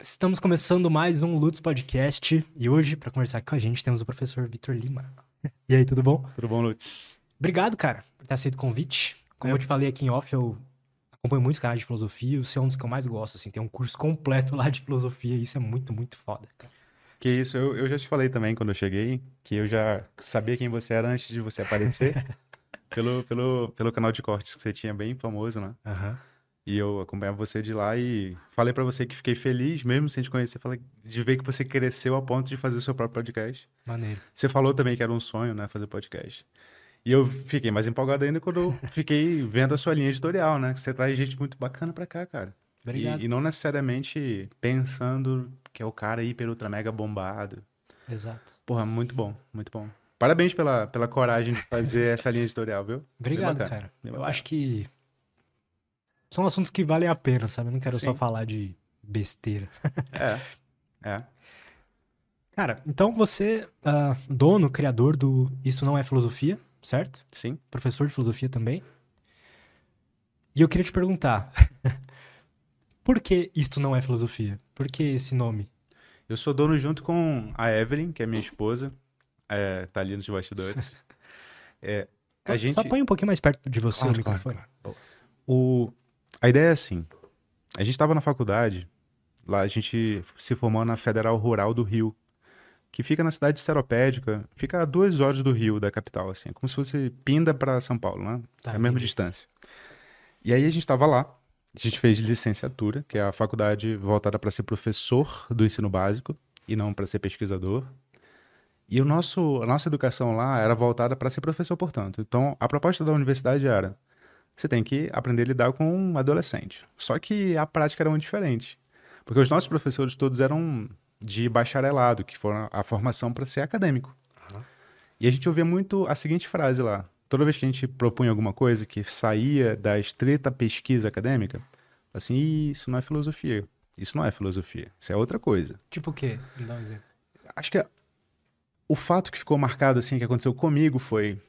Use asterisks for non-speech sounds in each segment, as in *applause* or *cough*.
Estamos começando mais um Lutz Podcast e hoje, para conversar com a gente, temos o professor Vitor Lima. *laughs* E aí, tudo bom? Tudo bom, Lutz? Obrigado, cara, por ter aceito o convite. Como É. eu te falei aqui em off, eu acompanho muitos canais de filosofia e o seu é um dos que eu mais gosto, assim. Tem um curso completo lá de filosofia e isso é muito, muito foda, cara. Que isso, eu, eu já te falei também quando eu cheguei, que eu já sabia quem você era antes de você aparecer, *laughs* pelo, pelo, pelo canal de cortes que você tinha, bem famoso, né? Aham. E eu acompanhava você de lá e falei pra você que fiquei feliz, mesmo sem te conhecer, falei de ver que você cresceu a ponto de fazer o seu próprio podcast. Maneiro. Você falou também que era um sonho, né, fazer podcast. E eu fiquei mais empolgado ainda quando eu fiquei vendo a sua linha editorial, né? que Você traz gente muito bacana pra cá, cara. Obrigado. E, e não necessariamente pensando que é o cara hiper ultra mega bombado. Exato. Porra, muito bom, muito bom. Parabéns pela, pela coragem de fazer *laughs* essa linha editorial, viu? Obrigado, cara. Eu acho que são assuntos que valem a pena, sabe? Eu não quero só Sim. falar de besteira. É, *laughs* é. Cara, então você, ah, dono, criador do Isso Não É Filosofia, certo? Sim. professor de filosofia também. E eu queria te perguntar: *laughs* por que isto não é filosofia? Por que esse nome? Eu sou dono junto com a Evelyn, que é minha esposa. É, tá ali nos bastidores. *laughs* É, a gente... Só põe um pouquinho mais perto de você Claro, o claro, microfone. O... A ideia é assim. A gente estava na faculdade, lá a gente se formou na Federal Rural do Rio, que fica na cidade de Seropédica, fica a duas horas do Rio, da capital, assim, é como se fosse Pinda para São Paulo, né? Tá, é a mesma distância. E aí a gente estava lá, a gente fez licenciatura, que é a faculdade voltada para ser professor do ensino básico e não para ser pesquisador. E o nosso, a nossa educação lá era voltada para ser professor, portanto. Então, a proposta da universidade era: você tem que aprender a lidar com um adolescente. Só que a prática era muito diferente. Porque os nossos professores todos eram de bacharelado, que foram a formação para ser acadêmico. E a gente ouvia muito a seguinte frase lá. Toda vez que a gente propunha alguma coisa que saía da estrita pesquisa acadêmica, assim, "Ih, isso não é filosofia. Isso não é filosofia. Isso é outra coisa. Tipo o quê? Me dá um exemplo. Acho que o fato que ficou marcado, assim, que aconteceu comigo foi...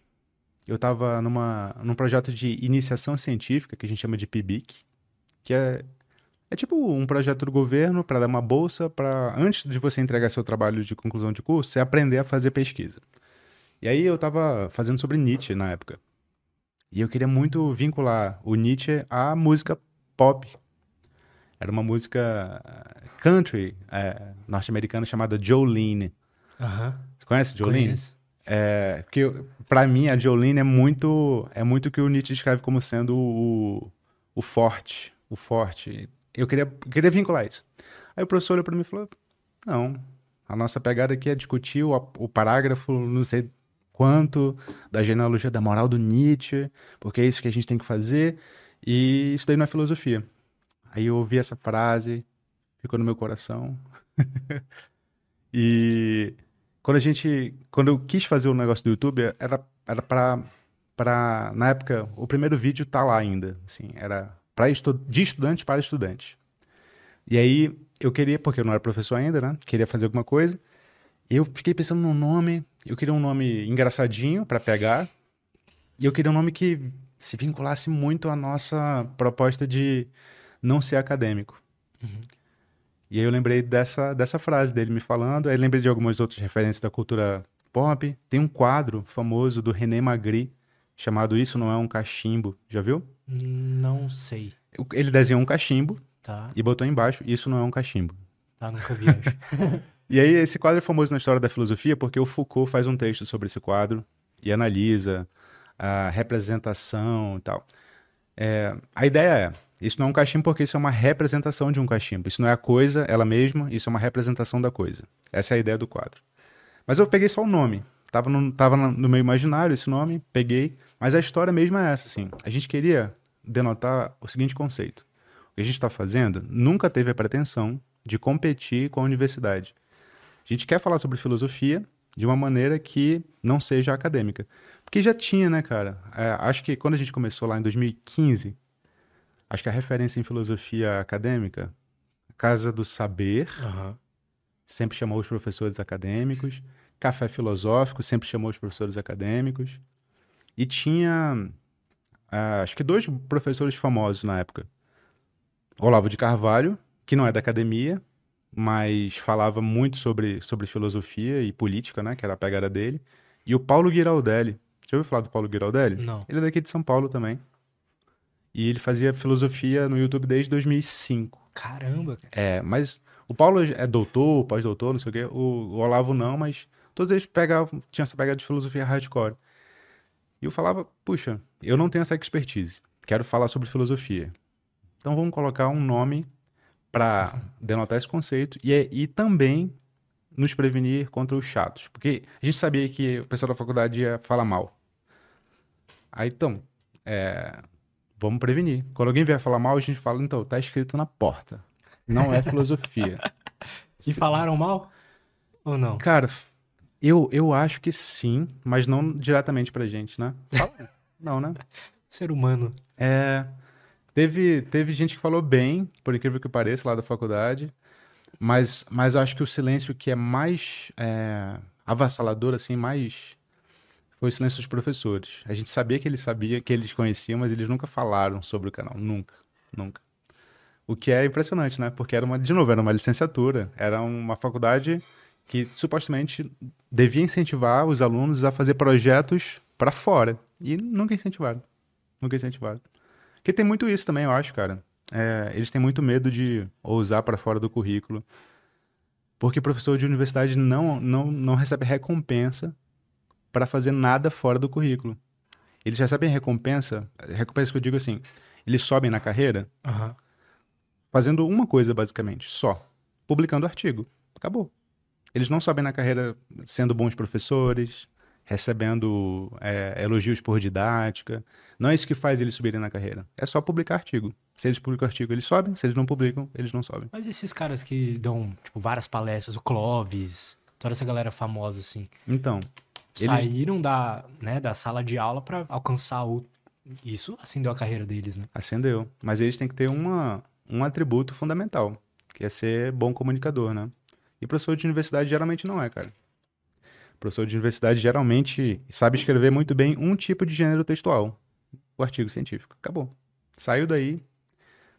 Eu estava numa, num projeto de iniciação científica, que a gente chama de PIBIC, que é, é tipo um projeto do governo para dar uma bolsa para, antes de você entregar seu trabalho de conclusão de curso, você aprender a fazer pesquisa. E aí eu estava fazendo sobre Nietzsche na época. E eu queria muito vincular o Nietzsche à música pop. Era uma música country eh, norte-americana chamada Jolene. Aham. Você conhece Jolene? Conheço. É, eu- pra mim a Jolene é muito é muito que o Nietzsche descreve como sendo o, o forte, o forte. Eu queria queria vincular isso. Aí o professor olhou pra mim e falou: "Não, a nossa pegada aqui é discutir o, o parágrafo, não sei quanto da genealogia da moral do Nietzsche, porque é isso que a gente tem que fazer, e isso daí não é filosofia". Aí eu ouvi essa frase, ficou no meu coração. *laughs* e quando a gente, quando eu quis fazer o negócio do YouTube, era era na época o primeiro vídeo tá lá ainda, assim, era para estu de estudante para estudante. E aí eu queria, porque eu não era professor ainda, né? Queria fazer alguma coisa. Eu fiquei pensando num nome, eu queria um nome engraçadinho para pegar. E eu queria um nome que se vinculasse muito à nossa proposta de não ser acadêmico. E aí eu lembrei dessa, dessa frase dele me falando, aí lembrei de algumas outras referências da cultura pop. Tem um quadro famoso do René Magritte chamado Isso Não É um Cachimbo. Já viu? Não sei. Ele desenhou um cachimbo Tá. e botou embaixo Isso Não É um Cachimbo. Tá, nunca vi. acho. *laughs* E aí esse quadro é famoso na história da filosofia porque o Foucault faz um texto sobre esse quadro e analisa a representação e tal. É, a ideia é, isso não é um cachimbo porque isso é uma representação de um cachimbo. Isso não é a coisa, ela mesma, isso é uma representação da coisa. Essa é a ideia do quadro. Mas eu peguei só o nome. Tava no, tava no meu imaginário esse nome, peguei. Mas a história mesmo é essa, assim. A gente queria denotar o seguinte conceito. O que a gente está fazendo nunca teve a pretensão de competir com a universidade. A gente quer falar sobre filosofia de uma maneira que não seja acadêmica. Porque já tinha, né, cara? É, acho que quando a gente começou lá em 2015, acho que a referência em filosofia acadêmica, Casa do Saber, Aham. sempre chamou os professores acadêmicos. Café Filosófico sempre chamou os professores acadêmicos. E tinha, ah, acho que dois professores famosos na época. Olavo de Carvalho, que não é da academia, mas falava muito sobre, sobre filosofia e política, né? Que era a pegada dele. E o Paulo Giraldelli. Já ouviu falar do Paulo Giraldelli? Não. Ele é daqui de São Paulo também. E ele fazia filosofia no YouTube desde 2005. Caramba, cara. É, mas o Paulo é doutor, pós-doutor, não sei o quê. O, o Olavo não, mas todos eles pegavam, tinham essa pegada de filosofia hardcore. E eu falava, puxa, eu não tenho essa expertise. Quero falar sobre filosofia. Então vamos colocar um nome para *laughs* denotar esse conceito e, e também nos prevenir contra os chatos. Porque a gente sabia que o pessoal da faculdade ia falar mal. Aí então, é, vamos prevenir. Quando alguém vier falar mal, a gente fala, então, tá escrito na porta. Não é filosofia. *laughs* E falaram mal? Ou não? Cara, eu, eu acho que sim, mas não diretamente pra gente, né? Não, né? Ser humano. É, teve, teve gente que falou bem, por incrível que pareça, lá da faculdade, mas, mas eu acho que o silêncio que é mais é, avassalador, assim, mais foi o silêncio dos professores. A gente sabia que eles sabiam, que eles conheciam, mas eles nunca falaram sobre o canal, nunca, nunca. O que é impressionante, né? Porque era uma, de novo, era uma licenciatura, era uma faculdade que supostamente devia incentivar os alunos a fazer projetos para fora e nunca incentivaram. Nunca incentivaram. Porque tem muito isso também, eu acho, cara. É, eles têm muito medo de ousar para fora do currículo. Porque professor de universidade não, não, não recebe recompensa para fazer nada fora do currículo. Eles recebem recompensa, recompensa que eu digo assim, eles sobem na carreira Aham. fazendo uma coisa, basicamente, só. Publicando artigo. Acabou. Eles não sobem na carreira sendo bons professores, recebendo é, elogios por didática. Não é isso que faz eles subirem na carreira. É só publicar artigo. Se eles publicam artigo, eles sobem. Se eles não publicam, eles não sobem. Mas esses caras que dão, tipo, várias palestras, o Clóvis, toda essa galera famosa, assim, Então, Eles- saíram da, né, da sala de aula pra alcançar o... Isso acendeu a carreira deles, né? acendeu. Mas eles têm que ter uma, um atributo fundamental, que é ser bom comunicador, né? E professor de universidade geralmente não é, cara. Professor de universidade geralmente sabe escrever muito bem um tipo de gênero textual, o artigo científico. Acabou. Saiu daí.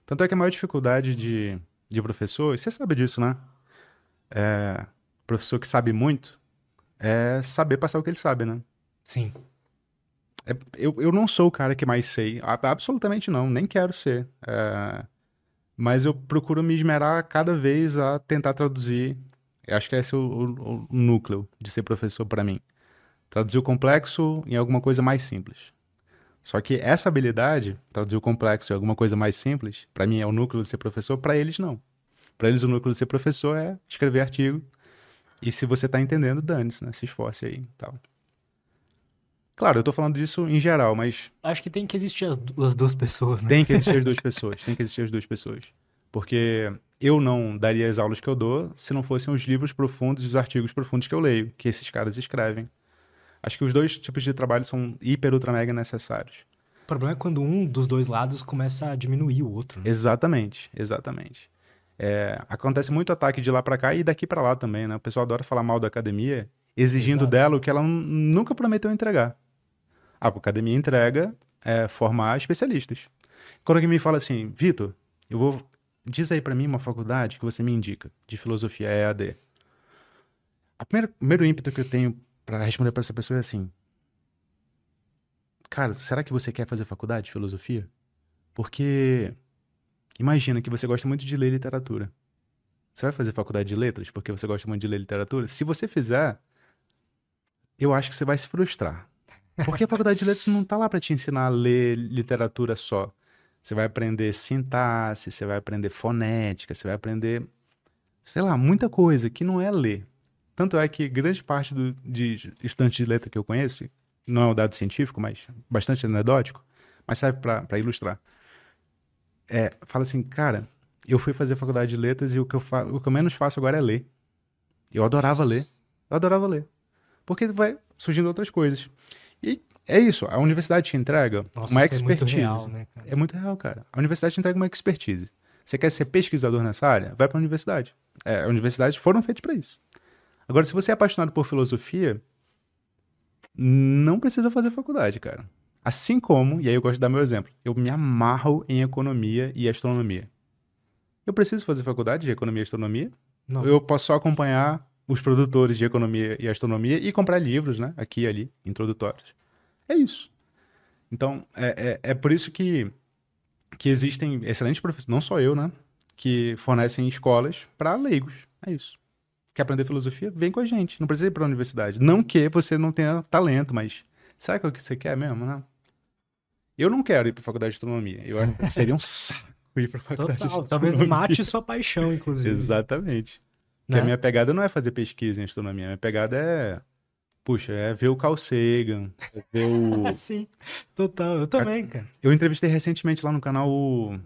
Tanto é que a maior dificuldade de, de professor, e você sabe disso, né? É, professor que sabe muito é saber passar o que ele sabe, né? Sim. É, eu, eu não sou o cara que mais sei. Absolutamente não, nem quero ser. É, mas eu procuro me esmerar cada vez a tentar traduzir. Eu acho que esse é o, o- o núcleo de ser professor para mim. Traduzir o complexo em alguma coisa mais simples. Só que essa habilidade, traduzir o complexo em alguma coisa mais simples, para mim é o núcleo de ser professor, para eles não. Para eles o núcleo de ser professor é escrever artigo. E se você tá entendendo, dane-se, né? Se esforce aí e tal. Claro, eu tô falando disso em geral, mas Acho que tem que existir as, du- as duas pessoas, né? tem que existir as duas *laughs* pessoas. Tem que existir as duas pessoas. Porque eu não daria as aulas que eu dou se não fossem os livros profundos e os artigos profundos que eu leio, que esses caras escrevem. Acho que os dois tipos de trabalho são hiper, ultra, mega necessários. O problema é quando um dos dois lados começa a diminuir o outro, né? Exatamente, exatamente. É, acontece muito ataque de lá pra cá e daqui pra lá também, né? O pessoal adora falar mal da academia, exigindo Exato. dela o que ela nunca prometeu entregar. Ah, a academia entrega é, formar especialistas. Quando alguém me fala assim, Vitor, eu vou. Diz aí pra mim uma faculdade que você me indica de filosofia EAD. A primeira, o primeiro ímpeto que eu tenho pra responder pra essa pessoa é assim: Cara, será que você quer fazer faculdade de filosofia? Porque imagina que você gosta muito de ler literatura. Você vai fazer faculdade de letras porque você gosta muito de ler literatura? Se você fizer, eu acho que você vai se frustrar. Porque a faculdade de letras não tá lá pra te ensinar a ler literatura só. Você vai aprender sintaxe, você vai aprender fonética, você vai aprender, sei lá, muita coisa que não é ler. Tanto é que grande parte do, de estudantes de letra que eu conheço, não é um dado científico, mas bastante anedótico, mas serve para ilustrar. É, fala assim, cara, eu fui fazer faculdade de letras e o que, eu fa o que eu menos faço agora é ler. Eu adorava ler. Eu adorava ler. Porque vai surgindo outras coisas. E é isso, a universidade te entrega Nossa, uma isso é muito expertise. real, né? É muito real, cara. A universidade te entrega uma expertise. Você quer ser pesquisador nessa área? Vai para a universidade. É, as universidades foram feitas para isso. Agora, se você é apaixonado por filosofia, não precisa fazer faculdade, cara. Assim como, e aí eu gosto de dar meu exemplo, eu me amarro em economia e astronomia. Eu preciso fazer faculdade de economia e astronomia? Não. Eu posso só acompanhar os produtores de economia e astronomia e comprar livros, né? Aqui e ali, introdutórios. É isso. Então, é, é, é por isso que, que existem excelentes professores, não só eu, né? Que fornecem escolas para leigos. É isso. Quer aprender filosofia? Vem com a gente. Não precisa ir para a universidade. Não que você não tenha talento, mas será que é o que você quer mesmo, né? Eu não quero ir para a faculdade de astronomia. Eu acho que seria um *laughs* saco ir para a faculdade Total. de Talvez astronomia. mate sua paixão, inclusive. Exatamente. Porque Né? a minha pegada não é fazer pesquisa em astronomia. A minha pegada é. Puxa, é ver o Carl Sagan, é ver o. *laughs* Sim, total. Eu também, cara. Eu entrevistei recentemente lá no canal o,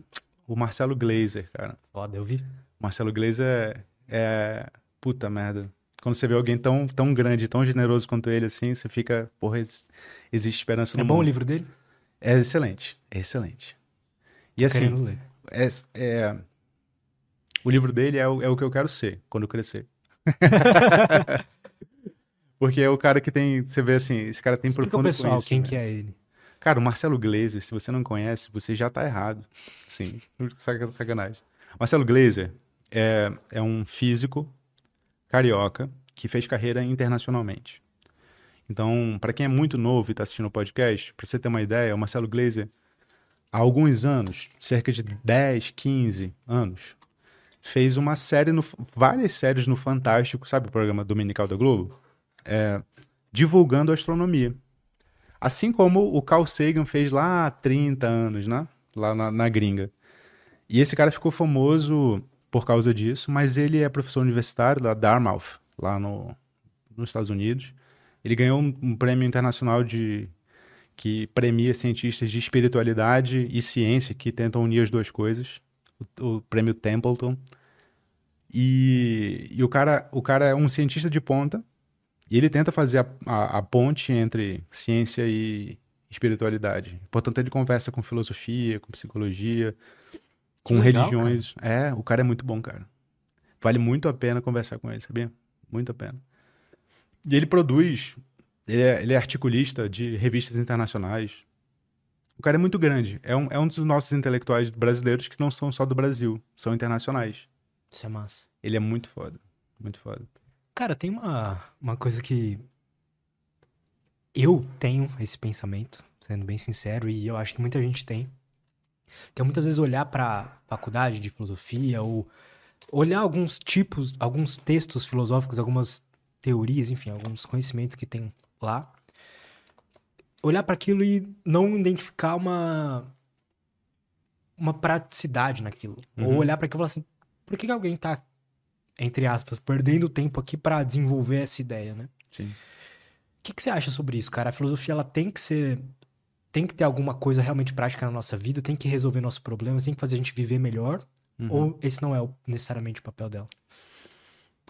o Marcelo Glazer, cara. Foda, eu vi. Marcelo Glazer é, é. Puta merda. Quando você vê alguém tão, tão grande, tão generoso quanto ele, assim, você fica. Porra, ex- existe esperança no É bom o mundo. livro dele? É excelente. É excelente. E assim, Querendo ler. é, é- o livro dele é o, é o que eu quero ser quando eu crescer. *laughs* Porque é o cara que tem. Você vê assim, esse cara tem Explica profundo pessoal quem que é ele. Cara, o Marcelo Glazer, se você não conhece, você já tá errado. Sim, *laughs* saca- sacanagem. Marcelo Glazer é, é um físico carioca que fez carreira internacionalmente. Então, para quem é muito novo e está assistindo o podcast, para você ter uma ideia, o Marcelo Glazer, há alguns anos, cerca de 10, 15 anos, fez uma série, no, várias séries no Fantástico, sabe o programa dominical da Globo? É, divulgando astronomia. Assim como o Carl Sagan fez lá há 30 anos, né? Lá na, na gringa. E esse cara ficou famoso por causa disso, mas ele é professor universitário da Dartmouth, lá no, nos Estados Unidos. Ele ganhou um, um prêmio internacional de que premia cientistas de espiritualidade e ciência que tentam unir as duas coisas, o, o prêmio Templeton. E, e o, cara, o cara é um cientista de ponta e ele tenta fazer a, a, a ponte entre ciência e espiritualidade. Portanto, ele conversa com filosofia, com psicologia, com legal, religiões. É, o cara é muito bom, cara. Vale muito a pena conversar com ele, sabia? Muito a pena. E ele produz, ele é, ele é articulista de revistas internacionais. O cara é muito grande. É um, é um dos nossos intelectuais brasileiros que não são só do Brasil, são internacionais. Isso é massa. Ele é muito foda. Muito foda. Cara, tem uma, uma coisa que eu tenho esse pensamento, sendo bem sincero, e eu acho que muita gente tem, que é muitas vezes olhar pra faculdade de filosofia ou olhar alguns tipos, alguns textos filosóficos, algumas teorias, enfim, alguns conhecimentos que tem lá, olhar para aquilo e não identificar uma uma praticidade naquilo, ou Uhum. olhar para aquilo e falar assim, por que, que alguém tá entre aspas, perdendo tempo aqui pra desenvolver essa ideia, né? Sim. O que, que você acha sobre isso, cara? A filosofia, ela tem que ser... Tem que ter alguma coisa realmente prática na nossa vida, tem que resolver nossos problemas, tem que fazer a gente viver melhor, Uhum. ou esse não é necessariamente o papel dela?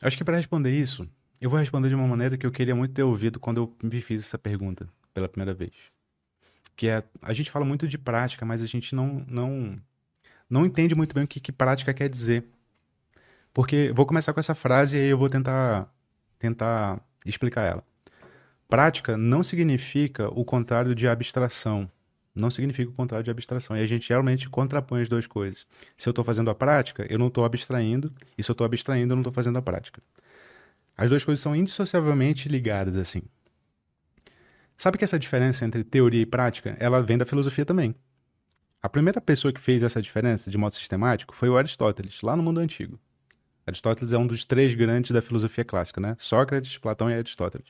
Acho que para responder isso, eu vou responder de uma maneira que eu queria muito ter ouvido quando eu me fiz essa pergunta pela primeira vez. Que é, a gente fala muito de prática, mas a gente não não não entende muito bem o que, que prática quer dizer. Porque vou começar com essa frase e aí eu vou tentar tentar explicar ela. Prática não significa o contrário de abstração. Não significa o contrário de abstração. E a gente geralmente contrapõe as duas coisas. Se eu estou fazendo a prática, eu não estou abstraindo. E se eu estou abstraindo, eu não estou fazendo a prática. As duas coisas são indissociavelmente ligadas, assim. Sabe que essa diferença entre teoria e prática, ela vem da filosofia também. A primeira pessoa que fez essa diferença de modo sistemático foi o Aristóteles, lá no mundo antigo. Aristóteles é um dos três grandes da filosofia clássica, né? Sócrates, Platão e Aristóteles.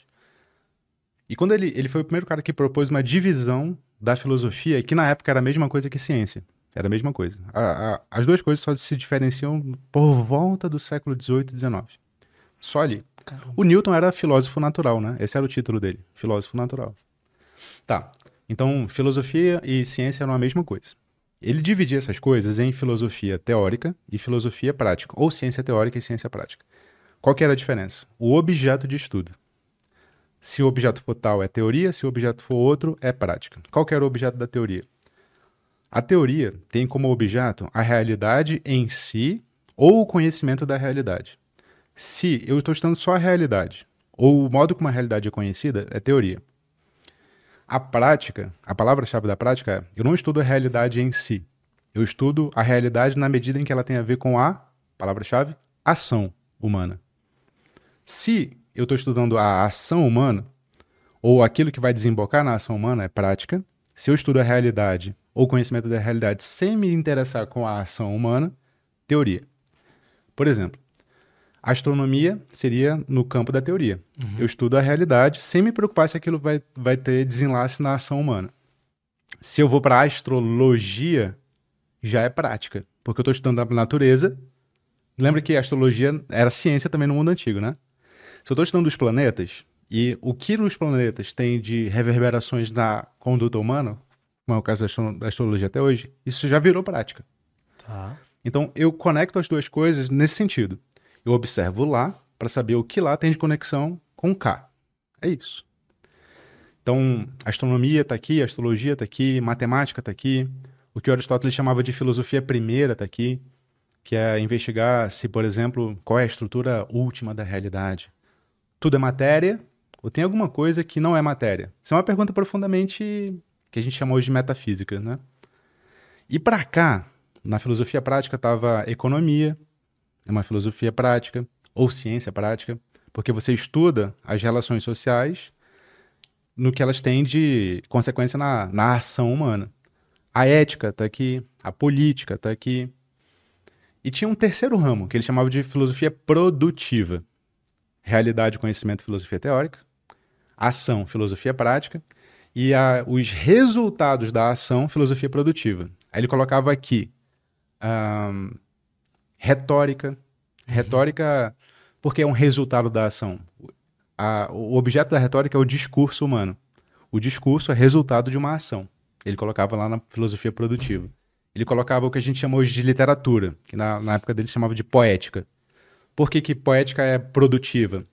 E quando ele, ele foi o primeiro cara que propôs uma divisão da filosofia, que na época era a mesma coisa que ciência. Era a mesma coisa. A- a- as duas coisas só se diferenciam por volta do século XVIII e XIX. Só ali. Caramba. O Newton era filósofo natural, né? Esse era o título dele, filósofo natural. Tá. Então, filosofia e ciência eram a mesma coisa. Ele dividia essas coisas em filosofia teórica e filosofia prática, ou ciência teórica e ciência prática. Qual que era a diferença? O objeto de estudo. Se o objeto for tal é teoria, se o objeto for outro é prática. Qual que era o objeto da teoria? A teoria tem como objeto a realidade em si ou o conhecimento da realidade. Se eu estou estudando só a realidade, ou o modo como a realidade é conhecida, é teoria. A prática, a palavra-chave da prática é: eu não estudo a realidade em si. Eu estudo a realidade na medida em que ela tem a ver com a, palavra-chave, ação. humana. Se eu estou estudando a ação humana, ou aquilo que vai desembocar na ação humana é prática, se eu estudo a realidade ou conhecimento da realidade sem me interessar com a ação humana, teoria. Por exemplo, a astronomia seria no campo da teoria. Uhum. Eu estudo a realidade sem me preocupar se aquilo vai, vai ter desenlace na ação humana. Se eu vou para a astrologia, já é prática, porque eu estou estudando a natureza. Lembra que a astrologia era ciência também no mundo antigo, né? Se eu estou estudando os planetas e o que os planetas têm de reverberações na conduta humana, como é o caso da astrologia até hoje, isso já virou prática. Tá. Então eu conecto as duas coisas nesse sentido. Eu observo lá para saber o que lá tem de conexão com cá. É isso. Então, astronomia está aqui, astrologia está aqui, matemática está aqui. O que Aristóteles chamava de filosofia primeira está aqui, que é investigar se, por exemplo, qual é a estrutura última da realidade. Tudo é matéria ou tem alguma coisa que não é matéria? Isso é uma pergunta profundamente que a gente chamou de metafísica, né? E para cá, na filosofia prática estava economia, é uma filosofia prática, ou ciência prática, porque você estuda as relações sociais no que elas têm de consequência na, na ação humana. A ética está aqui, a política está aqui. E tinha um terceiro ramo, que ele chamava de filosofia produtiva. Realidade, conhecimento, filosofia teórica. Ação, filosofia prática. E a, os resultados da ação, filosofia produtiva. Aí ele colocava aqui um, retórica. Uhum. Retórica, porque é um resultado da ação. A, o objeto da retórica é o discurso humano. O discurso é resultado de uma ação. Ele colocava lá na filosofia produtiva. Ele colocava o que a gente chama hoje de literatura, que na, na época dele chamava de poética. Por que, que poética é produtiva?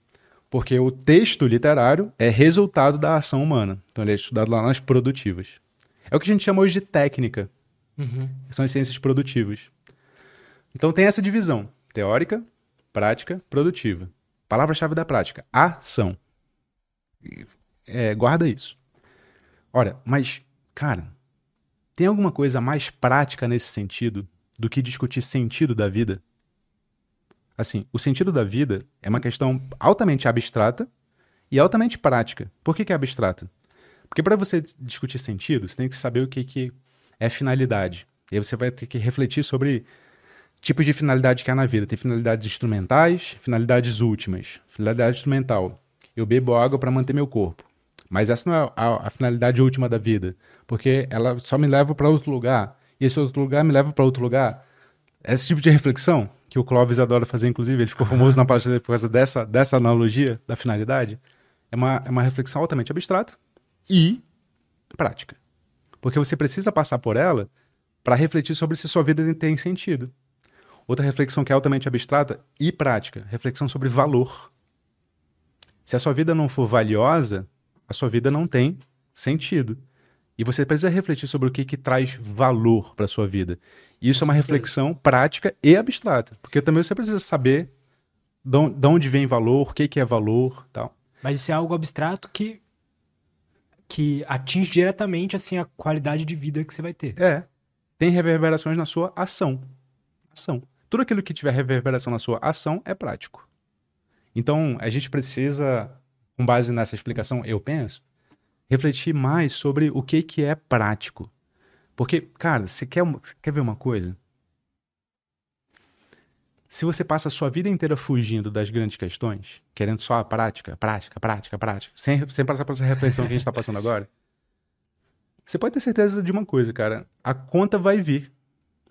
Porque o texto literário é resultado da ação humana. Então ele é estudado lá nas produtivas. É o que a gente chama hoje de técnica. Uhum. São as ciências produtivas. Então tem essa divisão: teórica, prática, produtiva. Palavra-chave da prática: ação. É, guarda isso. Ora, mas, cara, tem alguma coisa mais prática nesse sentido do que discutir sentido da vida? Assim, o sentido da vida é uma questão altamente abstrata e altamente prática. Por que, que é abstrata? Porque para você discutir sentido, você tem que saber o que, que é finalidade. E aí você vai ter que refletir sobre tipos de finalidade que há na vida. Tem finalidades instrumentais, finalidades últimas. Finalidade instrumental. Eu bebo água para manter meu corpo. Mas essa não é a, a, finalidade última da vida, porque ela só me leva para outro lugar. E esse outro lugar me leva para outro lugar. Esse tipo de reflexão, que o Clóvis adora fazer, inclusive, ele ficou famoso na parte dele por causa dessa, dessa analogia da finalidade, é uma, é uma reflexão altamente abstrata e prática. Porque você precisa passar por ela para refletir sobre se sua vida tem sentido. Outra reflexão que é altamente abstrata e prática, reflexão sobre valor. Se a sua vida não for valiosa, a sua vida não tem sentido. E você precisa refletir sobre o que, que traz valor para sua vida. E isso Com é uma certeza. reflexão prática e abstrata, porque também você precisa saber de onde vem valor, o que, que é valor, tal. Mas isso é algo abstrato que que atinge diretamente assim a qualidade de vida que você vai ter. É. Tem reverberações na sua ação. Ação. Tudo aquilo que tiver reverberação na sua ação é prático. Então, a gente precisa, com base nessa explicação, eu penso, refletir mais sobre o que, que é prático. Porque, cara, você quer, quer ver uma coisa? Se você passa a sua vida inteira fugindo das grandes questões, querendo só a prática, prática, prática, prática, sem, sem passar por essa reflexão que a gente está passando agora, *laughs* você pode ter certeza de uma coisa, cara. A conta vai vir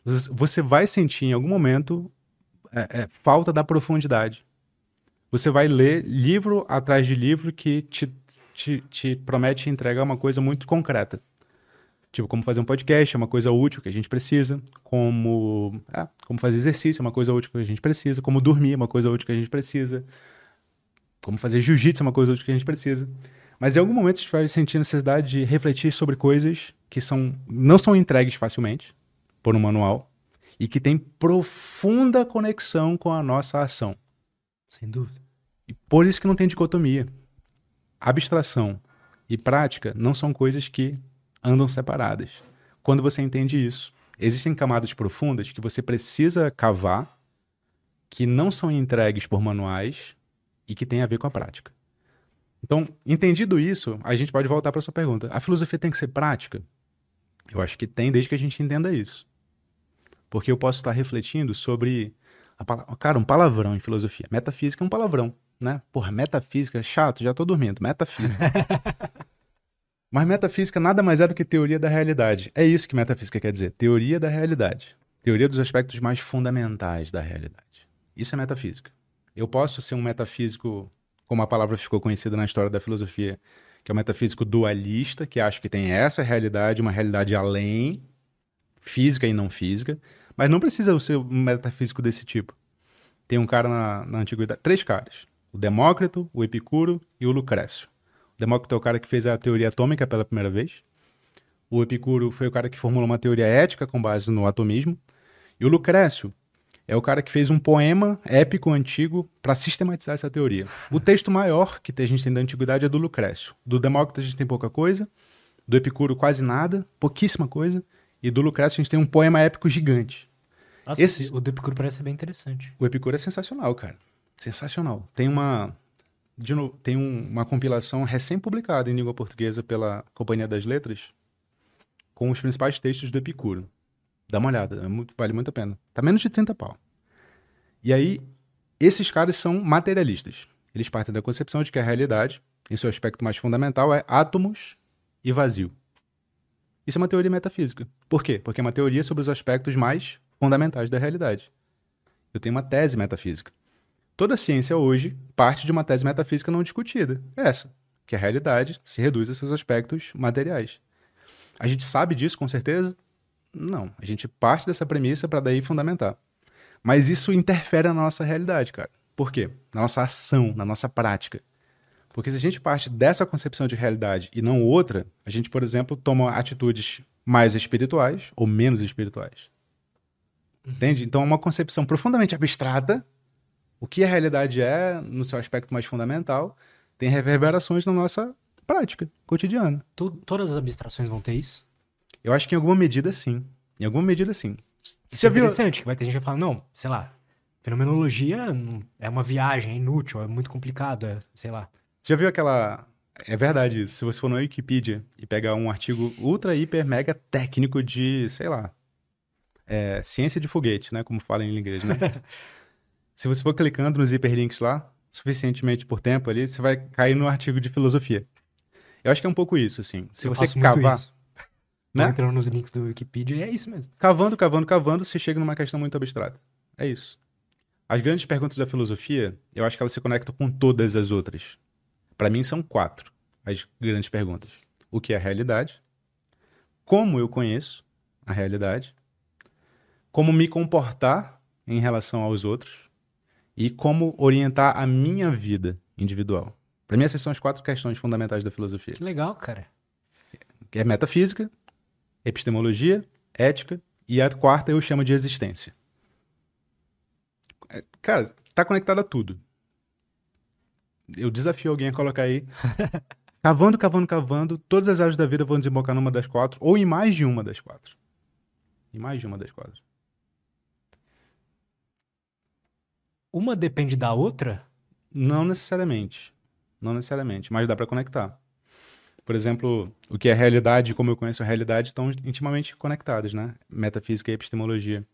você vai sentir em algum momento é, é, falta da profundidade. Você vai ler livro atrás de livro que te, te, te promete entregar uma coisa muito concreta. Tipo, como fazer um podcast é uma coisa útil que a gente precisa. Como, é, como fazer exercício é uma coisa útil que a gente precisa. Como dormir é uma coisa útil que a gente precisa. Como fazer jiu-jitsu é uma coisa útil que a gente precisa. Mas em algum momento gente vai sentir necessidade de refletir sobre coisas que são, não são entregues facilmente por um manual e que tem profunda conexão com a nossa ação. Sem dúvida. E por isso que não tem dicotomia. Abstração e prática não são coisas que andam separadas. Quando você entende isso, existem camadas profundas que você precisa cavar que não são entregues por manuais e que têm a ver com a prática. Então, entendido isso, a gente pode voltar para sua pergunta. A filosofia tem que ser prática? Eu acho que tem, desde que a gente entenda isso. Porque eu posso estar refletindo sobre. A, cara, um palavrão em filosofia. Metafísica é um palavrão, né? Porra, metafísica, chato, já tô dormindo. Metafísica. *laughs* Mas metafísica nada mais é do que teoria da realidade. É isso que metafísica quer dizer: teoria da realidade. Teoria dos aspectos mais fundamentais da realidade. Isso é metafísica. Eu posso ser um metafísico, como a palavra ficou conhecida na história da filosofia, que é o metafísico dualista, que acha que tem essa realidade, uma realidade além, física e não física, mas não precisa ser um metafísico desse tipo. Tem um cara na, na antiguidade, três caras: o Demócrito, o Epicuro e o Lucrécio. O Demócrito é o cara que fez a teoria atômica pela primeira vez. O Epicuro foi o cara que formulou uma teoria ética com base no atomismo. E o Lucrécio é o cara que fez um poema épico antigo para sistematizar essa teoria. O texto maior que a gente tem da antiguidade é do Lucrécio. Do Demócrito a gente tem pouca coisa, do Epicuro quase nada, pouquíssima coisa, e do Lucrécio a gente tem um poema épico gigante. Nossa, Esse... o do Epicuro parece bem interessante. O Epicuro é sensacional, cara. Sensacional. Tem uma de novo, tem um, uma compilação recém-publicada em língua portuguesa pela Companhia das Letras com os principais textos do Epicuro. Dá uma olhada, é muito, vale muito a pena. Tá menos de 30 pau. E aí, esses caras são materialistas. Eles partem da concepção de que a realidade, em seu aspecto mais fundamental, é átomos e vazio. Isso é uma teoria metafísica. Por quê? Porque é uma teoria sobre os aspectos mais fundamentais da realidade. Eu tenho uma tese metafísica. Toda ciência hoje parte de uma tese metafísica não discutida. É essa, que a realidade se reduz a seus aspectos materiais. A gente sabe disso com certeza? Não. A gente parte dessa premissa para daí fundamentar. Mas isso interfere na nossa realidade, cara. Por quê? Na nossa ação, na nossa prática. Porque se a gente parte dessa concepção de realidade e não outra, a gente, por exemplo, toma atitudes mais espirituais ou menos espirituais. Uhum. Entende? Então é uma concepção profundamente abstrata. O que a realidade é, no seu aspecto mais fundamental, tem reverberações na nossa prática cotidiana. Tu, todas as abstrações vão ter isso? Eu acho que em alguma medida sim. Em alguma medida sim. Isso é interessante, que vai ter gente que vai falar, não, sei lá, fenomenologia é uma viagem, é inútil, é muito complicado, é, sei lá. Você já viu aquela... É verdade isso. Se você for no Wikipedia e pegar um artigo ultra, hiper, mega técnico de, sei lá, é, ciência de foguete, né? Como fala em inglês, né? *laughs* Se você for clicando nos hiperlinks lá, suficientemente por tempo ali, você vai cair no artigo de filosofia. Eu acho que é um pouco isso, assim. Se Eu você cavar... Né? Entrando nos links do Wikipedia, é isso mesmo. Cavando, cavando, cavando, você chega numa questão muito abstrata. É isso. As grandes perguntas da filosofia, eu acho que elas se conectam com todas as outras. Para mim, são quatro as grandes perguntas: o que é a realidade? Como eu conheço a realidade? Como me comportar em relação aos outros? E como orientar a minha vida individual? Para mim, essas são as quatro questões fundamentais da filosofia. Que legal, cara. É metafísica, epistemologia, ética e a quarta eu chamo de existência. É, cara, tá conectado a tudo. Eu desafio alguém a colocar aí. *laughs* cavando, cavando, cavando, todas as áreas da vida vão desembocar numa das quatro, ou em mais de uma das quatro. Em mais de uma das quatro. Uma depende da outra? Não necessariamente. Não necessariamente, mas dá para conectar. Por exemplo, o que é realidade e como eu conheço a realidade estão intimamente conectados, né? Metafísica e epistemologia.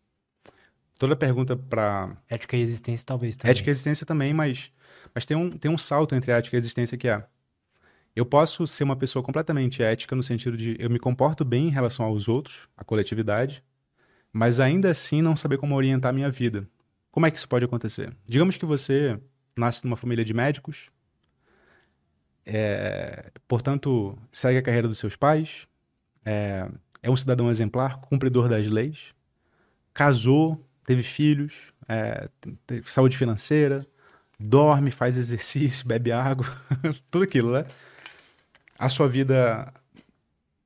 Toda pergunta para ética e existência talvez também. Ética e existência também, mas mas tem um tem um salto entre ética e existência que é eu posso ser uma pessoa completamente ética no sentido de eu me comporto bem em relação aos outros, à coletividade, mas ainda assim não saber como orientar a minha vida. Como é que isso pode acontecer? Digamos que você nasce numa família de médicos, é, portanto, segue a carreira dos seus pais, é, é, um cidadão exemplar, cumpridor das leis, casou, teve filhos, é, teve saúde financeira, dorme, faz exercício, bebe água, *laughs* tudo aquilo, né? A sua vida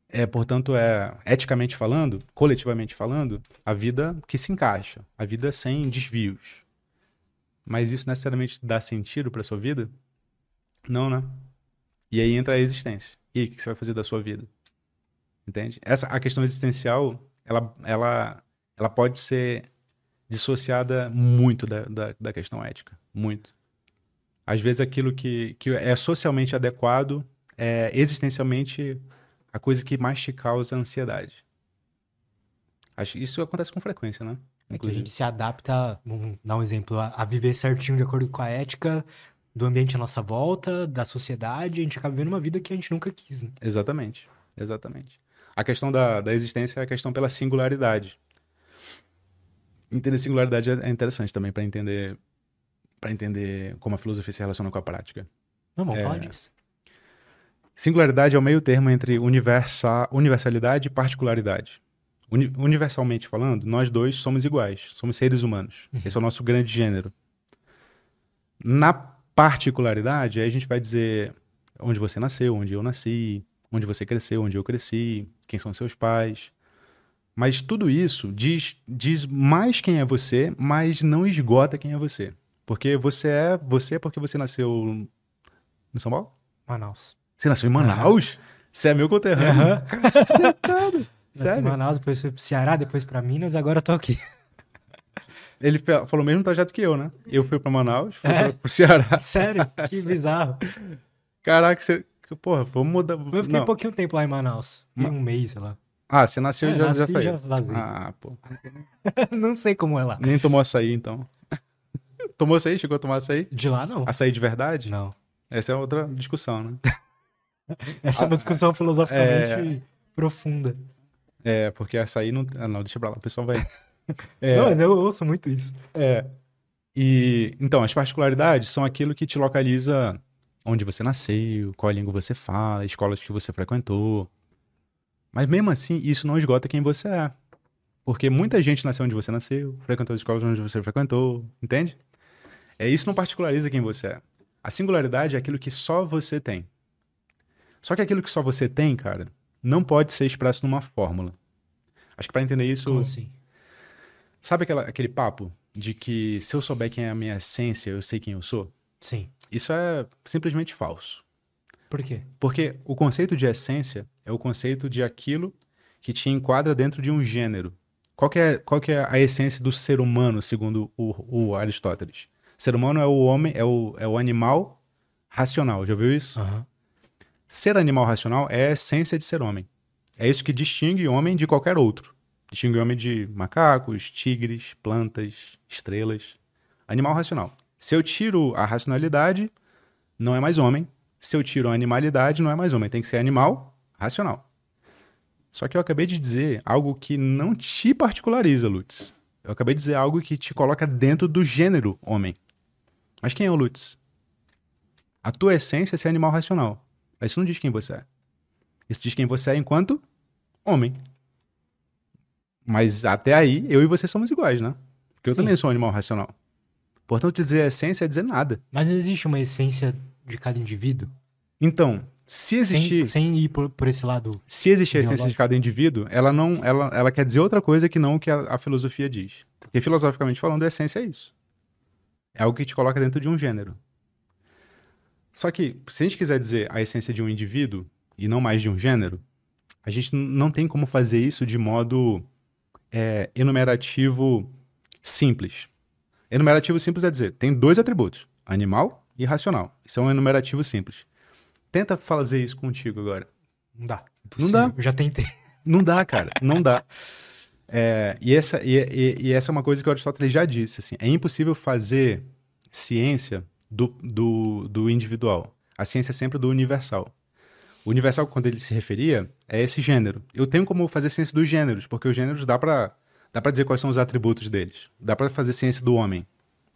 é, portanto, é eticamente falando, coletivamente falando, a vida que se encaixa, a vida sem desvios. Mas isso necessariamente dá sentido para sua vida? Não, né? E aí entra a existência. E aí, o que você vai fazer da sua vida? Entende? Essa, a questão existencial, ela, ela, ela pode ser dissociada muito da, da, da questão ética. Muito. Às vezes aquilo que, que é socialmente adequado é existencialmente a coisa que mais te causa ansiedade. Acho, isso acontece com frequência, né? É que a gente se adapta, vamos dar um exemplo, a, a, viver certinho de acordo com a ética do ambiente à nossa volta, da sociedade, a gente acaba vivendo uma vida que a gente nunca quis. Né? Exatamente, exatamente. A questão da, da existência é a questão pela singularidade. Entender singularidade é interessante também para entender para entender como a filosofia se relaciona com a prática. Não, vamos é... falar disso. Singularidade é o meio termo entre universa... universalidade e particularidade. Uni... universalmente falando, nós dois somos iguais, somos seres humanos. Uhum. Esse é o nosso grande gênero. Na particularidade, aí a gente vai dizer onde você nasceu, onde eu nasci, onde você cresceu, onde eu cresci, quem são seus pais. Mas tudo isso diz, diz mais quem é você, mas não esgota quem é você. Porque você é você porque você nasceu em São Paulo? Manaus. Você nasceu em Manaus? Você é meu conterrâneo. Uhum. *laughs* Cara, *laughs* Sério? Manaus, depois fui pro Ceará, depois pra Minas, agora eu tô aqui. *laughs* Ele falou o mesmo trajeto que eu, né? Eu fui pra Manaus, fui é? pro Ceará. Sério? Que bizarro. Caraca, você... Porra, vamos mudar... Eu fiquei Não. um pouquinho tempo lá em Manaus. Fiquei um mês, sei lá. Ah, você nasceu e é, já, já saiu. já vazei. Ah, pô. não sei como é lá. Nem tomou açaí, então. Tomou açaí? Chegou a tomar açaí? De lá, não. Açaí de verdade? Não. Essa é outra discussão, né? *laughs* Essa é uma discussão filosoficamente é... profunda. É, porque açaí não. Ah, não, deixa pra lá, o pessoal vai. *laughs* É... Não, eu ouço muito isso. É. E. Então, as particularidades são aquilo que te localiza onde você nasceu, qual língua você fala, escolas que você frequentou. Mas mesmo assim, isso não esgota quem você é. Porque muita gente nasceu onde você nasceu, frequentou as escolas onde você frequentou, entende? É isso não particulariza quem você é. A singularidade é aquilo que só você tem. Só que aquilo que só você tem, cara, não pode ser expresso numa fórmula. Acho que para entender isso. Como assim? Sabe aquela, aquele papo de que se eu souber quem é a minha essência, eu sei quem eu sou? Sim. Isso é simplesmente falso. Por quê? Porque o conceito de essência é o conceito de aquilo que te enquadra dentro de um gênero. Qual que é, qual que é a essência do ser humano, segundo o, o Aristóteles? Ser humano é o homem, é o, é o animal racional. Já viu isso? Uhum. Ser animal racional é a essência de ser homem. É isso que distingue homem de qualquer outro. Distingue homem de macacos, tigres, plantas, estrelas. Animal racional. Se eu tiro a racionalidade, não é mais homem. Se eu tiro a animalidade, não é mais homem. Tem que ser animal racional. Só que eu acabei de dizer algo que não te particulariza, Lutz. Eu acabei de dizer algo que te coloca dentro do gênero homem. Mas quem é o Lutz? A tua essência é ser animal racional. Isso não diz quem você é. Isso diz quem você é enquanto homem. Mas até aí, eu e você somos iguais, né? Porque eu Sim. também sou um animal racional. Portanto, dizer essência é dizer nada. Mas não existe uma essência de cada indivíduo? Então, se existir. Sem, sem ir por, por, esse lado. Se existir a essência de cada indivíduo, ela não. Ela, ela quer dizer outra coisa que não o que a, a filosofia diz. Porque filosoficamente falando, a essência é isso. É algo que te coloca dentro de um gênero. Só que, se a gente quiser dizer a essência de um indivíduo e não mais de um gênero, a gente não tem como fazer isso de modo é, enumerativo simples. Enumerativo simples é dizer, tem dois atributos, animal e racional. Isso é um enumerativo simples. Tenta fazer isso contigo agora. Não dá. Não dá. Eu já tentei. Não dá, cara. Não dá. *laughs* É, e, essa, e, e, e, essa é uma coisa que o Aristóteles já disse. Assim, é impossível fazer ciência do, do, do individual. A ciência é sempre do universal. O universal, quando ele se referia, é esse gênero. Eu tenho como fazer ciência dos gêneros, porque os gêneros dá para dá pra dizer quais são os atributos deles. Dá para fazer ciência do homem,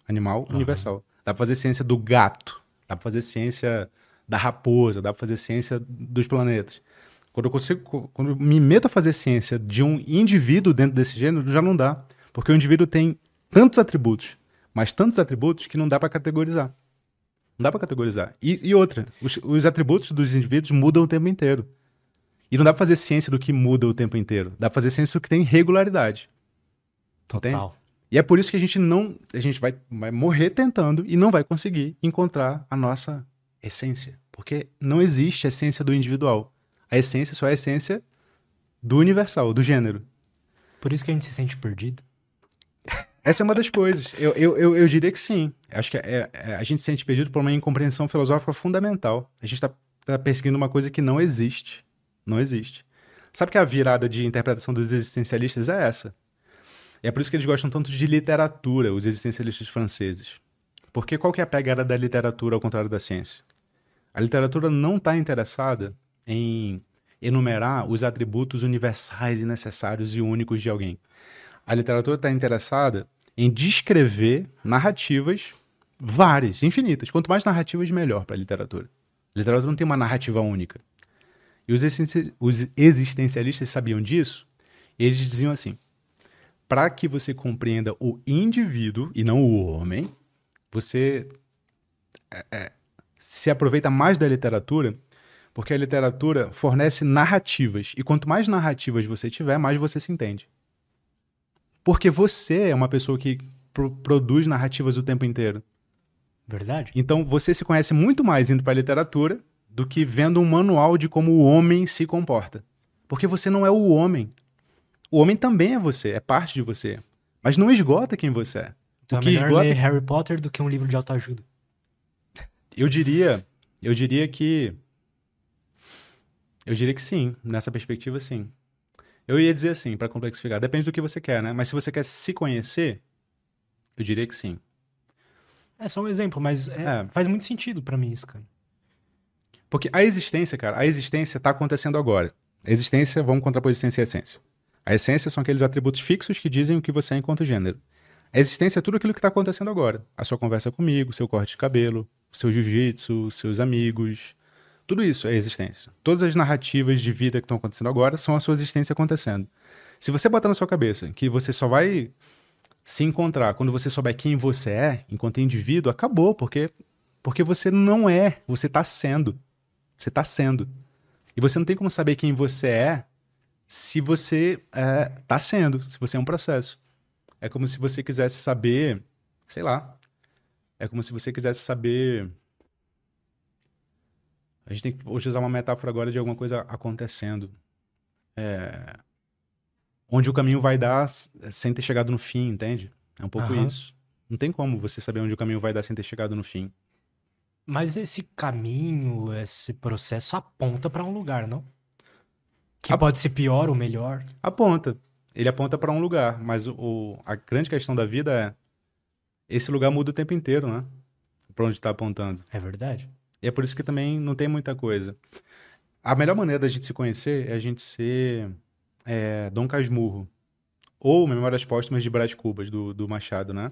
animal, uhum. universal. Dá para fazer ciência do gato. Dá para fazer ciência da raposa. Dá para fazer ciência dos planetas. Quando eu consigo, quando eu me meto a fazer ciência de um indivíduo dentro desse gênero, já não dá, porque o indivíduo tem tantos atributos, mas tantos atributos que não dá para categorizar. Não dá para categorizar. E, e outra, os, os, atributos dos indivíduos mudam o tempo inteiro. E não dá para fazer ciência do que muda o tempo inteiro. Dá para fazer ciência do que tem regularidade. Total. Entende? E é por isso que a gente não. A gente vai, vai morrer tentando e não vai conseguir encontrar a nossa essência. Porque não existe essência do individual. A essência só é a essência do universal, do gênero. Por isso que a gente se sente perdido. Essa é uma das coisas. Eu, eu, eu, eu diria que sim. Acho que é, é, a gente se sente perdido por uma incompreensão filosófica fundamental. A gente está tá perseguindo uma coisa que não existe. Não existe. Sabe que a virada de interpretação dos existencialistas é essa? E é por isso que eles gostam tanto de literatura, os existencialistas franceses. Porque qual que é a pegada da literatura ao contrário da ciência? A literatura não está interessada em enumerar os atributos universais e necessários e únicos de alguém. A literatura está interessada em descrever narrativas várias, infinitas. Quanto mais narrativas, melhor para a literatura. A literatura não tem uma narrativa única. E os, existencialistas sabiam disso. Eles diziam assim: para que você compreenda o indivíduo e não o homem, você é, é, se aproveita mais da literatura, porque a literatura fornece narrativas. E quanto mais narrativas você tiver, mais você se entende. Porque você é uma pessoa que pro produz narrativas o tempo inteiro. Verdade. Então você se conhece muito mais indo para a literatura do que vendo um manual de como o homem se comporta. Porque você não é o homem. O homem também é você, é parte de você. Mas não esgota quem você é. Então o é que melhor esgota... ler Harry Potter do que um livro de autoajuda. Eu diria, eu diria que eu diria que sim, nessa perspectiva sim. Eu ia dizer assim, para complexificar, depende do que você quer, né? Mas se você quer se conhecer, eu diria que sim. É só um exemplo, mas é, É. faz muito sentido pra mim isso, cara. Porque a existência, cara, a existência está acontecendo agora. A existência, vamos contrapor existência e essência. A essência são aqueles atributos fixos que dizem o que você é enquanto gênero. A existência é tudo aquilo que está acontecendo agora. A sua conversa comigo, seu corte de cabelo, o seu jiu-jitsu, os seus amigos. Tudo isso é existência. Todas as narrativas de vida que estão acontecendo agora são a sua existência acontecendo. Se você botar na sua cabeça que você só vai se encontrar quando você souber quem você é, enquanto indivíduo, acabou, porque porque você não é, você está sendo. Você está sendo. E você não tem como saber quem você é se você está sendo, se você é um processo. É como se você quisesse saber, sei lá. É como se você quisesse saber. A gente tem que hoje usar uma metáfora agora de alguma coisa acontecendo. É, Onde o caminho vai dar sem ter chegado no fim, entende? É um pouco Aham. isso. Não tem como você saber onde o caminho vai dar sem ter chegado no fim. Mas esse caminho, esse processo aponta pra um lugar, não? Que Ap- pode ser pior ou melhor. Aponta. Ele aponta para um lugar, mas o, o- a grande questão da vida é esse lugar muda o tempo inteiro, né? Para onde está apontando. É verdade. E é por isso que também não tem muita coisa. A melhor maneira da gente se conhecer é a gente ser é, Dom Casmurro. Ou Memórias Póstumas de Brás Cubas, do, do Machado, né?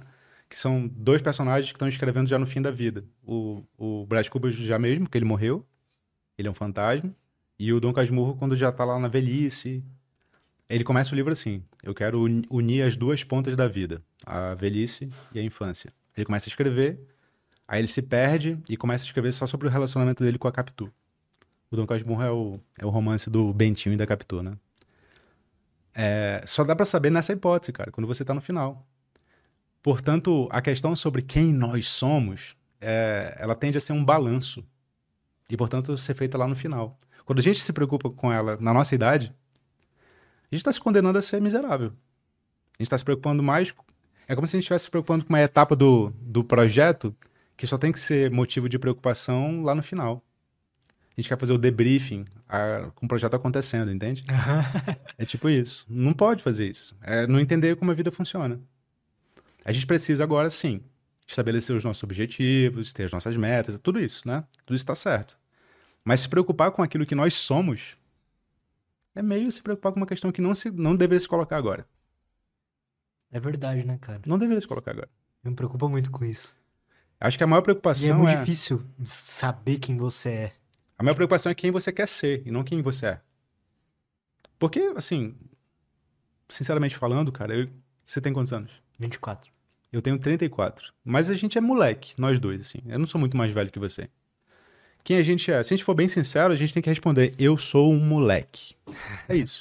Que são dois personagens que estão escrevendo já no fim da vida. O, o Brás Cubas já mesmo, porque ele morreu. Ele é um fantasma. E o Dom Casmurro quando já tá lá na velhice. Ele começa o livro assim. Eu quero uni- unir as duas pontas da vida. A velhice e a infância. Ele começa a escrever. Aí ele se perde e começa a escrever só sobre o relacionamento dele com a Capitu. O Dom Casmurro é o, é o romance do Bentinho e da Capitu, né? É, só dá pra saber nessa hipótese, cara, quando você tá no final. Portanto, a questão sobre quem nós somos, é, ela tende a ser um balanço. E, portanto, ser feita lá no final. Quando a gente se preocupa com ela na nossa idade, a gente está se condenando a ser miserável. A gente está se preocupando mais. É como se a gente estivesse se preocupando com uma etapa do, do projeto que só tem que ser motivo de preocupação lá no final. A gente quer fazer o debriefing a- com o projeto acontecendo, entende? É tipo isso. Não pode fazer isso. É não entender como a vida funciona. A gente precisa agora, sim, estabelecer os nossos objetivos, ter as nossas metas, tudo isso, né? Tudo isso está certo. Mas se preocupar com aquilo que nós somos é meio se preocupar com uma questão que não, se, não deveria se colocar agora. É verdade, né, cara? Não deveria se colocar agora. Eu me preocupo muito com isso. Acho que a maior E é preocupação muito é, difícil saber quem você é. a maior preocupação é quem você quer ser e não quem você é. Porque, assim, sinceramente falando, cara, eu- você tem quantos anos? 24. Eu tenho 34. Mas a gente é moleque, nós dois, assim. Eu não sou muito mais velho que você. Quem a gente é? Se a gente for bem sincero, a gente tem que responder: eu sou um moleque. É isso.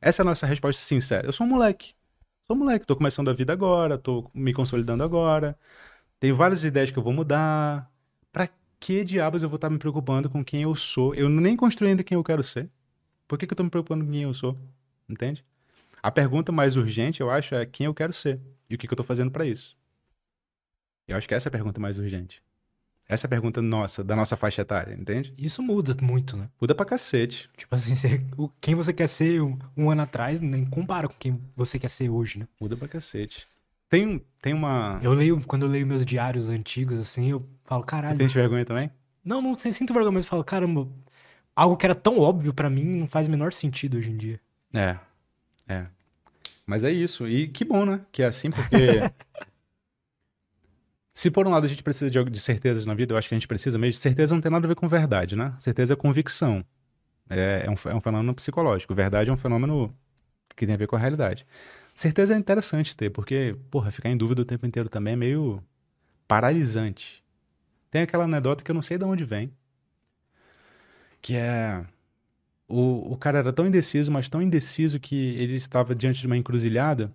Essa é a nossa resposta sincera. Eu sou um moleque. Sou um moleque. Tô começando a vida agora, tô me consolidando agora. Tenho várias ideias que eu vou mudar. Pra que diabos eu vou estar me preocupando com quem eu sou? Eu nem construí ainda quem eu quero ser. Por que, que eu tô me preocupando com quem eu sou? Entende? A pergunta mais urgente, eu acho, é quem eu quero ser. E o que, que eu tô fazendo para isso? Eu acho que essa é a pergunta mais urgente. Essa é a pergunta nossa, da nossa faixa etária, entende? Isso muda muito, né? Muda pra cacete. Tipo assim, você- quem você quer ser um, um ano atrás nem compara com quem você quer ser hoje, né? Muda pra cacete. Tem, tem uma. Eu leio, quando eu leio meus diários antigos, assim, eu falo, Você caralho. tem vergonha também? Não, não sei, sinto vergonha, mas eu falo, caramba, algo que era tão óbvio pra mim não faz o menor sentido hoje em dia. É. É. Mas é isso. E que bom, né? Que é assim, porque. *laughs* Se por um lado a gente precisa de, de certezas na vida, eu acho que a gente precisa mesmo. Certeza não tem nada a ver com verdade, né? Certeza é convicção. É, é, um, é um fenômeno psicológico. Verdade é um fenômeno que tem a ver com a realidade. Certeza é interessante ter, porque, porra, ficar em dúvida o tempo inteiro também é meio paralisante. Tem aquela anedota que eu não sei de onde vem, que é o, o cara era tão indeciso, mas tão indeciso que ele estava diante de uma encruzilhada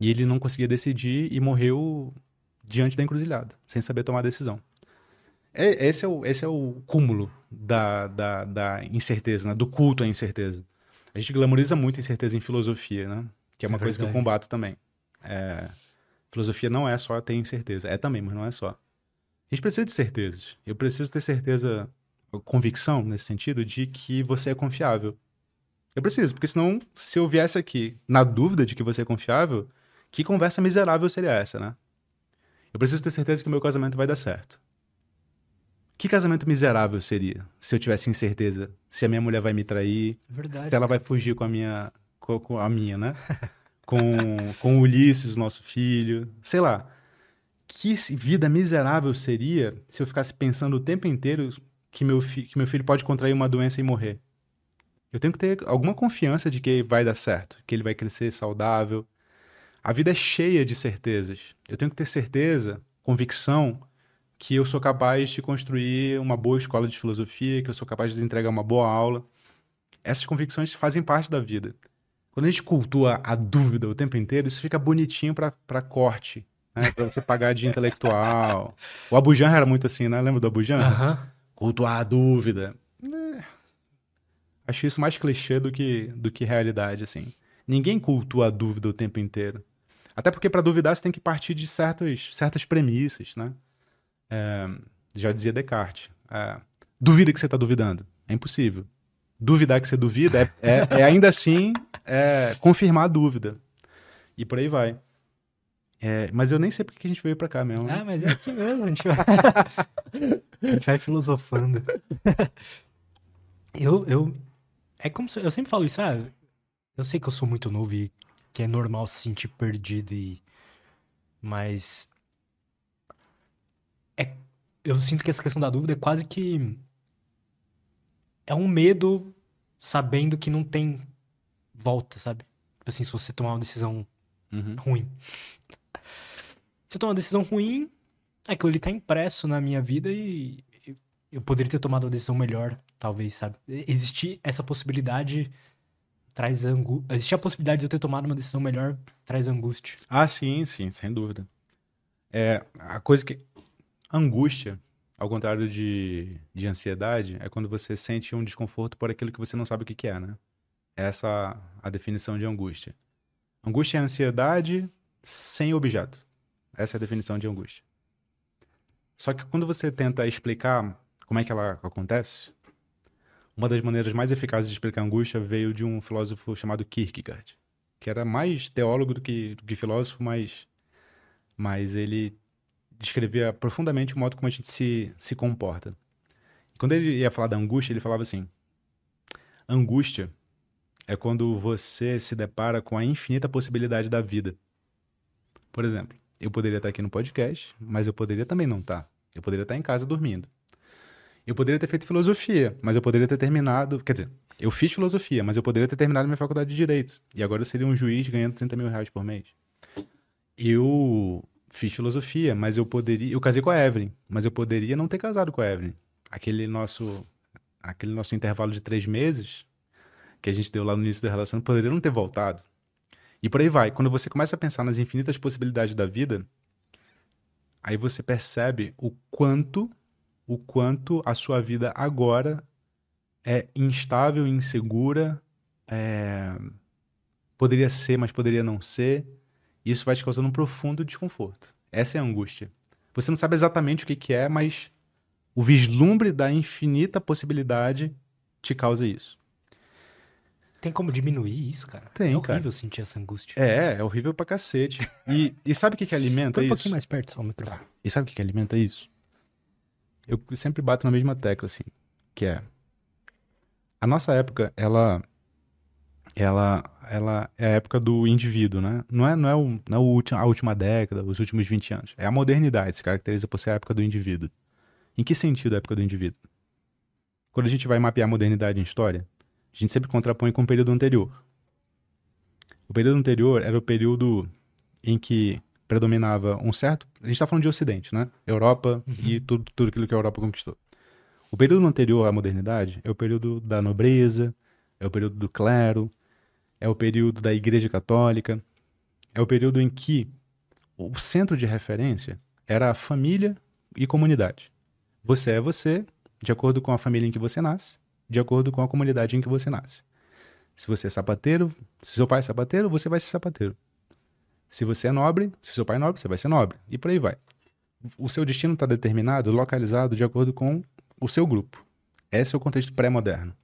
e ele não conseguia decidir e morreu diante da encruzilhada, sem saber tomar decisão. É- esse, é o, esse é o cúmulo da, da, da incerteza, né? do culto à incerteza. A gente glamoriza muito a incerteza em filosofia, né? Que é uma É coisa que eu combato também. É, filosofia não é só ter incerteza, é também, mas não é só. A gente precisa de certezas. Eu preciso ter certeza convicção nesse sentido de que você é confiável. Eu preciso, porque senão, se eu viesse aqui na dúvida de que você é confiável, que conversa miserável seria essa, né? Eu preciso ter certeza que o meu casamento vai dar certo. Que casamento miserável seria se eu tivesse incerteza se a minha mulher vai me trair, Verdade. se ela vai fugir com a minha, com, com a minha, né? *laughs* Com, com Ulisses, nosso filho, sei lá. Que vida miserável seria se eu ficasse pensando o tempo inteiro que meu, fi, que meu filho pode contrair uma doença e morrer. Eu tenho que ter alguma confiança de que vai dar certo, que ele vai crescer saudável. A vida é cheia de certezas. Eu tenho que ter certeza, convicção, que eu sou capaz de construir uma boa escola de filosofia, que eu sou capaz de entregar uma boa aula. Essas convicções fazem parte da vida. Quando a gente cultua a dúvida o tempo inteiro, isso fica bonitinho pra pra corte, né? Pra você pagar de intelectual. O Abujan era muito assim, né? Lembra do Abujan? Aham. Cultuar a dúvida. É. Acho isso mais clichê do que, do que realidade, assim. Ninguém cultua a dúvida o tempo inteiro. Até porque para duvidar você tem que partir de certas, certas premissas, né? É, já dizia Descartes. é, duvida que você está duvidando. É impossível. Duvidar que você duvida é, é- é ainda assim é, confirmar a dúvida. E por aí vai. É, mas eu nem sei porque que a gente veio pra cá mesmo. né? Ah, mas é assim mesmo, a gente vai, *laughs* a gente vai filosofando. Eu, eu, é como se, eu sempre falo isso, ah, eu sei que eu sou muito novo e que é normal se sentir perdido e, mas, é, eu sinto que essa questão da dúvida é quase que, é um medo sabendo que não tem volta, sabe? Tipo assim, se você tomar uma decisão Uhum. ruim. Se eu tomar uma decisão ruim, aquilo ali tá impresso na minha vida e eu- eu poderia ter tomado uma decisão melhor, talvez, sabe? Existir essa possibilidade traz angústia. Existir a possibilidade de eu ter tomado uma decisão melhor traz angústia. Ah, sim, sim, sem dúvida. É, a coisa que. Angústia, ao contrário de, de ansiedade, é quando você sente um desconforto por aquilo que você não sabe o que que é, né? Essa a definição de angústia. Angústia é ansiedade sem objeto. Essa é a definição de angústia. Só que quando você tenta explicar como é que ela acontece, uma das maneiras mais eficazes de explicar a angústia veio de um filósofo chamado Kierkegaard que era mais teólogo do que, do que filósofo, mas, mas ele descrevia profundamente o modo como a gente se, se comporta. E quando ele ia falar da angústia, ele falava assim: angústia é quando você se depara com a infinita possibilidade da vida. Por exemplo, eu poderia estar aqui no podcast, mas eu poderia também não estar. Eu poderia estar em casa dormindo. Eu poderia ter feito filosofia, mas eu poderia ter terminado. Quer dizer, eu fiz filosofia, mas eu poderia ter terminado minha faculdade de Direito. E agora eu seria um juiz ganhando 30 mil reais por mês. Eu fiz filosofia, mas eu poderia. Eu casei com a Evelyn, mas eu poderia não ter casado com a Evelyn. Aquele nosso, aquele nosso intervalo de três meses que a gente deu lá no início da relação poderia não ter voltado. E por aí vai. Quando você começa a pensar nas infinitas possibilidades da vida, aí você percebe o quanto, o quanto a sua vida agora é instável, insegura, é, poderia ser, mas poderia não ser. Isso vai te causando um profundo desconforto. Essa é a angústia. Você não sabe exatamente o que, que é, mas o vislumbre da infinita possibilidade te causa isso. Tem como diminuir isso, cara? Tem, É horrível cara. sentir essa angústia. É, é horrível pra cacete. E, e sabe o que, que alimenta Põe um isso? pouquinho mais perto só o microfone. E sabe o que, que alimenta isso? Eu sempre bato na mesma tecla, assim, que é a nossa época, ela, ela, ela é a época do indivíduo, né? Não é, não é, o, não é o último, a última década, os últimos 20 anos. É a modernidade, se caracteriza por ser a época do indivíduo. Em que sentido a época do indivíduo? Quando a gente vai mapear a modernidade em história, a gente sempre contrapõe com o período anterior. O período anterior era o período em que predominava um certo. A gente está falando de Ocidente, né? Europa e tudo, tudo aquilo que a Europa conquistou. O período anterior à modernidade é o período da nobreza, é o período do clero, é o período da Igreja Católica, é o período em que o centro de referência era a família e comunidade. Você é você, de acordo com a família em que você nasce, de acordo com a comunidade em que você nasce. Se você é sapateiro, se seu pai é sapateiro, você vai ser sapateiro. Se você é nobre, se seu pai é nobre, você vai ser nobre. E por aí vai. O seu destino está determinado, localizado de acordo com o seu grupo. Esse é o contexto pré-moderno.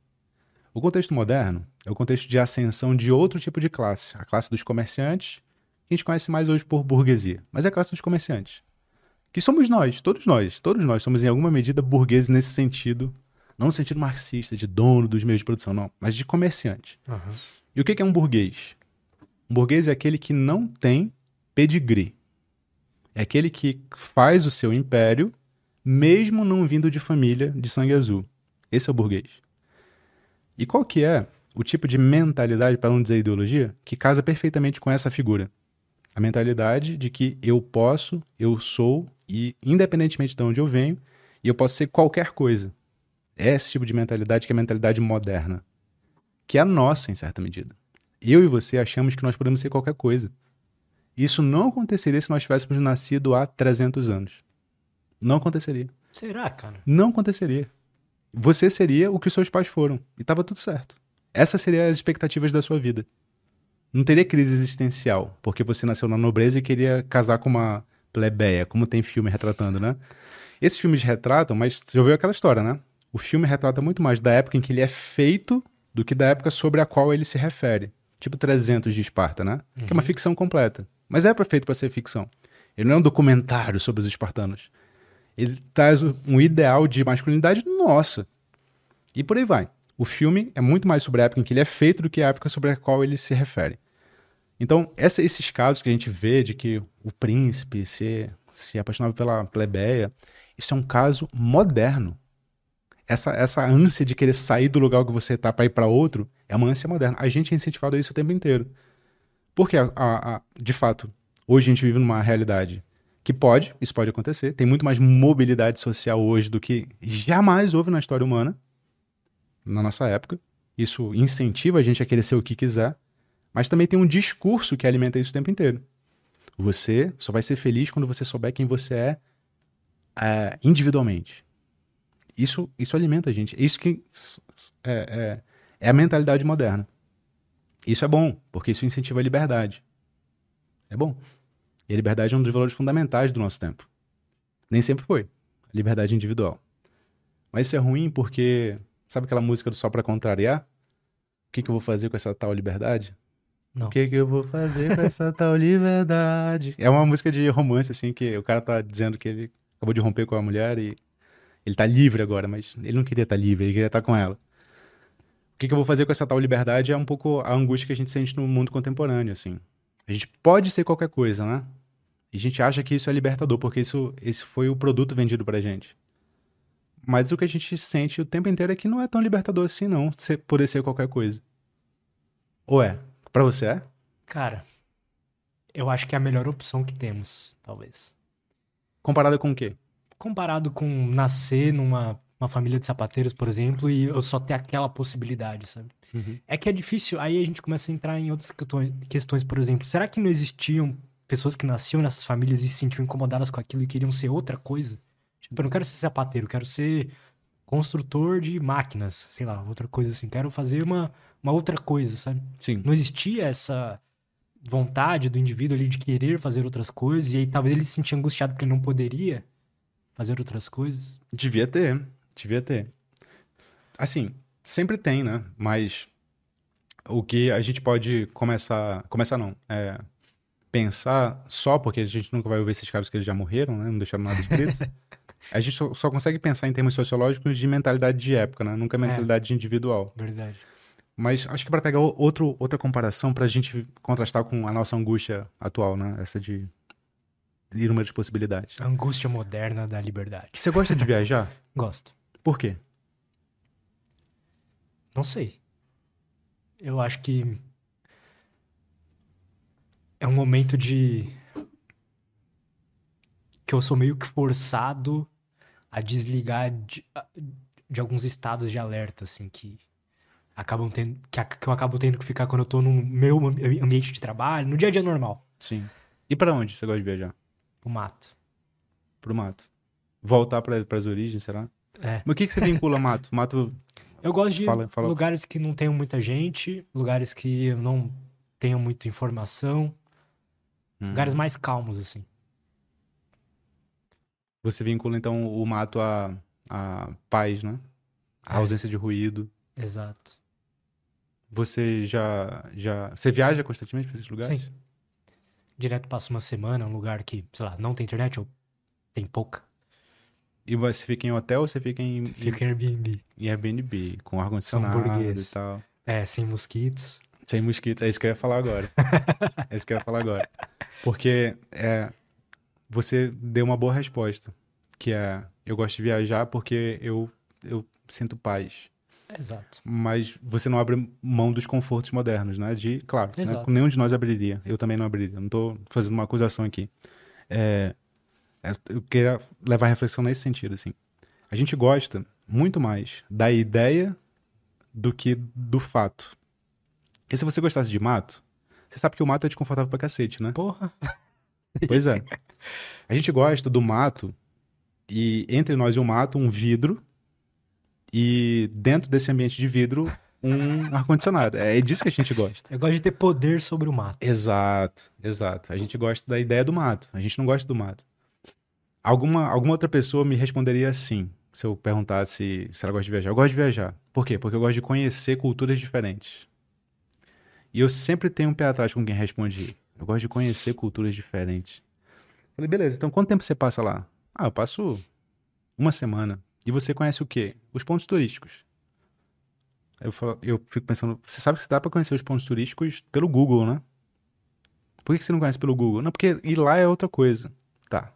O contexto moderno é o contexto de ascensão de outro tipo de classe, a classe dos comerciantes, que a gente conhece mais hoje por burguesia, mas é a classe dos comerciantes. Que somos nós, todos nós, todos nós somos em alguma medida burgueses nesse sentido, não no sentido marxista, de dono dos meios de produção, não, mas de comerciante. Aham. E o que é um burguês? Um burguês é aquele que não tem pedigree. É aquele que faz o seu império, mesmo não vindo de família de sangue azul. Esse é o burguês. E qual que é o tipo de mentalidade, para não dizer ideologia, que casa perfeitamente com essa figura? A mentalidade de que eu posso, eu sou, e independentemente de onde eu venho, eu posso ser qualquer coisa. É esse tipo de mentalidade que é a mentalidade moderna. Que é a nossa, em certa medida. Eu e você achamos que nós podemos ser qualquer coisa. Isso não aconteceria se nós tivéssemos nascido há 300 anos. Não aconteceria. Será, cara? Não aconteceria. Você seria o que seus pais foram. E estava tudo certo. Essas seriam as expectativas da sua vida. Não teria crise existencial, porque você nasceu na nobreza e queria casar com uma plebeia, como tem filme retratando, né? Esses filmes retratam, mas você ouviu aquela história, né? O filme retrata muito mais da época em que ele é feito do que da época sobre a qual ele se refere. Tipo 300 de Esparta, né? Que é uma ficção completa. Mas é pra- feito para ser ficção. Ele não é um documentário sobre os espartanos. Ele traz um ideal de masculinidade nossa. E por aí vai. O filme é muito mais sobre a época em que ele é feito do que a época sobre a qual ele se refere. Então, essa- esses casos que a gente vê de que o príncipe se, se apaixonava pela plebeia, isso é um caso moderno. Essa, essa ânsia de querer sair do lugar que você está para ir para outro é uma ânsia moderna. A gente é incentivado a isso o tempo inteiro. Porque, a- a- a- de fato, hoje a gente vive numa realidade que pode, isso pode acontecer, tem muito mais mobilidade social hoje do que jamais houve na história humana, na nossa época. Isso incentiva a gente a querer ser o que quiser, mas também tem um discurso que alimenta isso o tempo inteiro. Você só vai ser feliz quando você souber quem você é, é, individualmente. Isso, isso alimenta a gente. Isso que é, é, é a mentalidade moderna. Isso é bom, porque isso incentiva a liberdade. É bom. E a liberdade é um dos valores fundamentais do nosso tempo. Nem sempre foi. A liberdade individual. Mas isso é ruim porque. Sabe aquela música do Só pra Contrariar? O que, que eu vou fazer com essa tal liberdade? Não. O que, que eu vou fazer com essa tal liberdade? É uma música de romance, assim, que o cara tá dizendo que ele acabou de romper com a mulher e ele tá livre agora, mas ele não queria estar livre, ele queria estar com ela. O que, que eu vou fazer com essa tal liberdade é um pouco a angústia que a gente sente no mundo contemporâneo, assim. A gente pode ser qualquer coisa, né? E a gente acha que isso é libertador, porque isso, esse foi o produto vendido pra gente. Mas o que a gente sente o tempo inteiro é que não é tão libertador assim, não, ser, poder ser qualquer coisa. Ou é? Pra você é? Cara, eu acho que é a melhor opção que temos, talvez. Comparado com o quê? Comparado com nascer numa uma família de sapateiros, por exemplo, e eu só ter aquela possibilidade, sabe? É que é difícil, aí a gente começa a entrar em outras questões- por exemplo, será que não existiam pessoas que nasciam nessas famílias e se sentiam incomodadas com aquilo e queriam ser outra coisa? Tipo, eu não quero ser sapateiro, eu quero ser construtor de máquinas, sei lá, outra coisa assim. Quero fazer uma, uma outra coisa, sabe? Sim. Não existia essa vontade do indivíduo ali de querer fazer outras coisas, e aí talvez ele se sentia angustiado porque ele não poderia fazer outras coisas. Devia ter, devia ter. Assim, sempre tem, né? Mas o que a gente pode começar. Começar não. É, pensar só, porque a gente nunca vai ouvir esses caras que eles já morreram, né? Não deixaram nada escrito. *laughs* a gente só, só, consegue pensar em termos sociológicos de mentalidade de época, né? Nunca mentalidade é. individual. Verdade. Mas acho que para pegar outro, outra comparação, para a gente contrastar com a nossa angústia atual, né? Essa de inúmeras possibilidades. A angústia moderna da liberdade. Você gosta de viajar? *laughs* Gosto. Por quê? Não sei. Eu acho que é um momento de que eu sou meio que forçado a desligar de, de alguns estados de alerta, assim, que acabam tendo que, que eu acabo tendo que ficar quando eu tô no meu ambiente de trabalho, no dia a dia normal. Sim. E para onde você gosta de viajar? Pro mato. Pro mato. Voltar para as origens, será? É. Mas o que, que você vincula mato? Mato. Eu gosto de fala, fala... lugares que não tenham muita gente, lugares que não tenham muita informação, hum. lugares mais calmos, assim. Você vincula, então, o mato a, a paz, né? A é. ausência de ruído. Exato. Você já, já... Você viaja constantemente para esses lugares? Sim. Direto passa uma semana, um lugar que, sei lá, não tem internet ou tem pouca. E você fica em hotel ou você fica em... Fica em Airbnb. Em Airbnb, com ar-condicionado e tal. É, sem mosquitos. Sem mosquitos, é isso que eu ia falar agora. *laughs* é isso que eu ia falar agora. Porque é, você deu uma boa resposta, que é, eu gosto de viajar porque eu, eu sinto paz. Exato. Mas você não abre mão dos confortos modernos, né? De, claro, né? nenhum de nós abriria. Eu também não abriria. Não estou fazendo uma acusação aqui. É, é, eu queria levar a reflexão nesse sentido, assim. A gente gosta muito mais da ideia do que do fato. E se você gostasse de mato, você sabe que o mato é desconfortável pra cacete, né? Porra. *laughs* Pois é. A gente gosta do mato e entre nós e o mato, um vidro e dentro desse ambiente de vidro, um *laughs* ar-condicionado. É disso que a gente gosta. Eu gosto de ter poder sobre o mato. Exato, exato. A gente gosta da ideia do mato. A gente não gosta do mato. Alguma, alguma outra pessoa me responderia assim, se eu perguntasse se ela gosta de viajar. Eu gosto de viajar. Por quê? Porque eu gosto de conhecer culturas diferentes. E eu sempre tenho um pé atrás com quem responde. Eu gosto de conhecer culturas diferentes. Falei, beleza, então quanto tempo você passa lá? Ah, eu passo uma semana. E você conhece o quê? Os pontos turísticos. Eu, falo, eu fico pensando, você sabe que dá para conhecer os pontos turísticos pelo Google, né? Por que você não conhece pelo Google? Não, porque ir lá é outra coisa. Tá.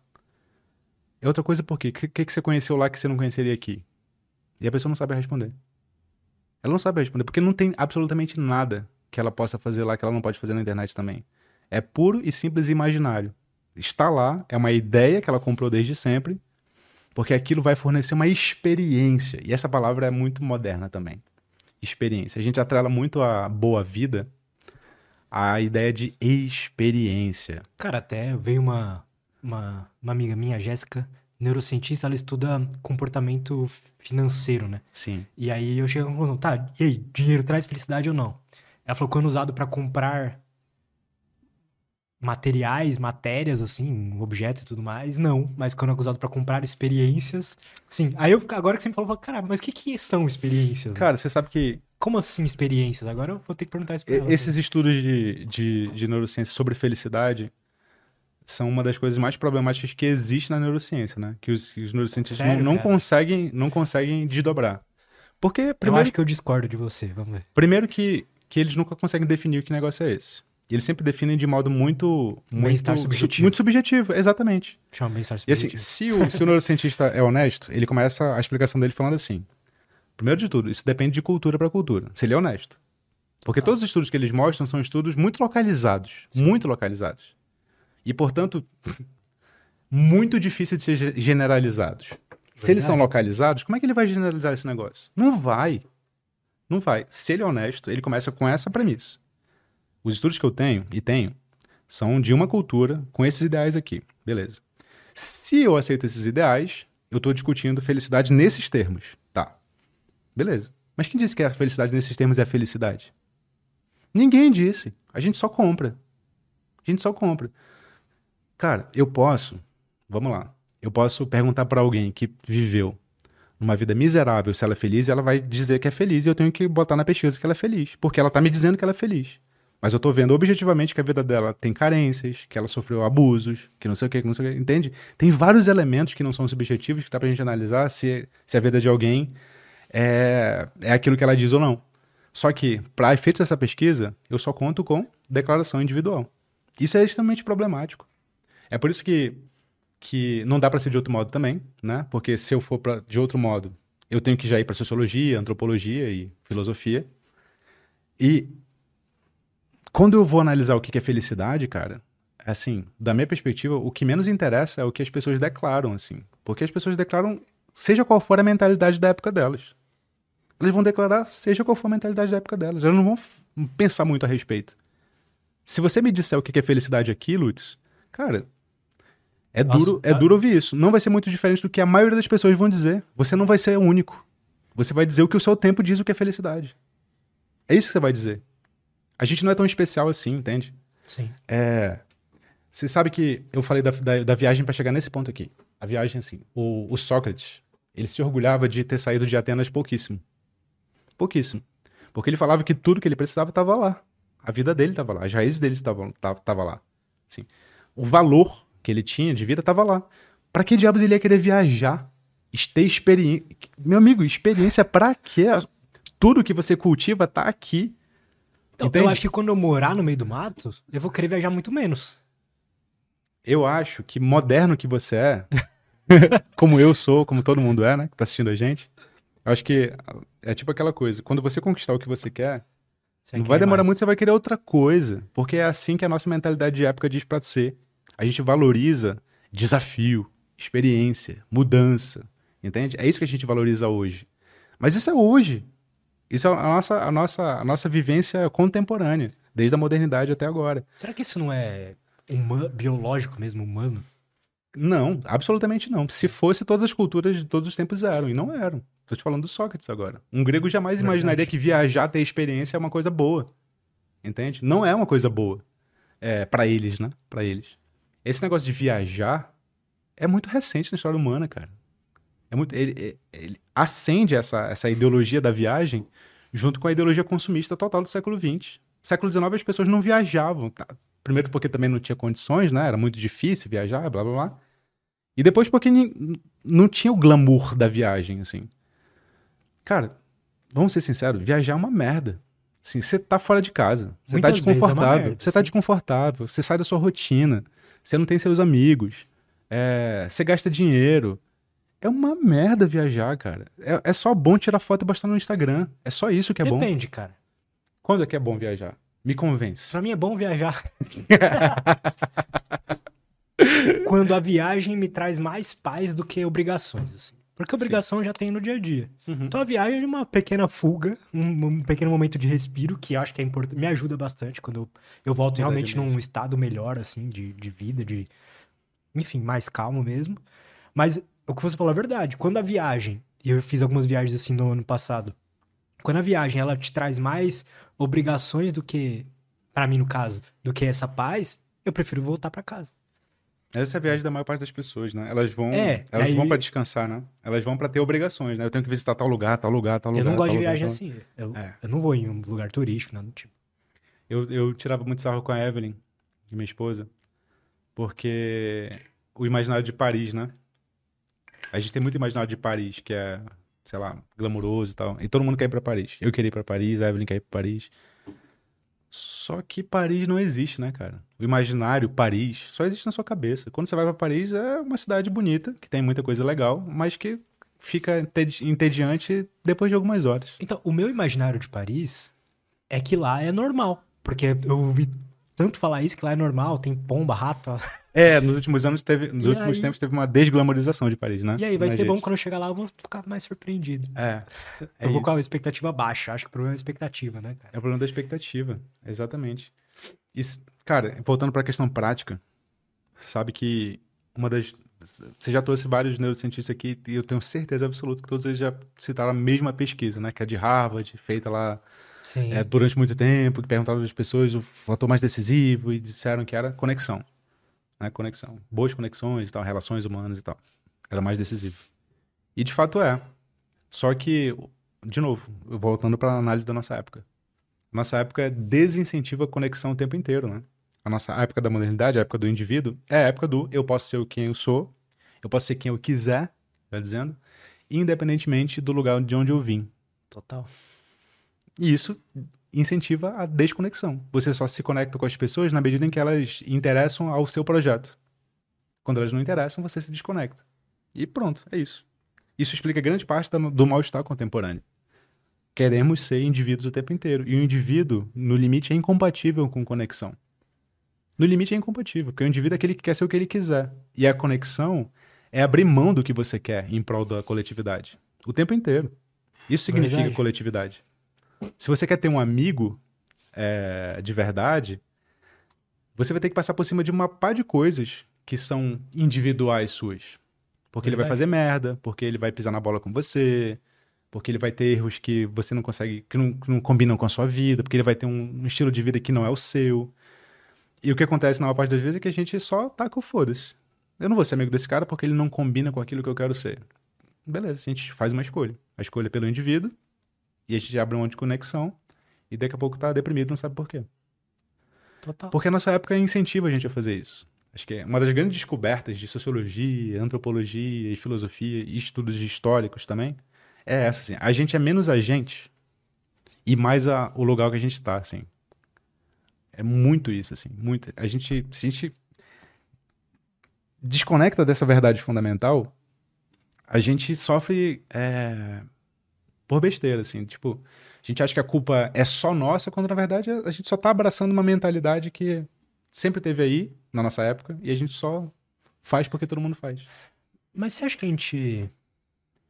É outra coisa por quê? O que, que você conheceu lá que você não conheceria aqui? E a pessoa não sabe responder. Ela não sabe responder, porque não tem absolutamente nada que ela possa fazer lá que ela não pode fazer na internet também. É puro e simples imaginário. Está lá, é uma ideia que ela comprou desde sempre, porque aquilo vai fornecer uma experiência. E essa palavra é muito moderna também. Experiência. A gente atrela muito a boa vida a ideia de experiência. Cara, até veio uma, uma, uma amiga minha, Jéssica, neurocientista, ela estuda comportamento financeiro, né? Sim. E aí eu chego à conclusão, tá, e aí, dinheiro traz felicidade ou não? Ela falou, quando usado para comprar materiais, matérias, assim, objetos e tudo mais, não. Mas quando é usado para comprar experiências, sim. Aí eu, agora que você me falou, eu falo, cara, mas o que, que são experiências? Né? Cara, você sabe que. Como assim experiências? Agora eu vou ter que perguntar isso pra ela. Esses né? estudos de, de, de neurociência sobre felicidade são uma das coisas mais problemáticas que existe na neurociência, né? Que os, os neurocientistas Sério, não, não conseguem, não conseguem desdobrar. Porque, primeiro... Eu acho que eu discordo de você, vamos ver. Primeiro que, que eles nunca conseguem definir que negócio é esse. E eles sempre definem de modo muito. Muito subjetivo. muito subjetivo, exatamente. Chama bem-estar subjetivo. E assim, se o, se o neurocientista é honesto, ele começa a explicação dele falando assim: primeiro de tudo, isso depende de cultura para cultura. Se ele é honesto. Porque ah. todos os estudos que eles mostram são estudos muito localizados. Sim. Muito localizados. E, portanto, muito difícil de ser generalizados. Verdade. Se eles são localizados, como é que ele vai generalizar esse negócio? Não vai. Não vai. Se ele é honesto, ele começa com essa premissa. Os estudos que eu tenho, e tenho, são de uma cultura com esses ideais aqui. Beleza. Se eu aceito esses ideais, eu estou discutindo felicidade nesses termos. Tá. Beleza. Mas quem disse que a felicidade nesses termos é felicidade? Ninguém disse. A gente só compra. A gente só compra. Cara, eu posso, vamos lá, eu posso perguntar para alguém que viveu numa vida miserável se ela é feliz e ela vai dizer que é feliz e eu tenho que botar na pesquisa que ela é feliz, porque ela tá me dizendo que ela é feliz. Mas eu tô vendo objetivamente que a vida dela tem carências, que ela sofreu abusos, que não sei o que, que não sei o que, entende? Tem vários elementos que não são subjetivos que dá pra gente analisar se, se a vida de alguém é, é aquilo que ela diz ou não. Só que, para efeito dessa pesquisa, eu só conto com declaração individual. Isso é extremamente problemático. É por isso que, que não dá para ser de outro modo também, né? Porque se eu for pra, de outro modo, eu tenho que já ir para sociologia, antropologia e filosofia. E quando eu vou analisar o que é felicidade, cara, assim, da minha perspectiva, o que menos interessa é o que as pessoas declaram, assim. Porque as pessoas declaram, seja qual for a mentalidade da época delas. Elas vão declarar, seja qual for a mentalidade da época delas. Elas não vão pensar muito a respeito. Se você me disser o que é felicidade aqui, Lutz, cara, é Nossa, duro, é duro ouvir isso. Não vai ser muito diferente do que a maioria das pessoas vão dizer. Você não vai ser o único. Você vai dizer o que o seu tempo diz o que é felicidade. É isso que você vai dizer. A gente não é tão especial assim, entende? Sim. É, você sabe que eu falei da, da, da viagem para chegar nesse ponto aqui. A viagem, assim, o, o, Sócrates, ele se orgulhava de ter saído de Atenas pouquíssimo. Pouquíssimo. Porque ele falava que tudo que ele precisava estava lá. A vida dele estava lá, as raízes dele estavam tava lá. Assim, o valor que ele tinha de vida estava lá. Para que diabos ele ia querer viajar? Ter experiência. Meu amigo, experiência para quê? Tudo que você cultiva tá aqui. Então, eu acho que quando eu morar no meio do mato, eu vou querer viajar muito menos. Eu acho que moderno que você é, *laughs* como eu sou, como todo mundo é, né, que tá assistindo a gente, eu acho que é tipo aquela coisa, quando você conquistar o que você quer, você não vai demorar mais. muito, você vai querer outra coisa, porque é assim que a nossa mentalidade de época diz pra ser. A gente valoriza desafio, experiência, mudança, entende? É isso que a gente valoriza hoje. Mas isso é hoje. Isso é a nossa, a nossa, a nossa vivência contemporânea, desde a modernidade até agora. Será que isso não é humano, biológico mesmo, humano? Não, absolutamente não. Se fosse, todas as culturas de todos os tempos eram, e não eram. Estou te falando do Sócrates agora. Um grego jamais Verdade. imaginaria que viajar, ter experiência é uma coisa boa. Entende? Não é uma coisa boa. É, para eles, né? Para eles. Esse negócio de viajar é muito recente na história humana, cara. É muito, ele, ele acende essa, essa ideologia da viagem junto com a ideologia consumista total do século XX. século XIX as pessoas não viajavam. Tá? Primeiro porque também não tinha condições, né? Era muito difícil viajar, blá blá blá. E depois porque não tinha o glamour da viagem, assim. Cara, vamos ser sinceros, viajar é uma merda. Assim, você tá fora de casa, você tá desconfortável, é merda, você tá desconfortável, você sai da sua rotina, você não tem seus amigos, é, você gasta dinheiro, é uma merda viajar, cara. É, é só bom tirar foto e postar no Instagram. É só isso que é Depende, bom. Depende, cara. Quando é que é bom viajar? Me convence. Pra mim é bom viajar. *laughs* Quando a viagem me traz mais paz do que obrigações, assim. Porque obrigação Sim. já tem no dia a dia. Uhum. Então a viagem é uma pequena fuga, um, um, pequeno momento de respiro, que eu acho que é importante, me ajuda bastante quando eu, eu volto realmente num estado melhor, assim, de, de vida, de. Enfim, mais calmo mesmo. Mas o que você falou é verdade. Quando a viagem, e eu fiz algumas viagens assim no ano passado, quando a viagem ela te traz mais obrigações do que, para mim no caso, do que essa paz, eu prefiro voltar para casa. Essa é a viagem da maior parte das pessoas, né? Elas vão, é, elas aí... vão para descansar, né? Elas vão para ter obrigações, né? Eu tenho que visitar tal lugar, tal lugar, tal lugar. Eu não gosto de lugar, viagem tal... assim. Eu, é. eu não vou em um lugar turístico, nada do tipo. Eu, eu tirava muito sarro com a Evelyn, minha esposa, porque o imaginário de Paris, né? A gente tem muito imaginário de Paris, que é, sei lá, glamuroso e tal. E todo mundo quer ir pra Paris. Eu queria ir pra Paris, a Evelyn quer ir pra Paris. Só que Paris não existe, né, cara? O imaginário Paris só existe na sua cabeça. Quando você vai para Paris, é uma cidade bonita, que tem muita coisa legal, mas que fica entediante depois de algumas horas. Então, o meu imaginário de Paris é que lá é normal. Porque eu ouvi tanto falar isso que lá é normal, tem pomba, rato. É, nos últimos anos teve, nos e últimos aí... tempos teve uma desglamorização de Paris, né? E aí, vai ser gente. bom quando eu chegar lá, eu vou ficar mais surpreendido. É. é eu vou com a expectativa baixa. Acho que o problema é a expectativa, né, cara? É o problema da expectativa, exatamente. E, cara, voltando para a questão prática, sabe que uma das. Você já trouxe vários neurocientistas aqui e eu tenho certeza absoluta que todos eles já citaram a mesma pesquisa, né? Que é de Harvard, feita lá Sim. é, durante muito tempo, que perguntaram às pessoas o fator mais decisivo e disseram que era conexão. Né? Conexão. Boas conexões e tal, relações humanas e tal. Era mais decisivo. E de fato é. Só que, de novo, voltando para a análise da nossa época. Nossa época desincentiva a conexão o tempo inteiro, né? A nossa época da modernidade, a época do indivíduo, é a época do eu posso ser quem eu sou, eu posso ser quem eu quiser, tá dizendo, independentemente do lugar de onde eu vim. Total. E isso incentiva a desconexão. Você só se conecta com as pessoas na medida em que elas interessam ao seu projeto. Quando elas não interessam, você se desconecta. E pronto, é isso. Isso explica grande parte do mal-estar contemporâneo. Queremos ser indivíduos o tempo inteiro. E o indivíduo, no limite, é incompatível com conexão. No limite, é incompatível, porque o indivíduo é aquele que quer ser o que ele quiser. E a conexão é abrir mão do que você quer em prol da coletividade. O tempo inteiro. Isso significa Verdade. coletividade. Se você quer ter um amigo é, de verdade, você vai ter que passar por cima de uma pá de coisas que são individuais suas. Porque ele vai Verdade. fazer merda, porque ele vai pisar na bola com você, porque ele vai ter erros que você não consegue, que não, que não combinam com a sua vida, porque ele vai ter um, um estilo de vida que não é o seu. E o que acontece na maior parte das vezes é que a gente só taca o foda-se. Eu não vou ser amigo desse cara porque ele não combina com aquilo que eu quero ser. Beleza, a gente faz uma escolha. A escolha é pelo indivíduo, e a gente abre um monte de conexão, e daqui a pouco tá deprimido, não sabe por quê. Total. Porque a nossa época incentiva a gente a fazer isso. Acho que é uma das grandes descobertas de sociologia, antropologia e filosofia e estudos históricos também é essa, assim. A gente é menos a gente e mais a, o lugar que a gente está, assim. É muito isso, assim. Muito. A gente, se a gente desconecta dessa verdade fundamental, a gente sofre é, por besteira, assim. Tipo, a gente acha que a culpa é só nossa, quando na verdade a gente só tá abraçando uma mentalidade que sempre teve aí, na nossa época, e a gente só faz porque todo mundo faz. Mas você acha que a gente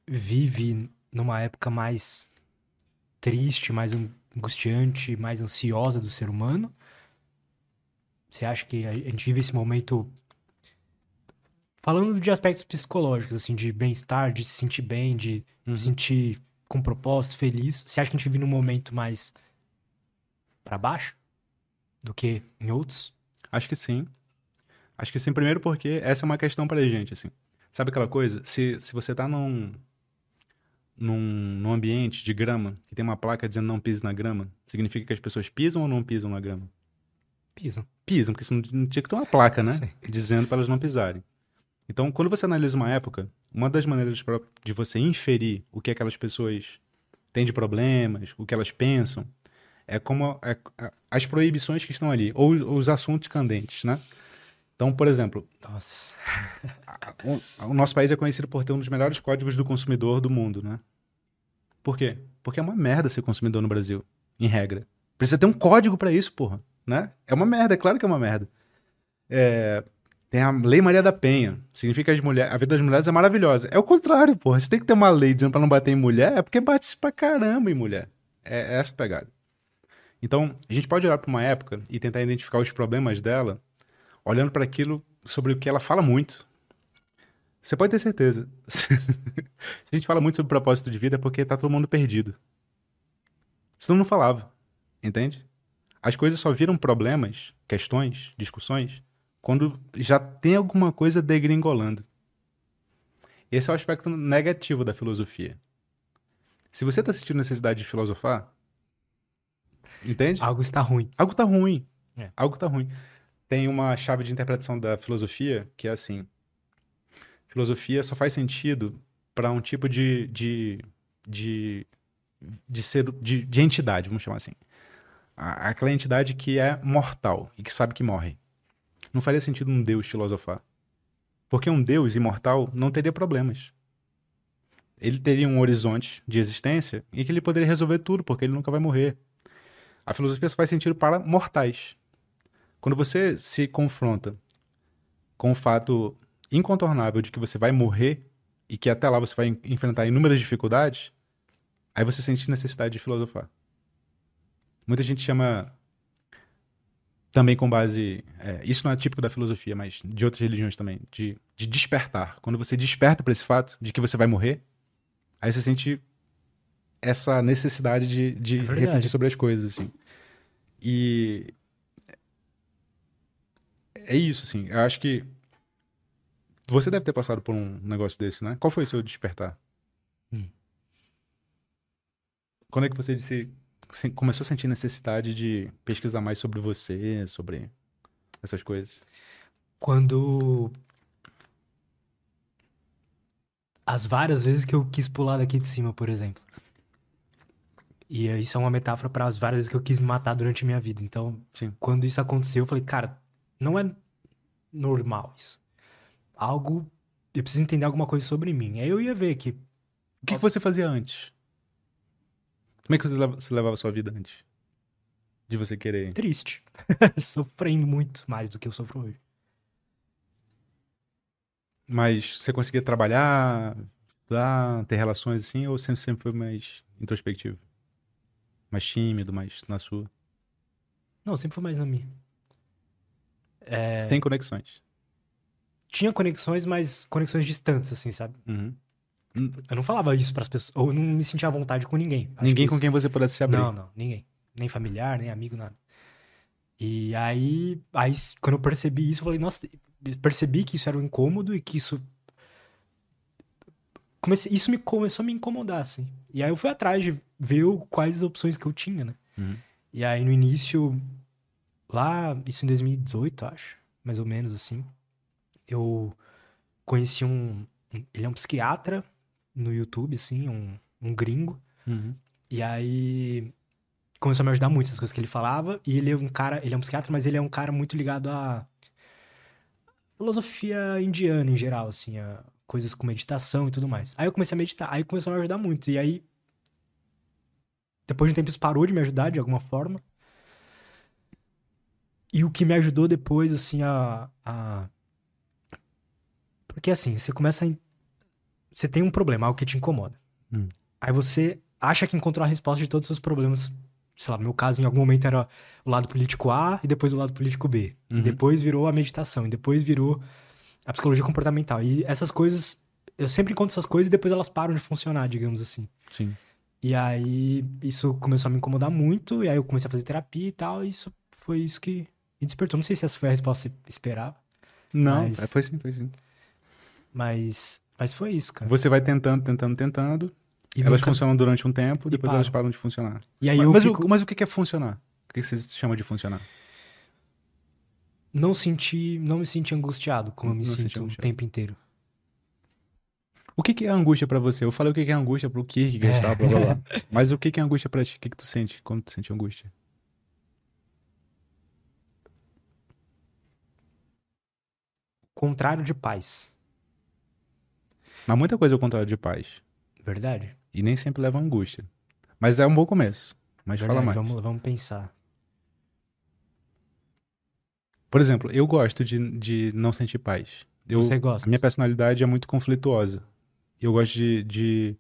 vive numa época mais triste, mais angustiante, mais ansiosa do ser humano? Você acha que a gente vive esse momento falando de aspectos psicológicos, assim, de bem-estar, de se sentir bem, de Uhum. se sentir com propósito, feliz? Você acha que a gente vive num momento mais pra baixo do que em outros? Acho que sim. Acho que sim, primeiro porque essa é uma questão pra gente, assim. Sabe aquela coisa? Se, se você tá num, num, num ambiente de grama que tem uma placa dizendo não pise na grama, significa que as pessoas pisam ou não pisam na grama? Pisam. pisam, porque senão não tinha que ter uma placa, né? Sim. Dizendo para elas não pisarem. Então, quando você analisa uma época, uma das maneiras de você inferir o que aquelas pessoas têm de problemas, o que elas pensam, é como é- as proibições que estão ali, ou os assuntos candentes, né? Então, por exemplo, Nossa. o, o nosso país é conhecido por ter um dos melhores códigos do consumidor do mundo, né? Por quê? Porque é uma merda ser consumidor no Brasil, em regra. Precisa ter um código pra isso, porra, né? É uma merda, é claro que é uma merda. É, tem a Lei Maria da Penha. Significa que mulheres, a vida das mulheres é maravilhosa. É o contrário, porra. Você tem que ter uma lei dizendo pra não bater em mulher, é porque bate-se pra caramba em mulher. É, é essa pegada. Então, a gente pode olhar pra uma época e tentar identificar os problemas dela, olhando pra aquilo sobre o que ela fala muito. Você pode ter certeza. *laughs* Se a gente fala muito sobre propósito de vida é porque tá todo mundo perdido. Senão não falava. Entende? As coisas só viram problemas, questões, discussões, quando já tem alguma coisa degringolando. Esse é o aspecto negativo da filosofia. Se você está sentindo necessidade de filosofar, entende? Algo está ruim. Algo tá ruim. É. Algo tá ruim. Tem uma chave de interpretação da filosofia que é assim: filosofia só faz sentido para um tipo de, de, de, de ser de, de entidade, vamos chamar assim. Aquela entidade que é mortal e que sabe que morre. Não faria sentido um deus filosofar. Porque um deus imortal não teria problemas. Ele teria um horizonte de existência em que ele poderia resolver tudo, porque ele nunca vai morrer. A filosofia só faz sentido para mortais. Quando você se confronta com o fato incontornável de que você vai morrer e que até lá você vai en- enfrentar inúmeras dificuldades, aí você sente necessidade de filosofar. Muita gente chama também com base. é, isso não é típico da filosofia, mas de outras religiões também, de, de despertar. Quando você desperta para esse fato de que você vai morrer, aí você sente essa necessidade de, de É refletir sobre as coisas, assim. E é isso, assim. Eu acho que você deve ter passado por um negócio desse, né? Qual foi o seu despertar? Hum. Quando é que você disse, se- começou a sentir necessidade de pesquisar mais sobre você, sobre essas coisas? Quando. As várias vezes que eu quis pular daqui de cima, por exemplo. E isso é uma metáfora para as várias vezes que eu quis me matar durante a minha vida. Então, Sim. quando isso aconteceu, eu falei, cara, não é normal isso. Algo. Eu preciso entender alguma coisa sobre mim. Aí eu ia ver que O que, que você fazia antes? Como é que você leva- você levava a sua vida antes? De você querer. triste. *laughs* Sofrendo muito mais do que eu sofro hoje. Mas você conseguia trabalhar, estudar, ter relações assim, ou sempre, sempre foi mais introspectivo? Mais tímido, mais na sua? Não, sempre foi mais na minha. É, Sem conexões. tinha conexões, mas conexões distantes, assim, sabe? Uhum. Eu não falava isso pras pessoas, ou eu não me sentia à vontade com ninguém. Ninguém que com isso- quem você pudesse se abrir. Não, não, ninguém. Nem familiar, nem amigo, nada. E aí, aí, quando eu percebi isso, eu falei, nossa, percebi que isso era um incômodo e que isso. Comecei, isso me começou a me incomodar, assim. E aí eu fui atrás de ver quais as opções que eu tinha, né? Uhum. E aí no início, lá, isso em 2018, acho, mais ou menos assim, eu conheci um- ele é um psiquiatra no YouTube, assim, um, um gringo. Uhum. E aí começou a me ajudar muito as coisas que ele falava. E ele é um cara, ele é um psiquiatra, mas ele é um cara muito ligado à filosofia indiana em geral, assim, a coisas com meditação e tudo mais. Aí eu comecei a meditar, aí começou a me ajudar muito. E aí, depois de um tempo, isso parou de me ajudar de alguma forma. E o que me ajudou depois, assim, a. a... Porque assim, você começa a. Você tem um problema, algo que te incomoda. Hum. Aí você acha que encontrou a resposta de todos os seus problemas. Sei lá, no meu caso, em algum momento era o lado político A e depois o lado político B. Uhum. E depois virou a meditação. E depois virou a psicologia comportamental. E essas coisas. Eu sempre encontro essas coisas e depois elas param de funcionar, digamos assim. Sim. E aí isso começou a me incomodar muito. E aí eu comecei a fazer terapia e tal. E isso foi isso que me despertou. Não sei se essa foi a resposta que você esperava. Não, Mas- é, foi sim, foi sim. Mas, mas foi isso, cara. Você vai tentando, tentando, tentando. E elas nunca- funcionam durante um tempo, depois param. elas param de funcionar. E aí mas fico... o, mas o que que é funcionar? O que que você chama de funcionar? não senti, não me senti angustiado como eu me Não senti sinto o tempo inteiro. O que que é angústia pra você? Eu falei o que que é angústia pro Kierkegaard, É. tal, blá, blá, blá. Mas o que que é angústia pra ti? O que que tu sente quando tu sente angústia? Contrário de paz. Mas muita coisa é o contrário de paz. Verdade? E nem sempre leva a angústia. Mas é um bom começo. Mas Verdade. fala mais. Vamos, vamos pensar. Por exemplo, eu gosto de, de não sentir paz. Eu, Você gosta? A minha personalidade é muito conflituosa. Eu gosto de, de,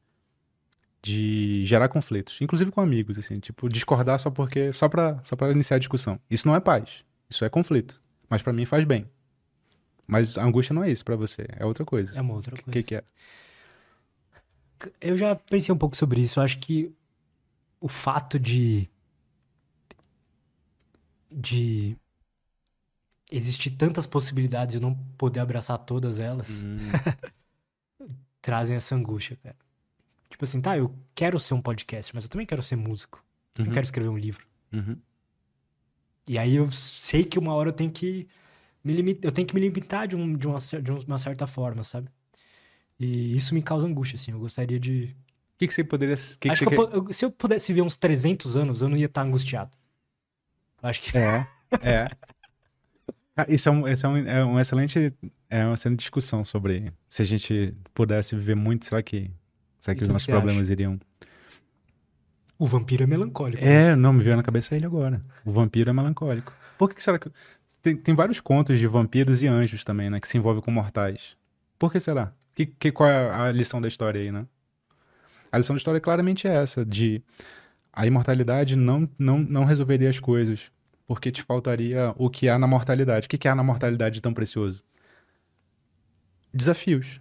de gerar conflitos, inclusive com amigos, assim, tipo, discordar só porque só pra, só pra iniciar a discussão. Isso não é paz, isso é conflito. Mas pra mim faz bem. Mas a angústia não é isso pra você, é outra coisa. É uma outra O coisa. que, que é? Eu já pensei um pouco sobre isso. Eu acho que o fato de. de. existir tantas possibilidades e eu não poder abraçar todas elas Hum, *laughs* trazem essa angústia, cara. Tipo assim, tá, eu quero ser um podcast, mas eu também quero ser músico. Eu Uhum. quero escrever um livro. uhum. E aí eu sei que uma hora eu tenho que me limitar, eu tenho que me limitar de, um, de, uma, de uma certa forma, sabe? E isso me causa angústia, assim. Eu gostaria de. O que, que você poderia. Que que Acho você que, eu eu- se eu pudesse viver uns 300 anos, eu não ia estar angustiado. Eu Acho que. É. É. Ah, Isso é, um, isso é, um, é um excelente. É uma excelente discussão sobre se a gente pudesse viver muito, será que. Será que os que nossos problemas iriam. O vampiro é melancólico. É, não, me veio na cabeça ele agora. O vampiro é melancólico. Por que, que será que. Tem, tem vários contos de vampiros e anjos também, né? Que se envolvem com mortais. Por que será? Que, que, qual é a lição da história aí, né? A lição da história claramente é essa: de a imortalidade não, não, não resolveria as coisas, porque te faltaria o que há na mortalidade. O que, que há na mortalidade de tão precioso? Desafios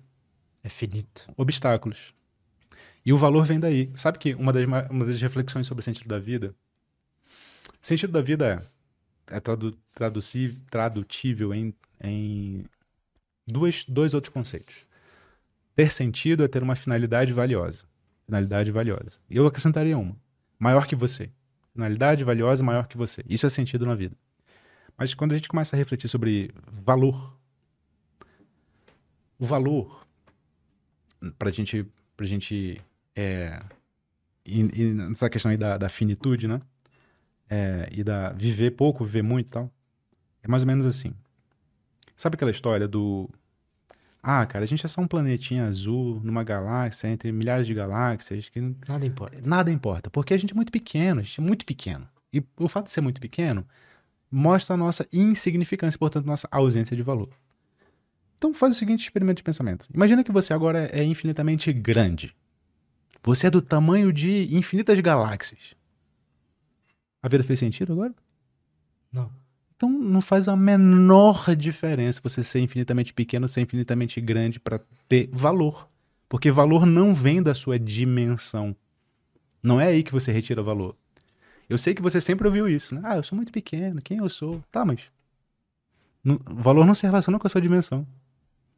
É finito. obstáculos. E o valor vem daí. Sabe que uma das, uma das reflexões sobre o sentido da vida. Sentido da vida é, é tradu, tradutível em, em duas, dois outros conceitos. Ter sentido é ter uma finalidade valiosa. Finalidade valiosa. E eu acrescentaria uma. Maior que você. Finalidade valiosa maior que você. Isso é sentido na vida. Mas quando a gente começa a refletir sobre valor, o valor, para gente, a gente. É, e, e nessa questão aí da, da finitude, né? É, e da viver pouco, viver muito e tal. É mais ou menos assim. Sabe aquela história do. Ah, cara, a gente é só um planetinha azul numa galáxia entre milhares de galáxias. Que... Nada importa. Nada importa, porque a gente é muito pequeno, a gente é muito pequeno. E o fato de ser muito pequeno mostra a nossa insignificância, portanto, nossa ausência de valor. Então faz o seguinte experimento de pensamento. Imagina que você agora é infinitamente grande. Você é do tamanho de infinitas galáxias. A vida fez sentido agora? Não. Então não faz a menor diferença você ser infinitamente pequeno ou ser infinitamente grande para ter valor. Porque valor não vem da sua dimensão. Não é aí que você retira valor. Eu sei que você sempre ouviu isso, né? Ah, eu sou muito pequeno, quem eu sou? Tá, mas. O valor não se relaciona com a sua dimensão.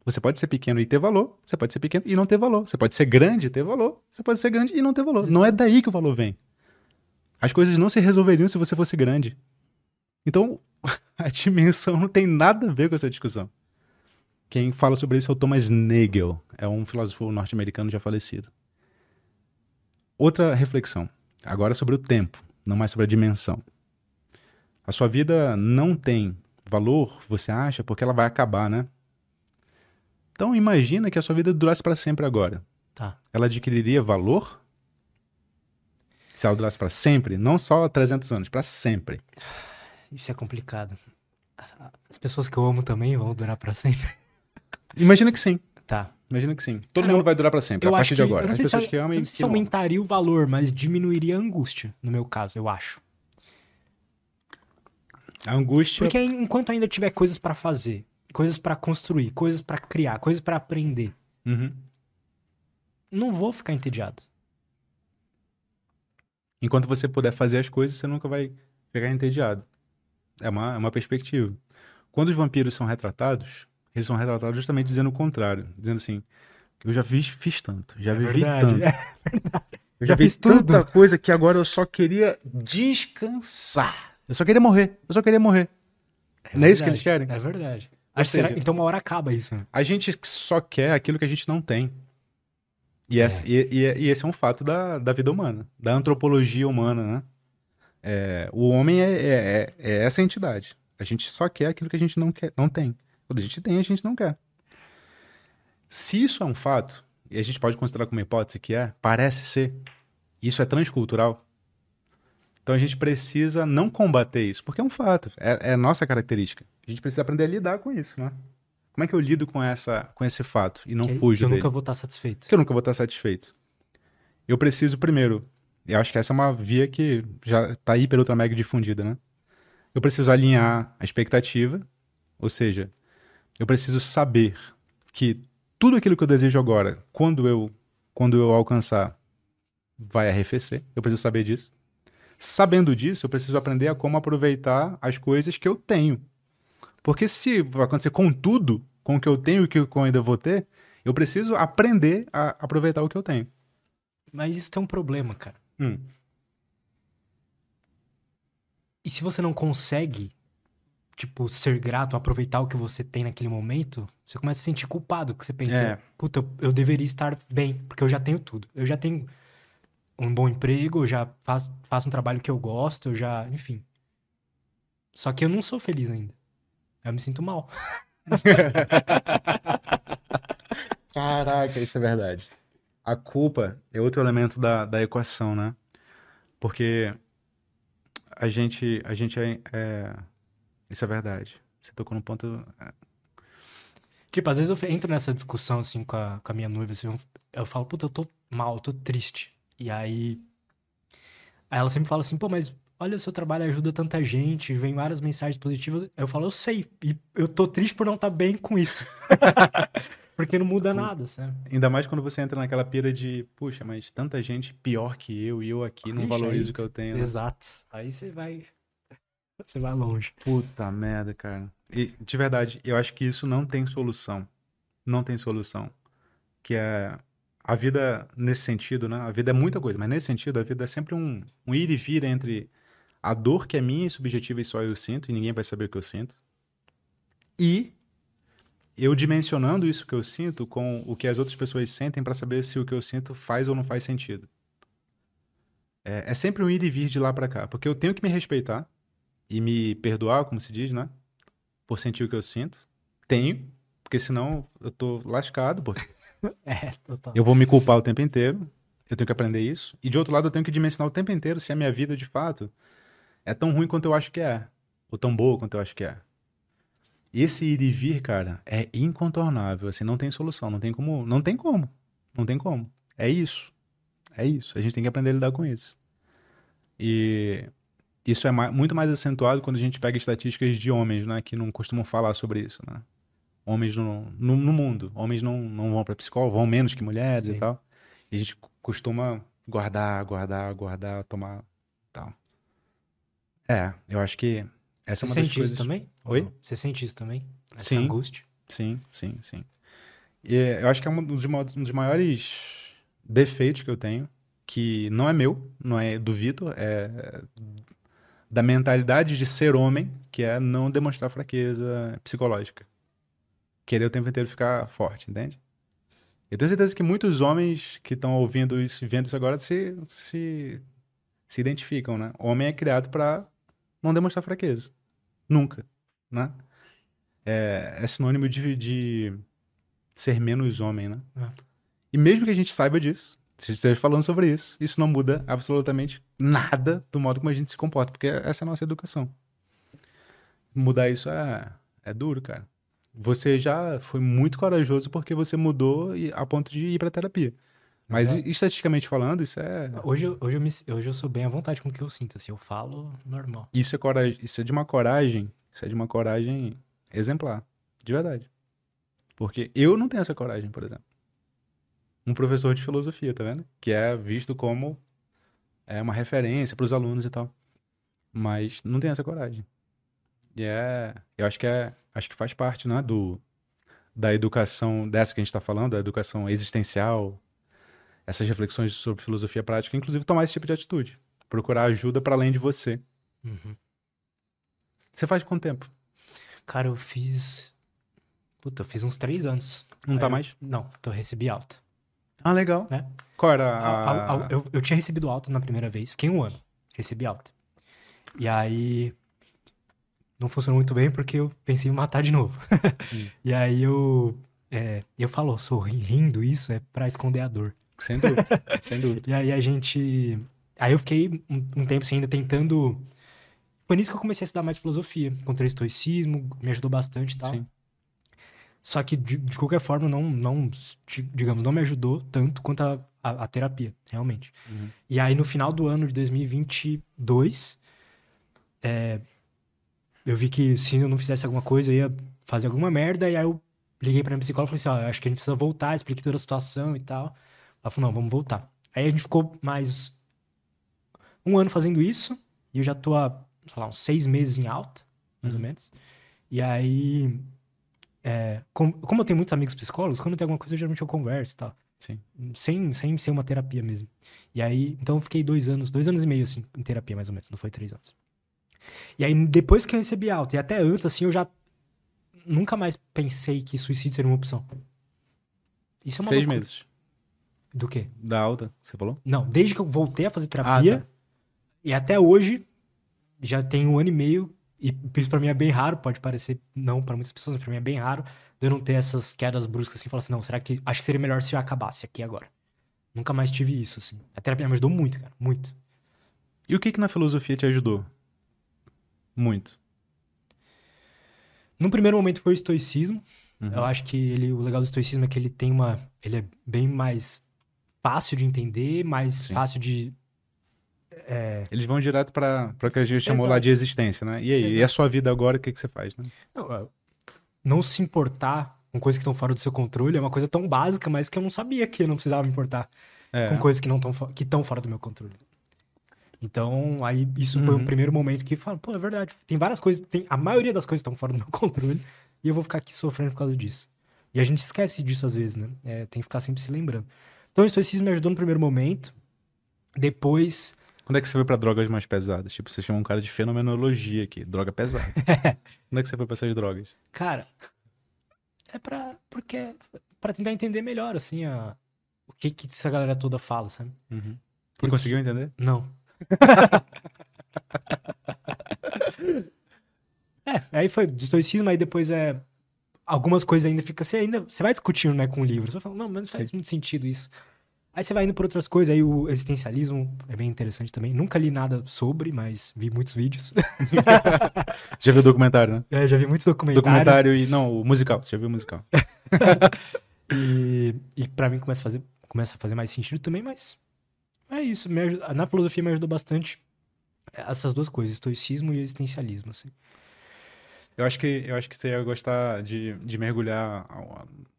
Você pode ser pequeno e ter valor, você pode ser pequeno e não ter valor. Você pode ser grande e ter valor, você pode ser grande e não ter valor. Exato. Não é daí que o valor vem. As coisas não se resolveriam se você fosse grande. Então, *laughs* a dimensão não tem nada a ver com essa discussão. Quem fala sobre isso é o Thomas Nagel, é um filósofo norte-americano já falecido. Outra reflexão, agora sobre o tempo não mais sobre a dimensão. A sua vida não tem valor, você acha, porque ela vai acabar, né? Então imagina que a sua vida durasse para sempre agora. Tá. Ela adquiriria valor? Se ela durasse para sempre, não só 300 anos, para sempre. *sighs* Isso é complicado. As pessoas que eu amo também vão durar para sempre. *laughs* Imagina que sim. Tá. Imagina que sim. Todo Cara, mundo vai durar para sempre, a partir de agora. As pessoas se, que amam não sei se aumentaria o valor, mas diminuiria a angústia, no meu caso, eu acho. A angústia. Porque enquanto ainda tiver coisas para fazer, coisas para construir, coisas para criar, coisas para aprender, uhum. não vou ficar entediado. Enquanto você puder fazer as coisas, você nunca vai ficar entediado. É uma, é uma perspectiva. Quando os vampiros são retratados, eles são retratados justamente dizendo o contrário, dizendo assim, eu já fiz, fiz tanto, já é vivi verdade, tanto. *laughs* É verdade. Eu já, já fiz tanta coisa que agora eu só queria descansar. Eu só queria morrer. Eu só queria morrer. É não é isso que eles querem? É verdade. Seja, então uma hora acaba isso. Né? A gente só quer aquilo que a gente não tem. E, é. esse, e, e, e, esse é um fato da, da vida humana, da antropologia humana, né? É, o homem é, é, é, é essa entidade. A gente só quer aquilo que a gente não, quer, não tem. Quando a gente tem, a gente não quer. Se isso é um fato, e a gente pode considerar como hipótese que é, parece ser, isso é transcultural, então a gente precisa não combater isso, porque é um fato, é, é nossa característica. A gente precisa aprender a lidar com isso, né? Como é que eu lido com, essa, com esse fato e não que, fujo que eu dele? nunca vou estar satisfeito. Que eu nunca vou estar satisfeito. Eu preciso, primeiro, e acho que essa é uma via que já está hiper ultra mega difundida, né? Eu preciso alinhar a expectativa, ou seja, eu preciso saber que tudo aquilo que eu desejo agora, quando eu, quando eu alcançar, vai arrefecer. Eu preciso saber disso. Sabendo disso, eu preciso aprender a como aproveitar as coisas que eu tenho. Porque se acontecer com tudo, com o que eu tenho e o que eu ainda vou ter, eu preciso aprender a aproveitar o que eu tenho. Mas isso tem um problema, cara. Hum. E se você não consegue tipo, ser grato, aproveitar o que você tem naquele momento, você começa a se sentir culpado, que você pensa, é. puta, eu deveria estar bem, porque eu já tenho tudo. Eu já tenho um bom emprego, eu já faço, faço um trabalho que eu gosto, eu já, enfim. Só que eu não sou feliz ainda. Eu me sinto mal. *laughs* Caraca, isso é verdade. A culpa é outro elemento da, da equação, né? Porque a gente, a gente é, é isso é verdade. Você tocou no ponto. É. Tipo, às vezes eu entro nessa discussão, assim, com a, com a minha noiva, assim, eu falo, puta, eu tô mal, eu tô triste. E aí. Aí ela sempre fala assim, pô, mas olha, o seu trabalho ajuda tanta gente, vem várias mensagens positivas. Eu falo, eu sei, e eu tô triste por não estar tá bem com isso. *laughs* Porque não muda nada, sabe? Ainda mais quando você entra naquela pira de, puxa, mas tanta gente pior que eu e eu aqui não valorizo o que eu tenho. né? Exato. Aí você vai. *laughs* Você vai longe. Puta merda, cara. E, de verdade, eu acho que isso não tem solução. Não tem solução. Que é. A vida, nesse sentido, né? A vida é muita coisa, mas nesse sentido, a vida é sempre um, um ir e vir entre a dor que é minha e subjetiva e só eu sinto, e ninguém vai saber o que eu sinto, e eu dimensionando isso que eu sinto com o que as outras pessoas sentem pra saber se o que eu sinto faz ou não faz sentido. É, é sempre um ir e vir de lá pra cá, porque eu tenho que me respeitar e me perdoar, como se diz, né? Por sentir o que eu sinto. Tenho, porque senão eu tô lascado, porque *laughs* É, total. eu vou me culpar o tempo inteiro. Eu tenho que aprender isso. E de outro lado, eu tenho que dimensionar o tempo inteiro se a minha vida, de fato, é tão ruim quanto eu acho que é. Ou tão boa quanto eu acho que é. Esse ir e vir, cara, é incontornável. Assim, não tem solução. Não tem como. Não tem como. Não tem como. É isso. É isso. A gente tem que aprender a lidar com isso. E isso é ma- muito mais acentuado quando a gente pega estatísticas de homens, né? Que não costumam falar sobre isso, né? Homens no, no, no mundo. Homens não, não vão para psicólogo, vão menos que mulheres e Sim. tal. E a gente costuma guardar, guardar, guardar, tomar. É, eu acho que essa Você é uma das sente coisas. isso também? Oi? Você sente isso também? Essa Sim. angústia? Sim, sim, sim. E é, eu acho que é um dos, um dos maiores defeitos que eu tenho, que não é meu, não é do Vitor, é da mentalidade de ser homem, que é não demonstrar fraqueza psicológica. Querer o tempo inteiro ficar forte, entende? Eu tenho certeza que muitos homens que estão ouvindo isso e vendo isso agora se, se, se identificam, né? Homem é criado para não demonstrar fraqueza. Nunca, né? É, é sinônimo de, de ser menos homem, né? É. E mesmo que a gente saiba disso, se a gente esteja falando sobre isso, isso não muda absolutamente nada do modo como a gente se comporta, porque essa é a nossa educação. Mudar isso é, é duro, cara. Você já foi muito corajoso porque você mudou a ponto de ir pra terapia. Mas Exato. estatisticamente falando, isso é Hoje, eu- hoje, eu me, hoje eu sou bem à vontade com o que eu sinto, assim, eu falo normal. isso é coragem, isso é de uma coragem, isso é de uma coragem exemplar, de verdade. Porque eu não tenho essa coragem, por exemplo. Um professor de filosofia, tá vendo? Que é visto como é uma referência para os alunos e tal. Mas não tem essa coragem. E é, eu acho que é, acho que faz parte, né, do da educação dessa que a gente está falando, da educação existencial, essas reflexões sobre filosofia prática, inclusive tomar esse tipo de atitude, procurar ajuda para além de você. Uhum. Você faz quanto tempo? Cara, eu fiz. Puta, eu fiz uns três anos. Não Aí tá eu- mais? Não, então eu recebi alta. Ah, legal. Né? Qual era A- a- eu, eu tinha recebido alta na primeira vez, fiquei um ano, recebi alta. E aí. Não funcionou muito bem porque eu pensei em matar de novo. Hum. *laughs* E aí eu. É, eu falo, sorri- rindo isso é pra esconder a dor. Sem dúvida, *laughs* sem dúvida. E aí a gente. Aí eu fiquei um, um tempo assim, ainda tentando. Foi nisso que eu comecei a estudar mais filosofia. Encontrei estoicismo, me ajudou bastante e tal. Sim. Só que, de, de qualquer forma, não, não, di- digamos, não me ajudou tanto quanto a, a, a terapia, realmente. Uhum. E aí, no final do ano de 2022, é, eu vi que se eu não fizesse alguma coisa, eu ia fazer alguma merda. E aí eu liguei pra minha psicóloga e falei assim, ó, acho que a gente precisa voltar, expliquei toda a situação e tal. Ela falou, não, vamos voltar. Aí a gente ficou mais um ano fazendo isso. E eu já tô há, sei lá, uns seis meses em alta, mais ou menos. E aí... é, com- como eu tenho muitos amigos psicólogos, quando tem alguma coisa, geralmente eu converso e tal. Sim. Sem, sem ser uma terapia mesmo. E aí, então eu fiquei dois anos, dois anos e meio, assim, em terapia, mais ou menos. Não foi três anos. E aí, depois que eu recebi alta, e até antes, assim, eu já nunca mais pensei que suicídio seria uma opção. Isso é uma Seis loucura. meses Do quê? da alta, você falou? Não, desde que eu voltei a fazer terapia, Ah, tá. e até hoje, já tem um ano e meio, e isso pra mim é bem raro, pode parecer não pra muitas pessoas, mas pra mim é bem raro, de eu não ter essas quedas bruscas assim, falar assim, não, será que, acho que seria melhor se eu acabasse aqui agora. Nunca mais tive isso, assim. A terapia me ajudou muito, cara, muito. E o que que na filosofia te ajudou? Muito. No primeiro momento foi o estoicismo, Uhum. eu acho que ele, o legal do estoicismo é que ele tem uma, ele é bem mais fácil de entender, mais Sim. fácil de... Eles vão direto para o que a gente chamou lá Exato. de existência, né? E aí, e a Exato. sua vida agora, o que que você faz, né? Não, é, não se importar com coisas que estão fora do seu controle é uma coisa tão básica, mas que eu não sabia que eu não precisava me importar É. com coisas que não estão que estão fora do meu controle. Então, aí isso foi Uhum. o primeiro momento que fala, pô, é verdade. Tem várias coisas, tem a maioria das coisas estão fora do meu *laughs* controle e eu vou ficar aqui sofrendo por causa disso. E a gente esquece disso às vezes, né? É, tem que ficar sempre se lembrando. Então, o estoicismo me ajudou no primeiro momento. Depois, Quando é que você foi pra drogas mais pesadas? Tipo, você chama um cara de fenomenologia aqui, droga pesada. *laughs* Quando é que você foi pra essas drogas? cara, é pra porque para tentar entender melhor assim a o que que essa galera toda fala, sabe? Uhum. Porque- E conseguiu entender? Não. *laughs* *laughs* é, aí foi de estoicismo, aí depois é. Algumas coisas ainda fica. Você ainda. Você vai discutindo, né, com o livro. Você fala, não, mas não faz muito sentido isso. Aí você vai indo por outras coisas, aí o existencialismo é bem interessante também. Nunca li nada sobre, mas vi muitos vídeos. *laughs* Já viu o documentário, né? É, já vi muitos documentários. Documentário e. Não, o musical. Você já viu o musical? *laughs* E, e para mim começa a, fazer, começa a fazer mais sentido também, mas é isso. ajuda- na filosofia me ajudou bastante essas duas coisas, estoicismo e existencialismo, assim. Eu acho que, eu acho que você ia gostar de, de mergulhar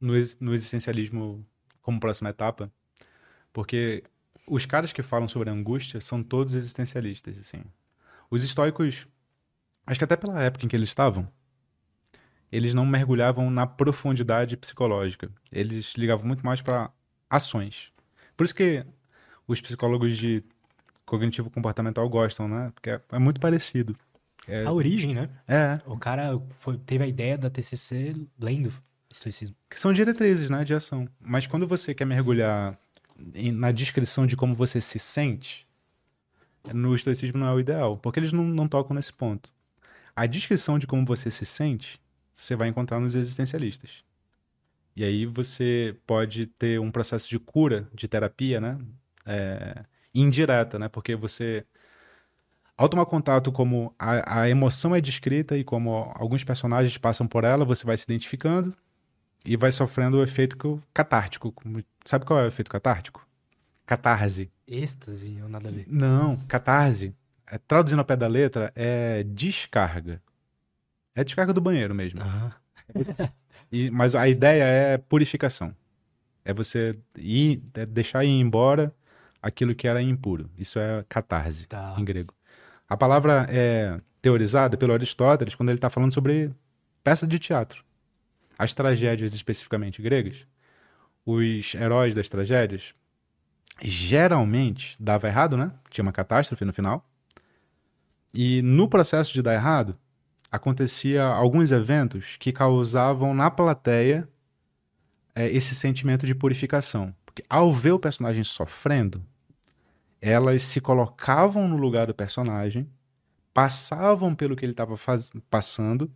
no, no existencialismo como próxima etapa, porque os caras que falam sobre angústia são todos existencialistas, assim. Os estoicos, acho que até pela época em que eles estavam, eles não mergulhavam na profundidade psicológica. Eles ligavam muito mais para ações. Por isso que os psicólogos de cognitivo comportamental gostam, né? Porque é, é muito parecido. É, A origem, né? é, O cara foi- teve a ideia da TCC lendo estoicismo. que são diretrizes, né, de ação. Mas quando você quer mergulhar na descrição de como você se sente, no estoicismo não é o ideal, porque eles não, não tocam nesse ponto. A descrição de como você se sente, você vai encontrar nos existencialistas. E aí você pode ter um processo de cura, de terapia, né, é, indireta, né, porque você ao tomar contato como a, a emoção é descrita e como alguns personagens passam por ela, você vai se identificando e vai sofrendo o efeito que o catártico. Sabe qual é o efeito catártico? Catarse. Êxtase ou nada a ver. Não, catarse. É, traduzindo ao pé da letra, é descarga. É descarga do banheiro mesmo. Aham. E- mas a ideia é purificação. É você ir, é deixar ir embora aquilo que era impuro. Isso é catarse Tá. em grego. A palavra é teorizada pelo Aristóteles quando ele está falando sobre peça de teatro. As tragédias especificamente gregas, os heróis das tragédias, geralmente dava errado, né? Tinha uma catástrofe no final. E no processo de dar errado, acontecia alguns eventos que causavam na plateia é, esse sentimento de purificação. Porque ao ver o personagem sofrendo, elas se colocavam no lugar do personagem, passavam pelo que ele estava passando,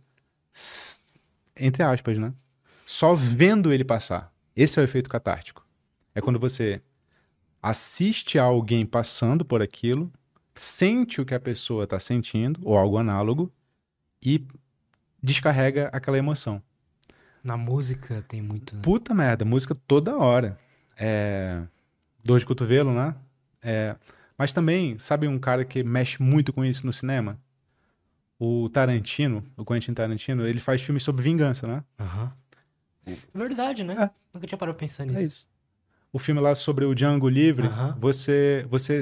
entre aspas, né? Só vendo ele passar. Esse é o efeito catártico. É quando você assiste a alguém passando por aquilo, sente o que a pessoa está sentindo, ou algo análogo, e descarrega aquela emoção. Na música tem muito. né? Puta merda, música toda hora. É... Dor de cotovelo, né? É... Mas também, sabe um cara que mexe muito com isso no cinema? O Tarantino, o Quentin Tarantino, ele faz filmes sobre vingança, né? Aham. Verdade, né? É. Nunca tinha parado pra pensar nisso. É isso. O filme lá sobre o Django Livre, Aham. você, você,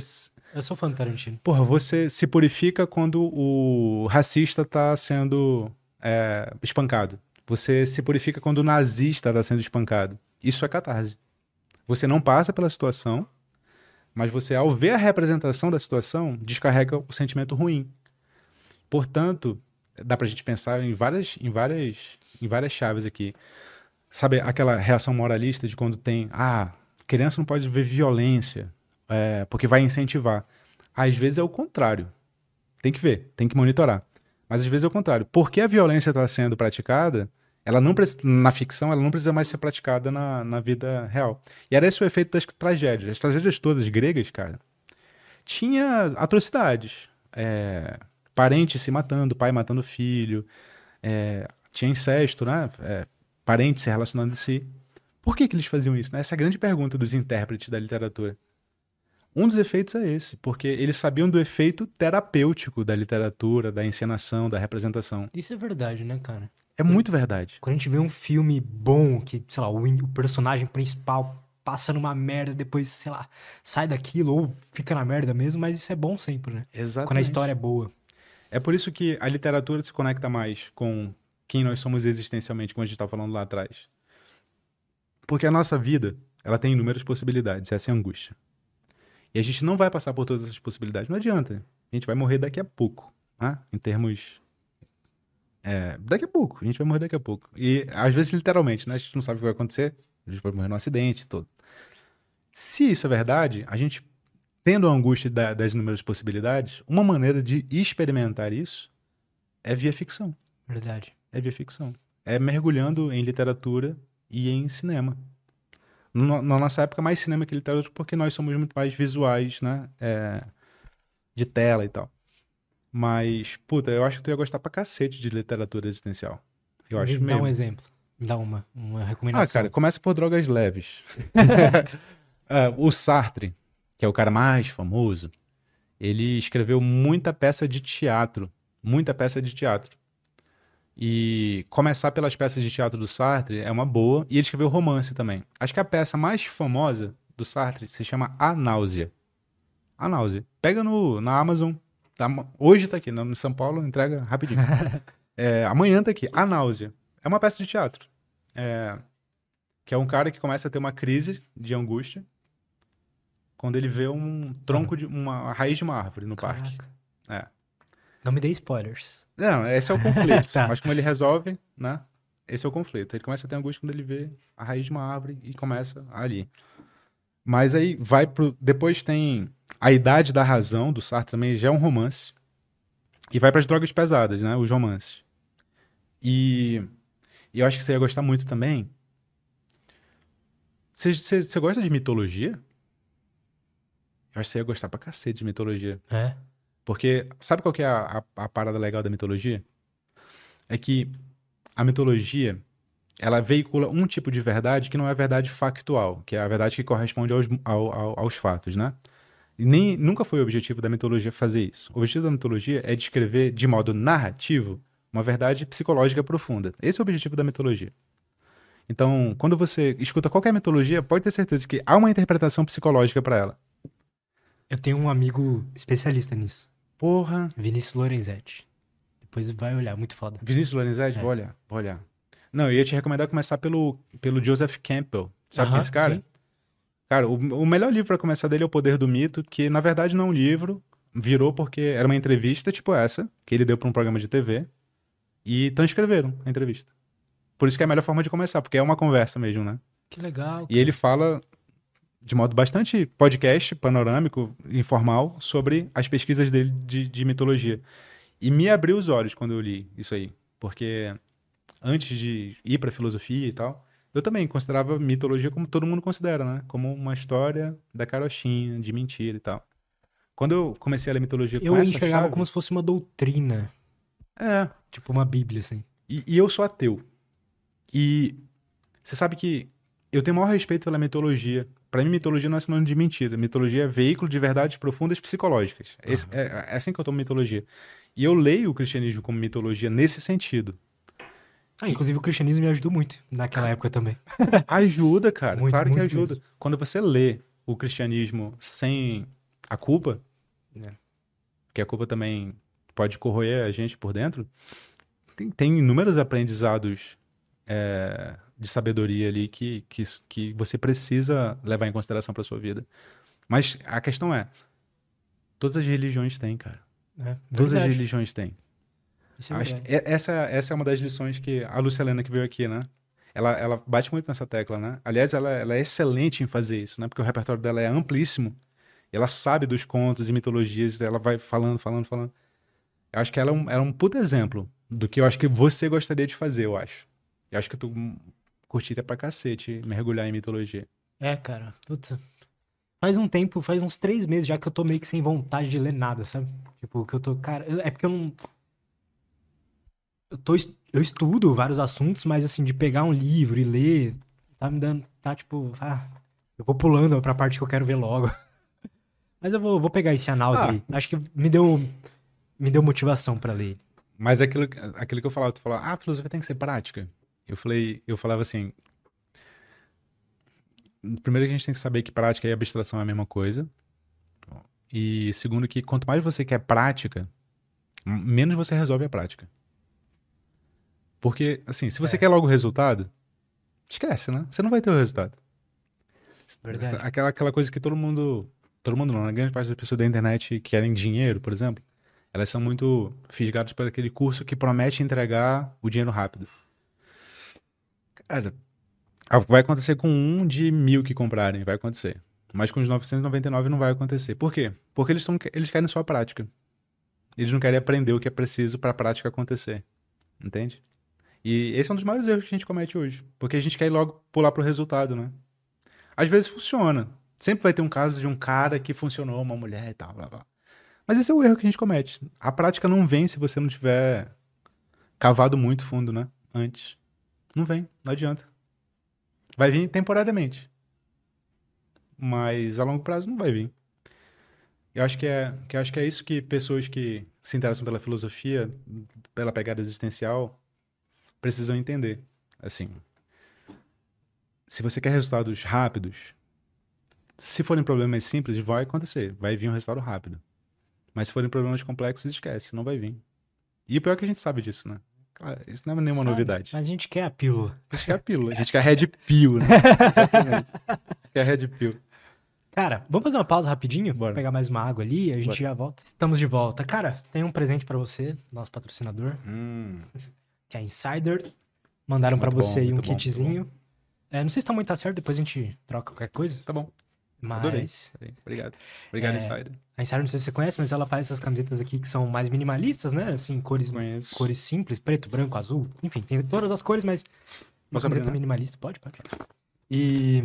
Eu sou fã do Tarantino. porra, você se purifica quando o racista tá sendo é, espancado. Você se purifica quando o nazista tá sendo espancado. Isso é catarse. Você não passa pela situação, mas você, ao ver a representação da situação, descarrega o sentimento ruim. Portanto, dá pra gente pensar em várias, em várias, em várias chaves aqui. Sabe aquela reação moralista de quando tem, ah, criança não pode ver violência, é, porque vai incentivar. Às vezes é o contrário. Tem que ver, tem que monitorar. Mas às vezes é o contrário. Porque a violência está sendo praticada, ela não na ficção, ela não precisa mais ser praticada na, na vida real. E era esse o efeito das tragédias. As tragédias todas gregas, cara, tinha atrocidades. É, parente se matando, pai matando filho, é, tinha incesto, né? É, parentes se relacionando entre si. Por que, que eles faziam isso? né? Essa é a grande pergunta dos intérpretes da literatura. Um dos efeitos é esse, porque eles sabiam do efeito terapêutico da literatura, da encenação, da representação. Isso é verdade, né, cara? É muito verdade. Quando a gente vê um filme bom, que, sei lá, o, o personagem principal passa numa merda, depois, sei lá, sai daquilo ou fica na merda mesmo, mas isso é bom sempre, né? Exatamente. Quando a história é boa. É por isso que a literatura se conecta mais com quem nós somos existencialmente, como a gente estava falando lá atrás. Porque a nossa vida, ela tem inúmeras possibilidades, essa é a angústia. E a gente não vai passar por todas essas possibilidades, não adianta. A gente vai morrer daqui a pouco, né? em termos é, daqui a pouco, a gente vai morrer daqui a pouco. E às vezes, literalmente, né? A gente não sabe o que vai acontecer, a gente pode morrer num acidente todo. Se isso é verdade, a gente, tendo a angústia da, das inúmeras possibilidades, uma maneira de experimentar isso é via ficção. Verdade. É via ficção. É mergulhando em literatura e em cinema. No, na nossa época, mais cinema que literatura, porque nós somos muito mais visuais, né? É, de tela e tal. Mas, puta, eu acho que tu ia gostar pra cacete de literatura existencial. Eu acho Me dá mesmo. um exemplo. Me dá uma, uma Ah, recomendação. cara, começa por drogas leves. Ah, *laughs* o Sartre, que é o cara mais famoso, ele escreveu muita peça de teatro. Muita peça de teatro. E começar pelas peças de teatro do Sartre é uma boa. E ele escreveu romance também. Acho que a peça mais famosa do Sartre se chama A Náusea. A Náusea. Pega no, na Amazon. Tá, hoje tá aqui, no no São Paulo, entrega rapidinho. *laughs* É, amanhã tá aqui. A Náusea. É uma peça de teatro. É, que é um cara que começa a ter uma crise de angústia quando ele vê um tronco de uma raiz de uma árvore no parque. Caraca. É. Não me dê spoilers. Não, esse é o conflito. *laughs* Tá. Mas como ele resolve, né? Esse é o conflito. Ele começa a ter angústia quando ele vê a raiz de uma árvore e começa ali. Mas aí vai pro. Depois tem A Idade da Razão, do Sartre também, já é um romance. E vai para as drogas pesadas, né? Os romances. E, e eu acho que você ia gostar muito também. Você, você, você gosta de mitologia? Eu acho que você ia gostar pra cacete de mitologia. É? Porque sabe qual que é a, a, a parada legal da mitologia? É que a mitologia, ela veicula um tipo de verdade que não é a verdade factual, que é a verdade que corresponde aos, ao- ao- aos fatos, né? E nem, nunca foi o objetivo da mitologia fazer isso. O objetivo da mitologia é descrever de modo narrativo uma verdade psicológica profunda. Esse é o objetivo da mitologia. Então, quando você escuta qualquer mitologia, pode ter certeza que há uma interpretação psicológica para ela. Eu tenho um amigo especialista nisso. Porra, Vinícius Lorenzetti. Depois vai olhar, muito foda. Vinícius Lorenzetti, É. vou olhar, vou olhar. Não, eu ia te recomendar começar pelo, pelo Joseph Campbell. Sabe quem é Aham, esse cara? sim. Cara, o, o melhor livro pra começar dele é O Poder do Mito, que na verdade não é um livro, virou porque era uma entrevista tipo essa, que ele deu pra um programa de TV, e transcreveram a entrevista. Por isso que é a melhor forma de começar, porque é uma conversa mesmo, né? Que legal. E ele fala de modo bastante podcast, panorâmico, informal, sobre as pesquisas dele de, de mitologia. E me abriu os olhos quando eu li isso aí. Porque antes de ir pra filosofia e tal, eu também considerava mitologia como todo mundo considera, né? Como uma história da carochinha, de mentira e tal. Quando eu comecei a ler mitologia com Eu essa enxergava chave, como se fosse uma doutrina. É, Tipo uma bíblia, assim. E, e eu sou ateu. E você sabe que eu tenho o maior respeito pela mitologia. Pra mim, mitologia não é sinônimo de mentira. Mitologia é veículo de verdades profundas psicológicas. Esse- é, é assim que eu tomo mitologia. E eu leio o cristianismo como mitologia nesse sentido. Ah, inclusive o cristianismo me ajudou muito naquela época também. *laughs* Ajuda, cara. Muito, claro que muito ajuda. Quando você lê o cristianismo sem a culpa, né? Porque a culpa também pode corroer a gente por dentro. Tem, tem inúmeros aprendizados é, de sabedoria ali que, que, que você precisa levar em consideração para sua vida. Mas a questão é, todas as religiões têm, cara. É, Todas as religiões têm. É é- essa, essa é uma das lições que a Lúcia Helena que veio aqui, né? Ela, ela bate muito nessa tecla, né? Aliás, ela, ela é excelente em fazer isso, né? Porque o repertório dela é amplíssimo. Ela sabe dos contos e mitologias, ela vai falando, falando, falando. Eu acho que ela é um, ela é um puta exemplo do que eu acho que você gostaria de fazer, eu acho. Eu acho que tu curtiria pra cacete mergulhar em mitologia. É, cara. Puta. Faz um tempo, faz uns três meses já que eu tô meio que sem vontade de ler nada, sabe? Tipo, que eu tô. Cara, é porque eu não. Eu, tô, eu estudo vários assuntos, mas assim, de pegar um livro e ler, tá me dando. Tá tipo. Ah, eu vou pulando pra parte que eu quero ver logo. *laughs* Mas eu vou, vou pegar esse análise Ah. aí. Acho que me deu, me deu motivação pra ler. Mas é aquilo, aquilo que eu falava, tu falava, ah, a filosofia tem que ser prática. Eu falei, eu falava assim. Primeiro que a gente tem que saber que prática e abstração é a mesma coisa. E segundo que quanto mais você quer prática, menos você resolve a prática. Porque, assim, se você É. quer logo o resultado, esquece, né? Você não vai ter o resultado. Verdade. Aquela, aquela coisa que todo mundo. Todo mundo não, a grande parte das pessoas da internet que querem dinheiro, por exemplo, elas são muito fisgadas por aquele curso que promete entregar o dinheiro rápido. Cara, vai acontecer com um de mil que comprarem, vai acontecer. Mas com os 999 não vai acontecer. Por quê? Porque eles, tão, eles querem só a prática. Eles não querem aprender o que é preciso para a prática acontecer. Entende? E esse é um dos maiores erros que a gente comete hoje. Porque a gente quer logo pular pro resultado, né? Às vezes funciona. Sempre vai ter um caso de um cara que funcionou, uma mulher e tal, blá blá. Mas esse é o erro que a gente comete. A prática não vem se você não tiver cavado muito fundo, né? Antes. Não vem, não adianta. Vai vir temporariamente. Mas a longo prazo não vai vir. Eu acho que é, que acho que é isso que pessoas que se interessam pela filosofia, pela pegada existencial, precisam entender. Assim, se você quer resultados rápidos, se forem problemas simples, vai acontecer, vai vir um resultado rápido. Mas se forem problemas complexos, esquece, não vai vir. E o pior é que a gente sabe disso, né? Claro, isso não é nenhuma Sabe? novidade. Mas a gente quer a pílula. A gente quer a pílula, a gente quer a Red Pill, né? *laughs* Exatamente. A gente quer a Red Pill. Cara, vamos fazer uma pausa rapidinho? Bora. Pegar mais uma água ali e a gente Bora. já volta. Estamos de volta. Cara, tem um presente pra você, nosso patrocinador, Hum, que é a Insider. Mandaram pra Muito bom, você aí um kitzinho. É, não sei se tá muito certo, depois a gente troca qualquer coisa. tá bom. Adorei. Mas Obrigado. Obrigado, É, Insider. a Insider, não sei se você conhece, mas ela faz essas camisetas aqui que são mais minimalistas, né? Assim, cores, Conheço. cores simples, preto, branco, azul. Enfim, tem todas as cores, mas uma Posso camiseta né? minimalista. Pode, pode. E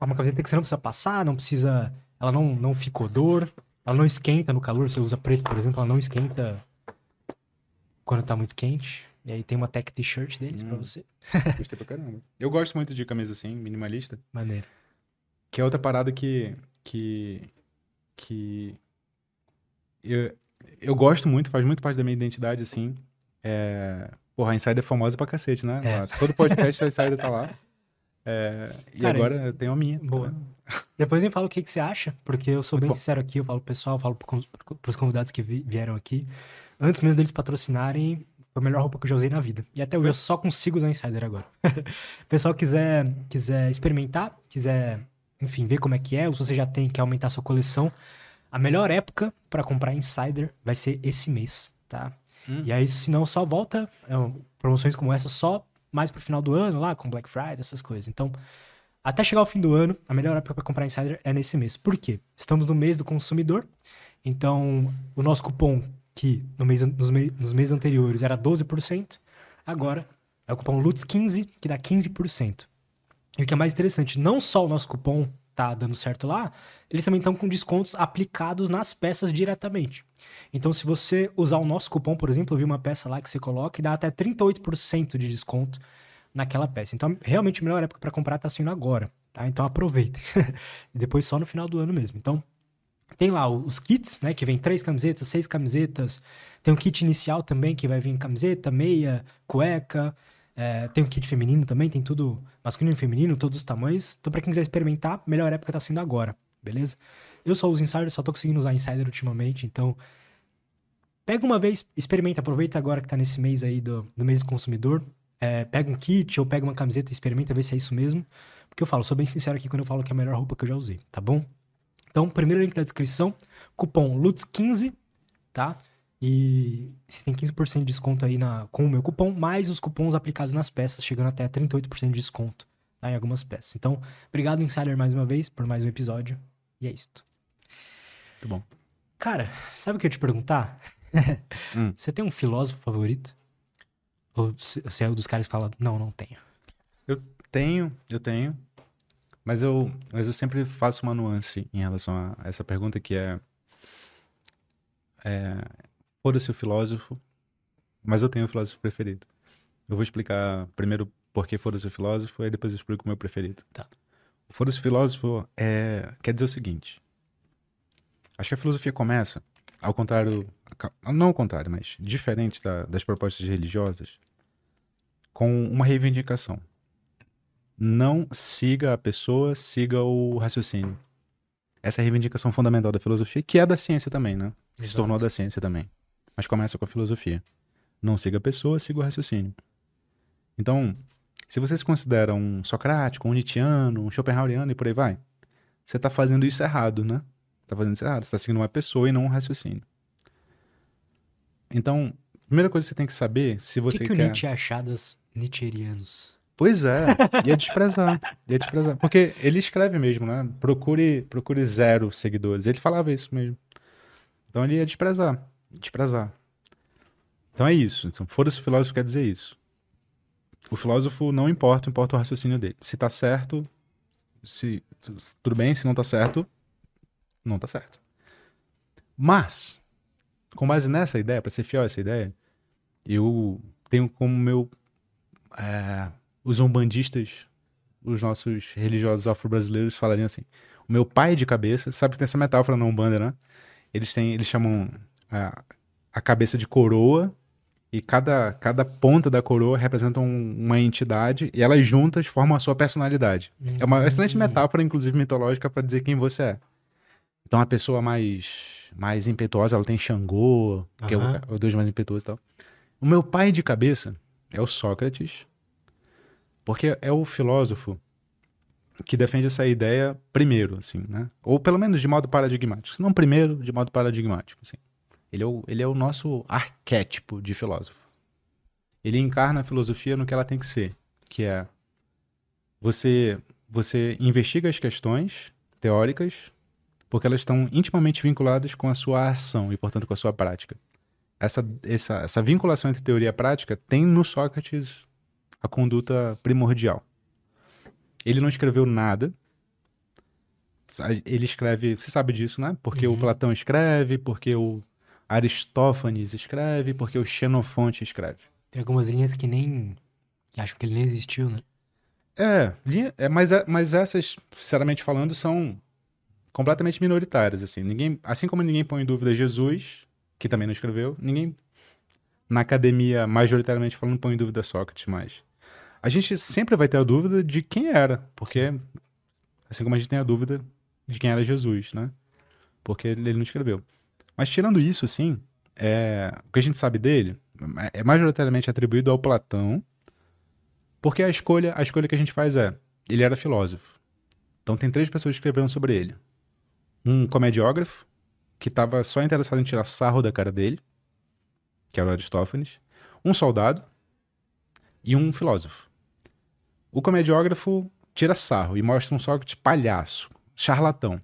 é uma camiseta que você não precisa passar, não precisa... Ela não, não fica odor, ela não esquenta no calor. Você usa preto, por exemplo, ela não esquenta quando tá muito quente. E aí tem uma tech t-shirt deles pra Hum. você. *laughs* Gostei pra caramba. Eu gosto muito de camisa assim, minimalista. Maneiro. Que é outra parada que. que. que. Eu, eu gosto muito, faz muito parte da minha identidade, assim. É... Porra, a Insider é famosa pra cacete, né? É. Todo podcast a Insider tá lá. É, E Cara, agora eu tenho a minha. Boa. *laughs* Depois me fala o que, que você acha, porque eu sou Muito bem bom. sincero aqui, eu falo pro pessoal, falo pros convidados que vi- vieram aqui. Antes mesmo deles patrocinarem, foi a melhor roupa que eu já usei na vida. E até hoje eu só consigo usar Insider agora. *laughs* pessoal quiser, quiser experimentar, quiser, enfim, ver como é que é, ou se você já tem, quer aumentar a sua coleção, a melhor época pra comprar Insider vai ser esse mês, tá? Hum. E aí, se não, só volta é, promoções como essa só mais pro final do ano, lá com Black Friday, essas coisas. Então, até chegar ao fim do ano, a melhor época para comprar Insider é nesse mês. Por quê? Estamos no mês do consumidor, então o nosso cupom, que no mês, nos, mei- nos meses anteriores era 12%, agora é o cupom LUTS15, que dá 15%. E o que é mais interessante, não só o nosso cupom tá dando certo lá, eles também estão com descontos aplicados nas peças diretamente. Então, se você usar o nosso cupom, por exemplo, eu vi uma peça lá que você coloca e dá até 38% de desconto naquela peça. Então, realmente a melhor época para comprar tá sendo agora, tá? Então, aproveitem. *laughs* depois só no final do ano mesmo. Então, tem lá os kits, né? Que vem três camisetas, seis camisetas. Tem um kit inicial também, que vai vir camiseta, meia, cueca. É, tem um kit feminino também, tem tudo masculino e feminino, todos os tamanhos. Então, pra quem quiser experimentar, melhor época tá sendo agora, beleza? Eu só uso Insider, só tô conseguindo usar Insider ultimamente, então pega uma vez, experimenta, aproveita agora que tá nesse mês aí do, do mês do consumidor. É, pega um kit ou pega uma camiseta experimenta, vê se é isso mesmo. Porque eu falo, sou bem sincero aqui quando eu falo que é a melhor roupa que eu já usei, tá bom? Então, primeiro link da descrição, cupom LUTS15, tá? E vocês têm 15% de desconto aí na, com o meu cupom, mais os cupons aplicados nas peças, chegando até 38% de desconto tá, em algumas peças. Então, obrigado, Insider, mais uma vez, por mais um episódio. E é isso. Muito bom. Cara, sabe o que eu ia te perguntar? *laughs* Hum. Você tem um filósofo favorito? Ou se- você é um dos caras que fala, não, não tenho. Tenho, eu tenho. Mas eu, mas eu sempre faço uma nuance em relação a essa pergunta que é. é Foda-se o filósofo, mas eu tenho o filósofo preferido. Eu vou explicar primeiro por que foda-se o filósofo, e depois eu explico o meu preferido. Tá. O Foda-se filósofo é, quer dizer o seguinte. Acho que a filosofia começa, ao contrário, não ao contrário, mas diferente da, das propostas religiosas, com uma reivindicação. Não siga a pessoa, siga o raciocínio. Essa é a reivindicação fundamental da filosofia, que é da ciência também, né? Exato. Se tornou da ciência também. Mas começa com a filosofia. Não siga a pessoa, siga o raciocínio. Então, se você se considera um socrático, um nietzscheano, um schopenhaueriano e por aí vai, você está fazendo isso errado, né? Está fazendo isso errado. Você está seguindo uma pessoa e não um raciocínio. Então, a primeira coisa que você tem que saber, se você que que quer... O que o Nietzsche achar dos nietzscherianos? Pois é, ia desprezar, ia desprezar. Porque ele escreve mesmo, né? Procure, procure zero seguidores. Ele falava isso mesmo. Então ele ia desprezar, desprezar. Então é isso. Então, Foda-se o filósofo quer dizer isso. O filósofo não importa, importa o raciocínio dele. Se tá certo, se, se tudo bem, se não tá certo, não tá certo. Mas, com base nessa ideia, para ser fiel a essa ideia, eu tenho como meu. É, os umbandistas, os nossos religiosos afro-brasileiros falariam assim: o meu pai de cabeça, sabe que tem essa metáfora na Umbanda, né? Eles têm, eles chamam a, a cabeça de coroa e cada, cada ponta da coroa representa um, uma entidade e elas juntas formam a sua personalidade. Uhum. É uma excelente metáfora, inclusive mitológica, para dizer quem você é. Então a pessoa mais mais impetuosa, ela tem Xangô, uhum. que é o, o deus mais impetuoso e tal. O meu pai de cabeça é o Sócrates, porque é o filósofo que defende essa ideia primeiro, assim, né? Ou pelo menos de modo paradigmático. Se não primeiro, de modo paradigmático, assim. Ele é, o, ele é o nosso arquétipo de filósofo. Ele encarna a filosofia no que ela tem que ser, que é você você investiga as questões teóricas porque elas estão intimamente vinculadas com a sua ação e, portanto, com a sua prática. Essa, essa, essa vinculação entre teoria e prática tem no Sócrates a conduta primordial. Ele não escreveu nada. Ele escreve, você sabe disso, né? Porque uhum. o Platão escreve, porque o Aristófanes escreve, porque o Xenofonte escreve. Tem algumas linhas que nem. que acham que ele nem existiu, né? É, linha, é mas, é, mas essas, sinceramente falando, são completamente minoritárias. Assim. Ninguém, assim como ninguém põe em dúvida Jesus, que também não escreveu, ninguém na academia, majoritariamente falando, põe em dúvida Sócrates, mas a gente sempre vai ter a dúvida de quem era, porque Sim. assim como a gente tem a dúvida de quem era Jesus, né? Porque ele não escreveu. Mas tirando isso, assim, é, o que a gente sabe dele é majoritariamente atribuído ao Platão, porque a escolha, a escolha que a gente faz é, ele era filósofo. Então tem três pessoas que escreveram sobre ele. Um comediógrafo, que estava só interessado em tirar sarro da cara dele, que era o Aristófanes. Um soldado e um filósofo. O comediógrafo tira sarro e mostra um Sócrates palhaço, charlatão.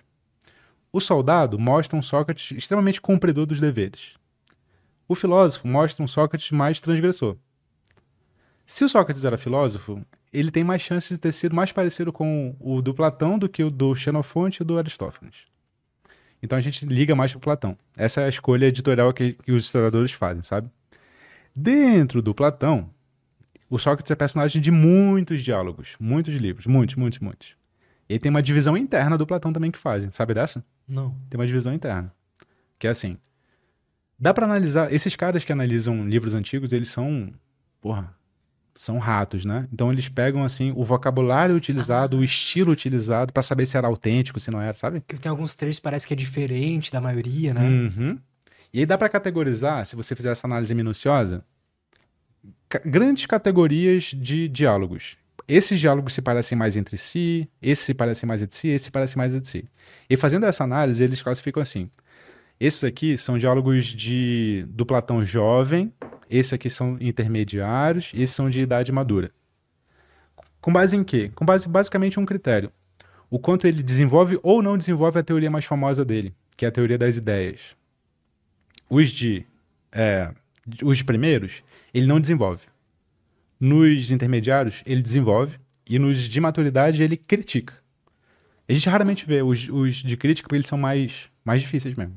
O soldado mostra um Sócrates extremamente cumpridor dos deveres. O filósofo mostra um Sócrates mais transgressor. Se o Sócrates era filósofo, ele tem mais chances de ter sido mais parecido com o do Platão do que o do Xenofonte e do Aristófanes. Então a gente liga mais para Platão. Essa é a escolha editorial que, que os historiadores fazem, sabe? Dentro do Platão, o Sócrates é personagem de muitos diálogos, muitos livros, muitos, muitos, muitos. E tem uma divisão interna do Platão também que fazem. Sabe dessa? Não. Tem uma divisão interna. Que é assim. Dá para analisar. Esses caras que analisam livros antigos, eles são. Porra. São ratos, né? Então eles pegam, assim, o vocabulário utilizado, ah. o estilo utilizado, para saber se era autêntico, se não era, sabe? Porque tem alguns trechos que parece que é diferente da maioria, né? Uhum. E aí dá para categorizar, se você fizer essa análise minuciosa, grandes categorias de diálogos. Esses diálogos se parecem mais entre si, esses se parecem mais entre si, esses se parecem mais entre si. E fazendo essa análise, eles classificam assim. Esses aqui são diálogos de, do Platão jovem, esses aqui são intermediários, esses são de idade madura. Com base em quê? Com base basicamente em um critério. O quanto ele desenvolve ou não desenvolve a teoria mais famosa dele, que é a teoria das ideias. Os de, é, os primeiros, ele não desenvolve. Nos intermediários, ele desenvolve. E nos de maturidade, ele critica. A gente raramente vê os, os de crítica porque eles são mais, mais difíceis mesmo.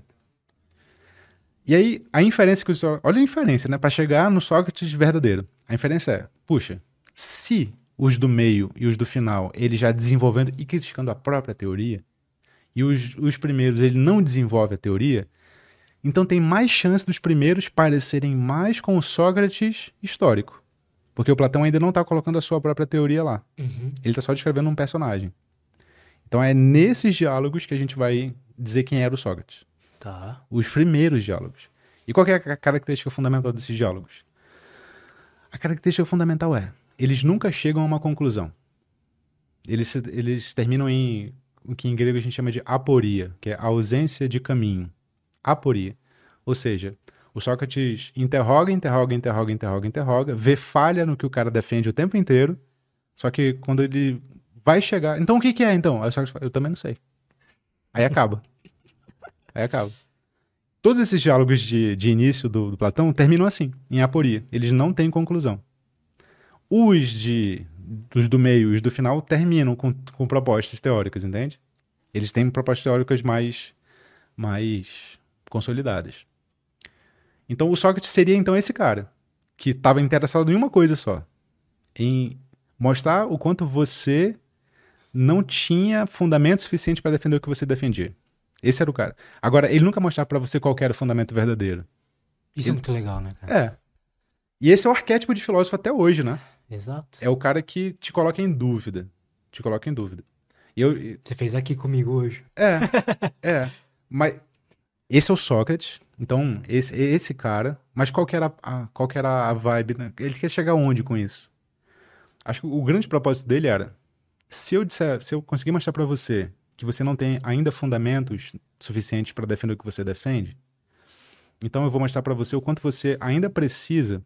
E aí, a inferência que os. Olha a inferência, né? Para chegar no Sócrates verdadeiro. A inferência é: puxa, se os do meio e os do final, ele já desenvolvendo e criticando a própria teoria, e os, os primeiros ele não desenvolve a teoria, então tem mais chance dos primeiros parecerem mais com o Sócrates histórico. Porque o Platão ainda não está colocando a sua própria teoria lá. Uhum. Ele está só descrevendo um personagem. Então é nesses diálogos que a gente vai dizer quem era o Sócrates. Tá. Os primeiros diálogos. E qual é a característica fundamental desses diálogos? A característica fundamental é: eles nunca chegam a uma conclusão. Eles, eles terminam em o que em grego a gente chama de aporia, que é a ausência de caminho. Aporia. Ou seja, o Sócrates interroga, interroga, interroga, interroga, interroga, vê falha no que o cara defende o tempo inteiro, só que quando ele vai chegar. Então o que, que é então? Aí o Sócrates fala, eu também não sei. Aí acaba. *laughs* Aí acaba. Todos esses diálogos de, de início do, do Platão terminam assim, em aporia. Eles não têm conclusão. Os de dos do meio e os do final terminam com, com propostas teóricas, entende? Eles têm propostas teóricas mais, mais consolidadas. Então o Sócrates seria então esse cara que estava interessado em uma coisa só, em mostrar o quanto você não tinha fundamento suficiente para defender o que você defendia. Esse era o cara. Agora, ele nunca mostrava para você qual era o fundamento verdadeiro. Isso é ele... é muito legal, né, cara? É. E esse é o arquétipo de filósofo até hoje, né? Exato. É o cara que te coloca em dúvida. Te coloca em dúvida. Eu... Você fez aqui comigo hoje. É, é. Mas esse é o Sócrates. Então, esse, esse cara. Mas qual que era a, qual que era a vibe? Né? Ele quer chegar onde com isso? Acho que o grande propósito dele era: se eu disser, se eu conseguir mostrar para você que você não tem ainda fundamentos suficientes para defender o que você defende, então eu vou mostrar para você o quanto você ainda precisa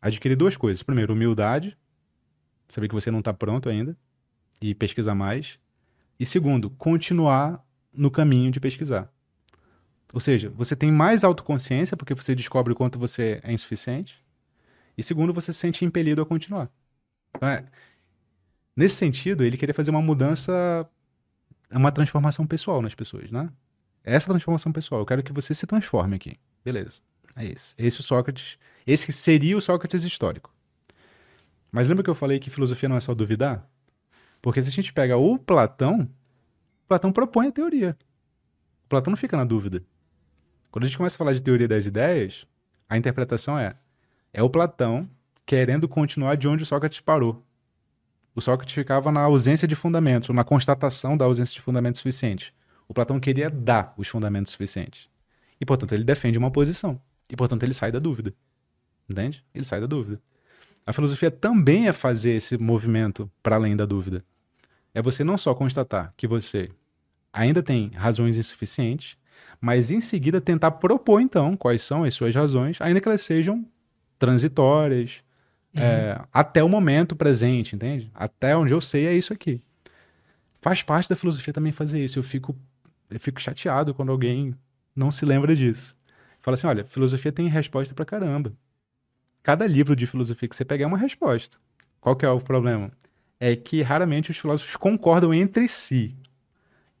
adquirir duas coisas. Primeiro, humildade, saber que você não está pronto ainda e pesquisar mais. E segundo, continuar no caminho de pesquisar. Ou seja, você tem mais autoconsciência porque você descobre o quanto você é insuficiente. E segundo, você se sente impelido a continuar. Então, é, nesse sentido, ele queria fazer uma mudança, uma transformação pessoal nas pessoas, né? Essa transformação pessoal, eu quero que você se transforme aqui. Beleza. É esse. Esse é o Sócrates, esse seria o Sócrates histórico. Mas lembra que eu falei que filosofia não é só duvidar? Porque se a gente pega o Platão, Platão propõe a teoria. O Platão não fica na dúvida. Quando a gente começa a falar de teoria das ideias, a interpretação é: é o Platão querendo continuar de onde o Sócrates parou. O Sócrates ficava na ausência de fundamentos, ou na constatação da ausência de fundamentos suficientes. O Platão queria dar os fundamentos suficientes. E, portanto, ele defende uma posição. E, portanto, ele sai da dúvida. Entende? Ele sai da dúvida. A filosofia também é fazer esse movimento para além da dúvida. É você não só constatar que você ainda tem razões insuficientes, mas em seguida tentar propor, então, quais são as suas razões, ainda que elas sejam transitórias, uhum. é, até o momento presente, entende? Até onde eu sei é isso aqui. Faz parte da filosofia também fazer isso. Eu fico, eu fico chateado quando alguém não se lembra disso. Fala assim: olha, filosofia tem resposta pra caramba. Cada livro de filosofia que você pegar é uma resposta. Qual que é o problema? É que raramente os filósofos concordam entre si.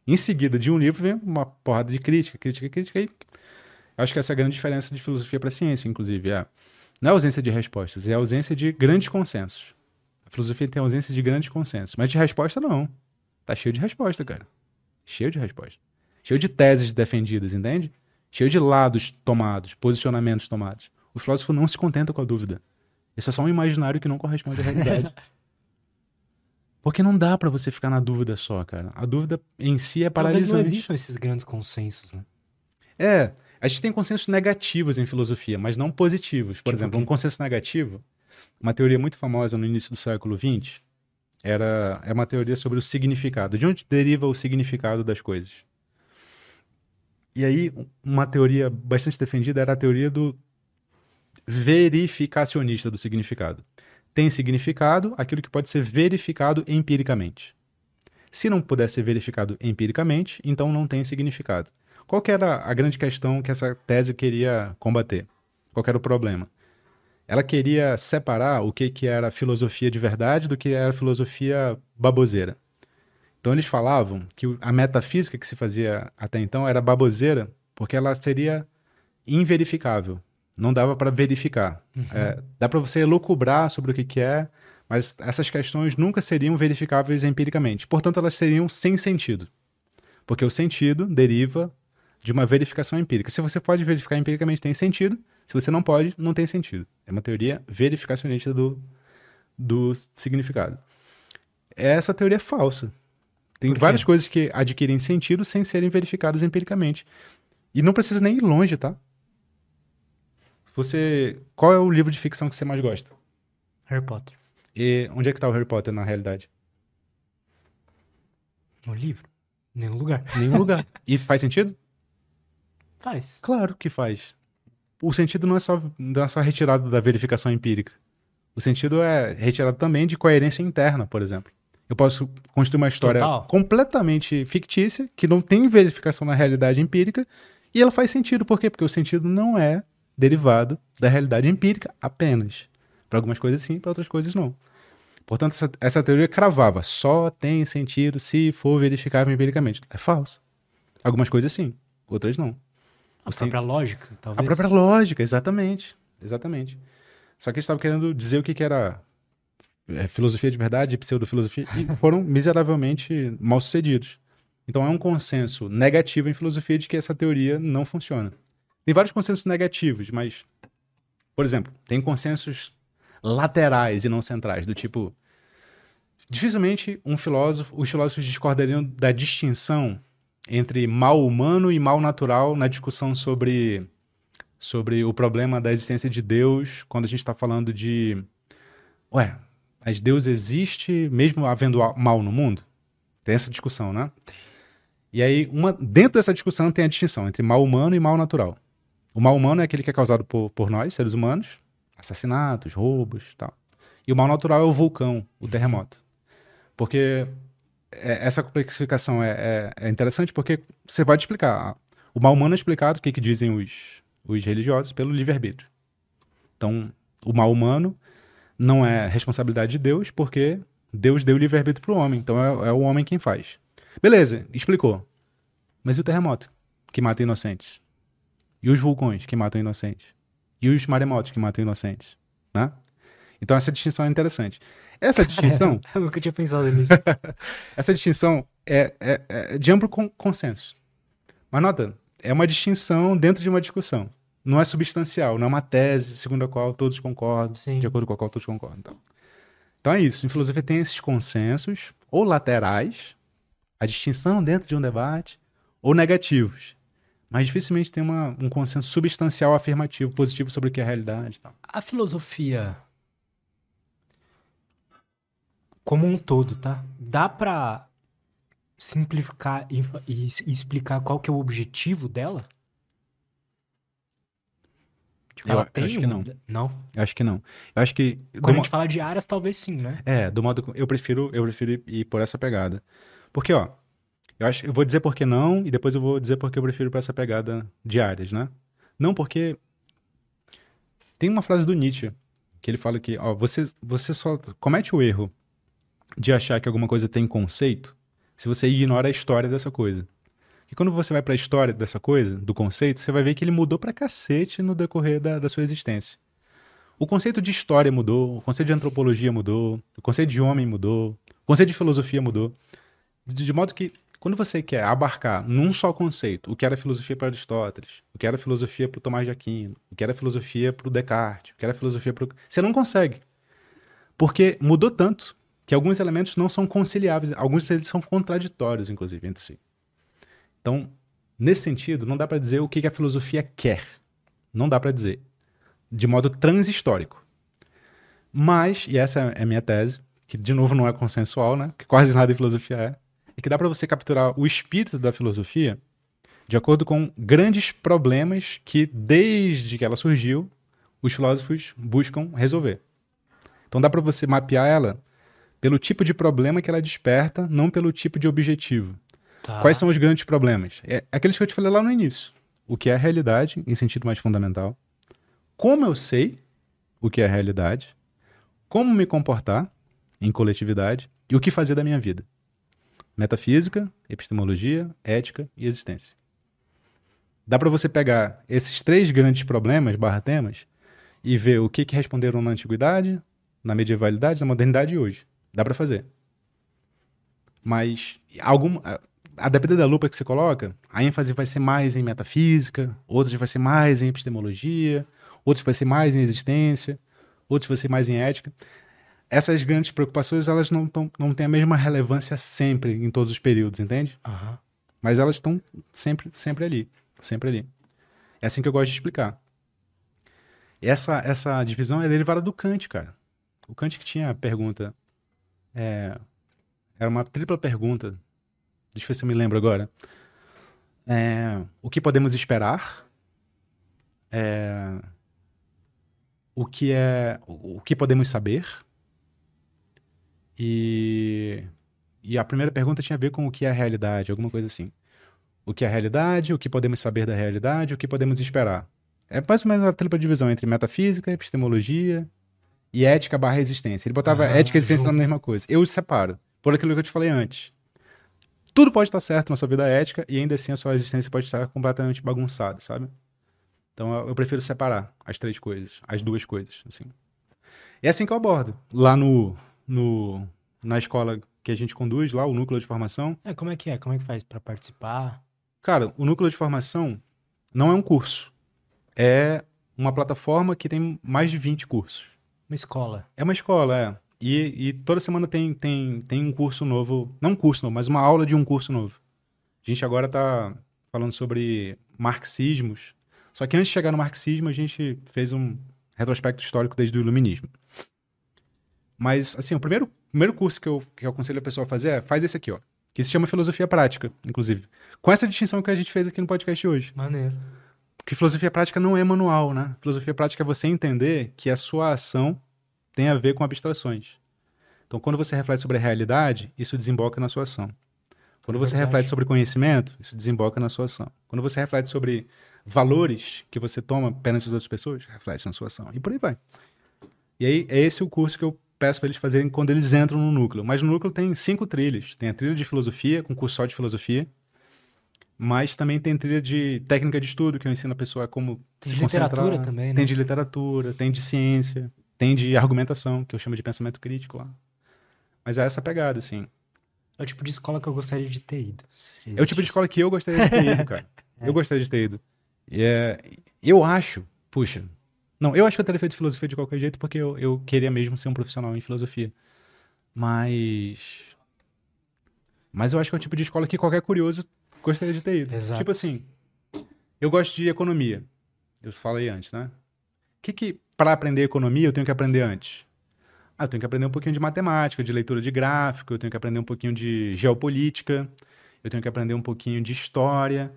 Em seguida, de um livro vem uma porrada de crítica, crítica, crítica. E acho que essa é a grande diferença de filosofia para ciência, inclusive. É, não é ausência de respostas, é ausência de grandes consensos. A filosofia tem ausência de grandes consensos, mas de resposta não. Tá cheio de resposta, cara. Cheio de resposta. Cheio de teses defendidas, entende? Cheio de lados tomados, posicionamentos tomados. O filósofo não se contenta com a dúvida. Isso é só um imaginário que não corresponde à realidade. *laughs* Porque não dá para você ficar na dúvida só, cara. A dúvida em si é paralisante. Talvez não existam esses grandes consensos, né? É, a gente tem consensos negativos em filosofia, mas não positivos. Por tipo exemplo, um consenso negativo, uma teoria muito famosa no início do século XX, era é uma teoria sobre o significado. De onde deriva o significado das coisas? E aí, uma teoria bastante defendida era a teoria do verificacionista do significado tem significado aquilo que pode ser verificado empiricamente. Se não puder ser verificado empiricamente, então não tem significado. Qual era a grande questão que essa tese queria combater? Qual era o problema? Ela queria separar o que, que era filosofia de verdade do que era filosofia baboseira. Então eles falavam que a metafísica que se fazia até então era baboseira porque ela seria inverificável não dava para verificar. Uhum. É, dá para você elucubrar sobre o que, que é, Mas essas questões nunca seriam verificáveis empiricamente. Portanto, elas seriam sem sentido. Porque o sentido deriva de uma verificação empírica. Se você pode verificar empiricamente, tem sentido. Se você não pode, não tem sentido. É uma teoria verificacionista do, do significado. Essa teoria é falsa. Tem várias coisas que adquirem sentido sem serem verificadas empiricamente. E não precisa nem ir longe, tá? Você. Qual é o livro de ficção que você mais gosta? Harry Potter. E onde é que tá o Harry Potter na realidade? No livro? Nenhum lugar. *laughs* Nenhum lugar. E faz sentido? Faz. Claro que faz. O sentido não é só, não é só retirado da verificação empírica. O sentido é retirado também de coerência interna, por exemplo. Eu posso construir uma história Total. completamente fictícia, que não tem verificação na realidade empírica, e ela faz sentido. Por quê? Porque o sentido não é derivado da realidade empírica apenas. Para algumas coisas sim, para outras coisas não. Portanto, essa, essa teoria cravava, só tem sentido se for verificável empiricamente. É falso. Algumas coisas sim, outras não. A própria lógica, talvez. A própria lógica, exatamente. Exatamente. Só que eles estavam querendo dizer o que, que era é, filosofia de verdade pseudofilosofia e *laughs* foram miseravelmente mal sucedidos. Então é um consenso negativo em filosofia de que essa teoria não funciona. Tem vários consensos negativos, mas, por exemplo, tem consensos laterais e não centrais, do tipo. Dificilmente um filósofo, os filósofos discordariam da distinção entre mal humano e mal natural na discussão sobre, sobre o problema da existência de Deus, quando a gente está falando de. Ué, mas Deus existe mesmo havendo mal no mundo? Tem essa discussão, né? E aí, uma, dentro dessa discussão tem a distinção entre mal humano e mal natural. O mal humano é aquele que é causado por, por nós, seres humanos, assassinatos, roubos e tal. E o mal natural é o vulcão, o terremoto. Porque é, essa complexificação é, é- é interessante porque você pode explicar. O mal humano é explicado, o que, que dizem os, os religiosos, pelo livre-arbítrio. Então, o mal humano não é responsabilidade de Deus, porque Deus deu livre-arbítrio para o homem. Então, é, é o homem quem faz. Beleza, explicou. Mas e o terremoto, que mata inocentes? E os vulcões, que matam inocentes? E os maremotos, que matam inocentes? Né? Então, essa distinção é interessante. Essa distinção... *laughs* Eu nunca tinha pensado nisso. *laughs* Essa distinção é, é- é de amplo con- consenso. Mas nota, é uma distinção dentro de uma discussão. Não é substancial, não é uma tese segundo a qual todos concordam, Sim. de acordo com a qual todos concordam. Então. então é isso. Em filosofia tem esses consensos, ou laterais, a distinção dentro de um debate, ou negativos. Mas dificilmente tem uma- um consenso substancial afirmativo, positivo sobre o que é a realidade. e Tal. A filosofia como um todo, tá? Dá pra simplificar e, e e explicar qual que é o objetivo dela? Tipo, Eu ela tem acho que um- não. Não? Eu acho que não. Eu acho que. Quando do a mo- gente fala de áreas, talvez sim, né? É, do modo eu prefiro, eu prefiro ir por essa pegada. Porque, ó, eu acho, eu vou dizer por que não e depois eu vou dizer porque eu prefiro por essa pegada de áreas, né? Não porque tem uma frase do Nietzsche que ele fala que, ó, você você só comete o erro de achar que alguma coisa tem conceito se você ignora a história dessa coisa. E quando você vai para a história dessa coisa, do conceito, você vai ver que ele mudou pra cacete no decorrer da, da sua existência. O conceito de história mudou, o conceito de antropologia mudou, o conceito de homem mudou, o conceito de filosofia mudou. De, de modo que, quando você quer abarcar num só conceito o que era filosofia para Aristóteles, o que era filosofia para Tomás de Aquino, o que era filosofia para Descartes, o que era filosofia para. Você não consegue. Porque mudou tanto que alguns elementos não são conciliáveis, alguns deles são contraditórios, inclusive, entre si. Então, nesse sentido, não dá para dizer o que que a filosofia quer. Não dá para dizer. De modo transhistórico. Mas, e essa é a minha tese, que de novo não é consensual, né? Que quase nada em filosofia é, é que dá para você capturar o espírito da filosofia de acordo com grandes problemas que, desde que ela surgiu, os filósofos buscam resolver. Então dá para você mapear ela pelo tipo de problema que ela desperta, não pelo tipo de objetivo. Tá. Quais são os grandes problemas? É aqueles que eu te falei lá no início. O que é a realidade, em sentido mais fundamental. Como eu sei o que é a realidade. Como me comportar em coletividade. E o que fazer da minha vida. Metafísica, epistemologia, ética e existência. Dá para você pegar esses três grandes problemas, barra temas, e ver o que, que responderam na antiguidade, na medievalidade, na modernidade e hoje. Dá pra fazer. Mas algum, a, depender da lupa que você coloca, a ênfase vai ser mais em metafísica, outras vai ser mais em epistemologia, outras vai ser mais em existência, outras vai ser mais em ética. Essas grandes preocupações, elas não, tão, não têm a mesma relevância sempre, em todos os períodos, entende? Aham. Mas elas estão sempre, sempre ali, sempre ali. É assim que eu gosto de explicar. Essa, essa divisão é derivada do Kant, cara. O Kant que tinha a pergunta, é, era uma tripla pergunta. Deixa eu ver se eu me lembro agora. É, o que podemos esperar? É, o que é, o que podemos saber? E e a primeira pergunta tinha a ver com o que é a realidade, alguma coisa assim. O que é a realidade, o que podemos saber da realidade, o que podemos esperar. É mais ou menos a tripla divisão entre metafísica, epistemologia e ética barra existência. Ele botava Ah, ética e existência na junto. mesma coisa. Eu os separo, por aquilo que eu te falei antes. Tudo pode estar certo na sua vida ética e ainda assim a sua existência pode estar completamente bagunçada, sabe? Então eu, eu prefiro separar as três coisas, as duas coisas, assim. É assim que eu abordo. Lá no, no na escola que a gente conduz, lá o núcleo de formação, É, como é que é? Como é que faz pra participar? Cara, o núcleo de formação não é um curso. É uma plataforma que tem mais de 20 cursos. Uma escola. É uma escola, é. E, e toda semana tem, tem, tem um curso novo. Não um curso novo, mas uma aula de um curso novo. A gente agora tá falando sobre marxismos. Só que antes de chegar no marxismo, a gente fez um retrospecto histórico desde o iluminismo. Mas, assim, o primeiro, primeiro curso que eu, que eu aconselho a pessoa a fazer é faz esse aqui, ó. Que se chama Filosofia Prática, inclusive. Com essa distinção que a gente fez aqui no podcast hoje. Maneiro. Porque filosofia prática não é manual, né? Filosofia prática é você entender que a sua ação tem a ver com abstrações. Então, quando você reflete sobre a realidade, isso desemboca na sua ação. Quando você reflete sobre conhecimento, isso desemboca na sua ação. Quando você reflete sobre valores que você toma perante as outras pessoas, reflete na sua ação. E por aí vai. E aí, é esse o curso que eu peço para eles fazerem quando eles entram no núcleo. Mas no núcleo tem cinco trilhas. Tem a trilha de filosofia, com curso só de filosofia. Mas também tem trilha de técnica de estudo, que eu ensino a pessoa como Tem se de literatura também, né? Tem de literatura, tem de ciência, tem de argumentação, que eu chamo de pensamento crítico lá. Mas é essa pegada, assim. É o tipo de escola que eu gostaria de ter ido. É o tipo de escola que eu gostaria de ter ido, cara. *laughs* Eu gostaria de ter ido. E é, eu acho, puxa. Não, eu acho que eu teria feito filosofia de qualquer jeito, porque eu, eu queria mesmo ser um profissional em filosofia. Mas. Mas eu acho que é o tipo de escola que qualquer curioso gostaria de ter ido. Exato. Tipo assim, eu gosto de economia. Eu falei antes, né? O que que, para aprender economia, eu tenho que aprender antes? Ah, eu tenho que aprender um pouquinho de matemática, de leitura de gráfico, eu tenho que aprender um pouquinho de geopolítica, eu tenho que aprender um pouquinho de história.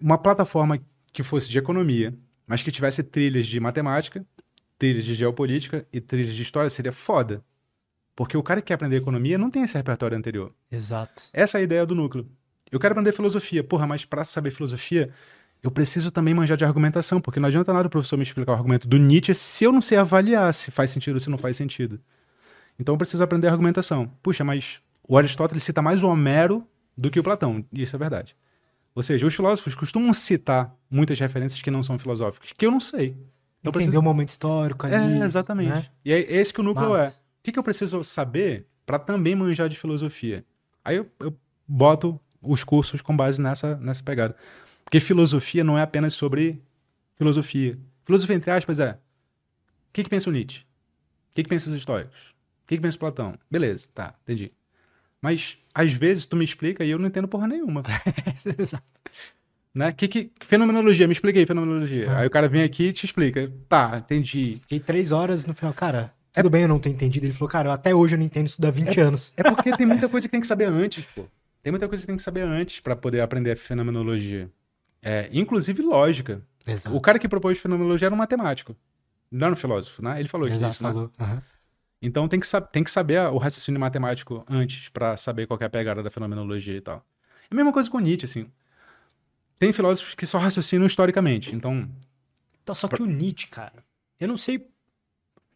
Uma plataforma que fosse de economia, mas que tivesse trilhas de matemática, trilhas de geopolítica e trilhas de história seria foda. Porque o cara que quer aprender economia não tem esse repertório anterior. Exato. Essa é a ideia do núcleo. Eu quero aprender filosofia. Porra, mas para saber filosofia, eu preciso também manjar de argumentação, porque não adianta nada o professor me explicar o argumento do Nietzsche se eu não sei avaliar se faz sentido ou se não faz sentido. Então eu preciso aprender argumentação. Puxa, mas o Aristóteles cita mais o Homero do que o Platão. E isso é verdade. Ou seja, os filósofos costumam citar muitas referências que não são filosóficas, que eu não sei. Então, Entender preciso- o momento histórico ali. é, exatamente. né? E é esse que o núcleo Massa. é. O que, que eu preciso saber para também manjar de filosofia? Aí eu, eu boto os cursos com base nessa, nessa pegada. Porque filosofia não é apenas sobre filosofia. Filosofia, entre aspas, é o que, que pensa o Nietzsche? O que, que pensa os históricos? O que, que pensa o Platão? Beleza, tá, entendi. Mas, às vezes, tu me explica e eu não entendo porra nenhuma. *laughs* Exato. né? Que, que, fenomenologia, me explica aí, fenomenologia. Ah. Aí o cara vem aqui e te explica. Tá, entendi. Fiquei três horas no final, cara. Tudo bem eu não ter entendido. Ele falou, cara, até hoje eu não entendo isso dá 20 anos. É porque tem muita coisa que tem que saber antes, pô. Tem muita coisa que tem que saber antes para poder aprender a fenomenologia. É, inclusive lógica. Exato. O cara que propôs fenomenologia era um matemático. Não era um filósofo, né? Ele falou Exato, disso, né? falou. Então tem que, tem que saber o raciocínio matemático antes para saber qual é a pegada da fenomenologia e tal. É a mesma coisa com Nietzsche, assim. Tem filósofos que só raciocinam historicamente. Então, Então, só que o Nietzsche, cara, eu não sei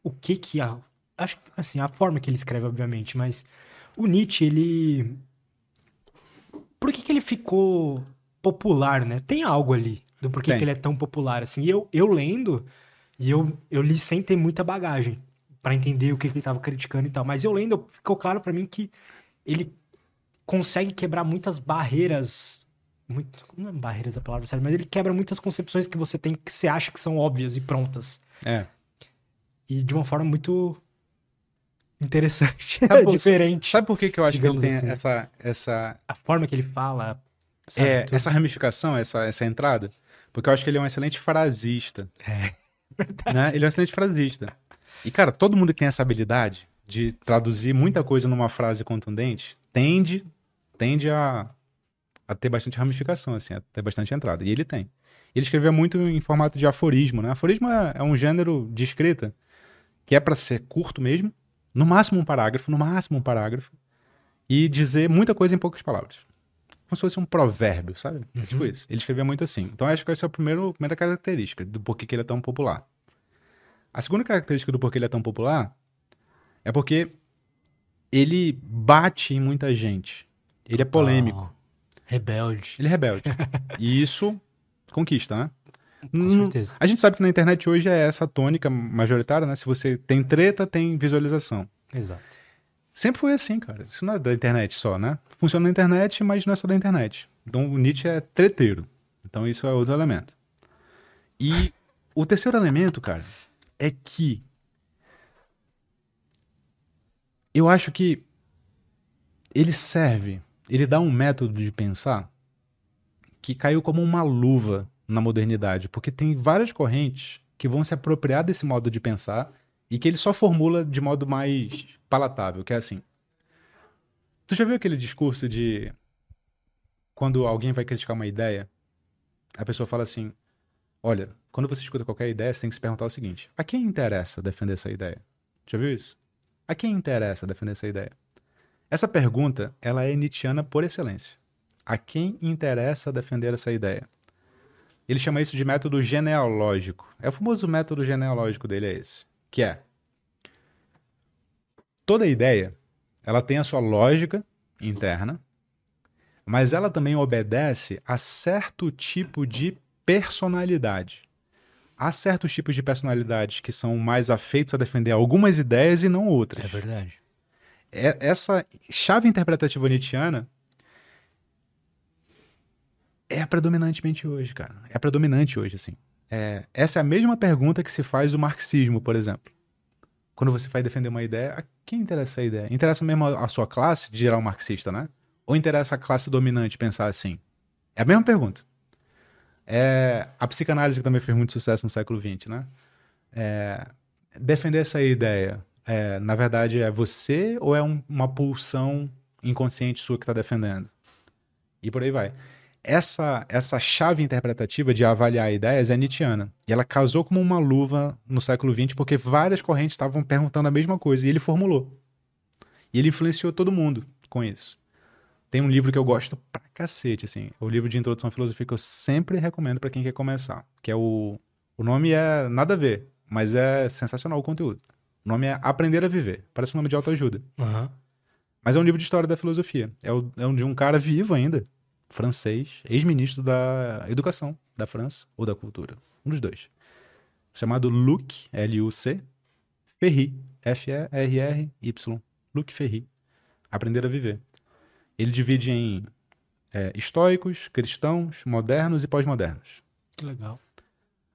o que que a... Acho que, assim, a forma que ele escreve, obviamente, mas o Nietzsche, ele... Por que que ele ficou popular, né? Tem algo ali do porquê Tem. que ele é tão popular, assim. E eu, eu lendo, e eu, eu li sem ter muita bagagem. Para entender o que, que ele tava criticando e tal. Mas eu lendo, ficou claro para mim que ele consegue quebrar muitas barreiras. Muito, não é barreiras a palavra certa, mas ele quebra muitas concepções que você tem que você acha que são óbvias e prontas. É. E de uma forma muito interessante, Sabe *laughs* por- diferente. Sabe por que, que eu acho que ele tem assim. essa, essa, A forma que ele fala. sabe, é, tudo. essa ramificação, essa, essa entrada? Porque eu acho que ele é um excelente frasista. É. *laughs* né? Ele é um excelente frasista. E, cara, todo mundo que tem essa habilidade de traduzir muita coisa numa frase contundente tende, tende a, a ter bastante ramificação, assim, a ter bastante entrada. E ele tem. Ele escrevia muito em formato de aforismo, né? Aforismo é, é um gênero de escrita que é para ser curto mesmo, no máximo um parágrafo, no máximo um parágrafo, e dizer muita coisa em poucas palavras. Como se fosse um provérbio, sabe? É tipo isso. Ele escrevia muito assim. Então acho que essa é a primeira, primeira característica do porquê que ele é tão popular. A segunda característica do porquê ele é tão popular é porque ele bate em muita gente. Ele é polêmico. Rebelde. Ele é rebelde. *laughs* e isso conquista, né? Com certeza. A gente sabe que na internet hoje é essa tônica majoritária, né? Se você tem treta, tem visualização. Exato. Sempre foi assim, cara. Isso não é da internet só, né? Funciona na internet, mas não é só da internet. Então o Nietzsche é treteiro. Então isso é outro elemento. E o terceiro elemento, cara, é que eu acho que ele serve, ele dá um método de pensar que caiu como uma luva na modernidade, porque tem várias correntes que vão se apropriar desse modo de pensar e que ele só formula de modo mais palatável, que é assim. Tu já viu aquele discurso de quando alguém vai criticar uma ideia, a pessoa fala assim: "Olha, quando você escuta qualquer ideia, você tem que se perguntar o seguinte: a quem interessa defender essa ideia?" Já viu isso? A quem interessa defender essa ideia? Essa pergunta, ela é nietzschiana por excelência. A quem interessa defender essa ideia? Ele chama isso de método genealógico. É o famoso método genealógico dele é esse, que é toda ideia, ela tem a sua lógica interna, mas ela também obedece a certo tipo de personalidade. Há certos tipos de personalidades que são mais afeitos a defender algumas ideias e não outras. É verdade. É- essa chave interpretativa nietzschiana é predominantemente hoje, cara. É predominante hoje, assim. É, essa é a mesma pergunta que se faz o marxismo, por exemplo. Quando você vai defender uma ideia, a quem interessa essa ideia? Interessa mesmo a a sua classe, de geral marxista, né? Ou interessa a classe dominante pensar assim? É a mesma pergunta. É, a psicanálise também fez muito sucesso no século XX, né? É, defender essa ideia, é, na verdade, é você ou é um- uma pulsão inconsciente sua que está defendendo? E por aí vai. Essa, essa chave interpretativa de avaliar ideias é nietzschiana. E ela casou como uma luva no século XX porque várias correntes estavam perguntando a mesma coisa e ele formulou. E ele influenciou todo mundo com isso. Tem um livro que eu gosto pra cacete, assim. O livro de introdução à filosofia que eu sempre recomendo pra quem quer começar. Que é o. O nome é nada a ver, mas é sensacional o conteúdo. O nome é Aprender a Viver. Parece um nome de autoajuda. Aham. Mas é um livro de história da filosofia. É, o, é um de um cara vivo ainda, francês, ex-ministro da educação da França, ou da cultura. Um dos dois. Chamado Luc, L-U-C, Ferry, F-E-R-R-Y. Luc Ferry. Aprender a Viver. Ele divide em é, estoicos, cristãos, modernos e pós-modernos. Que legal.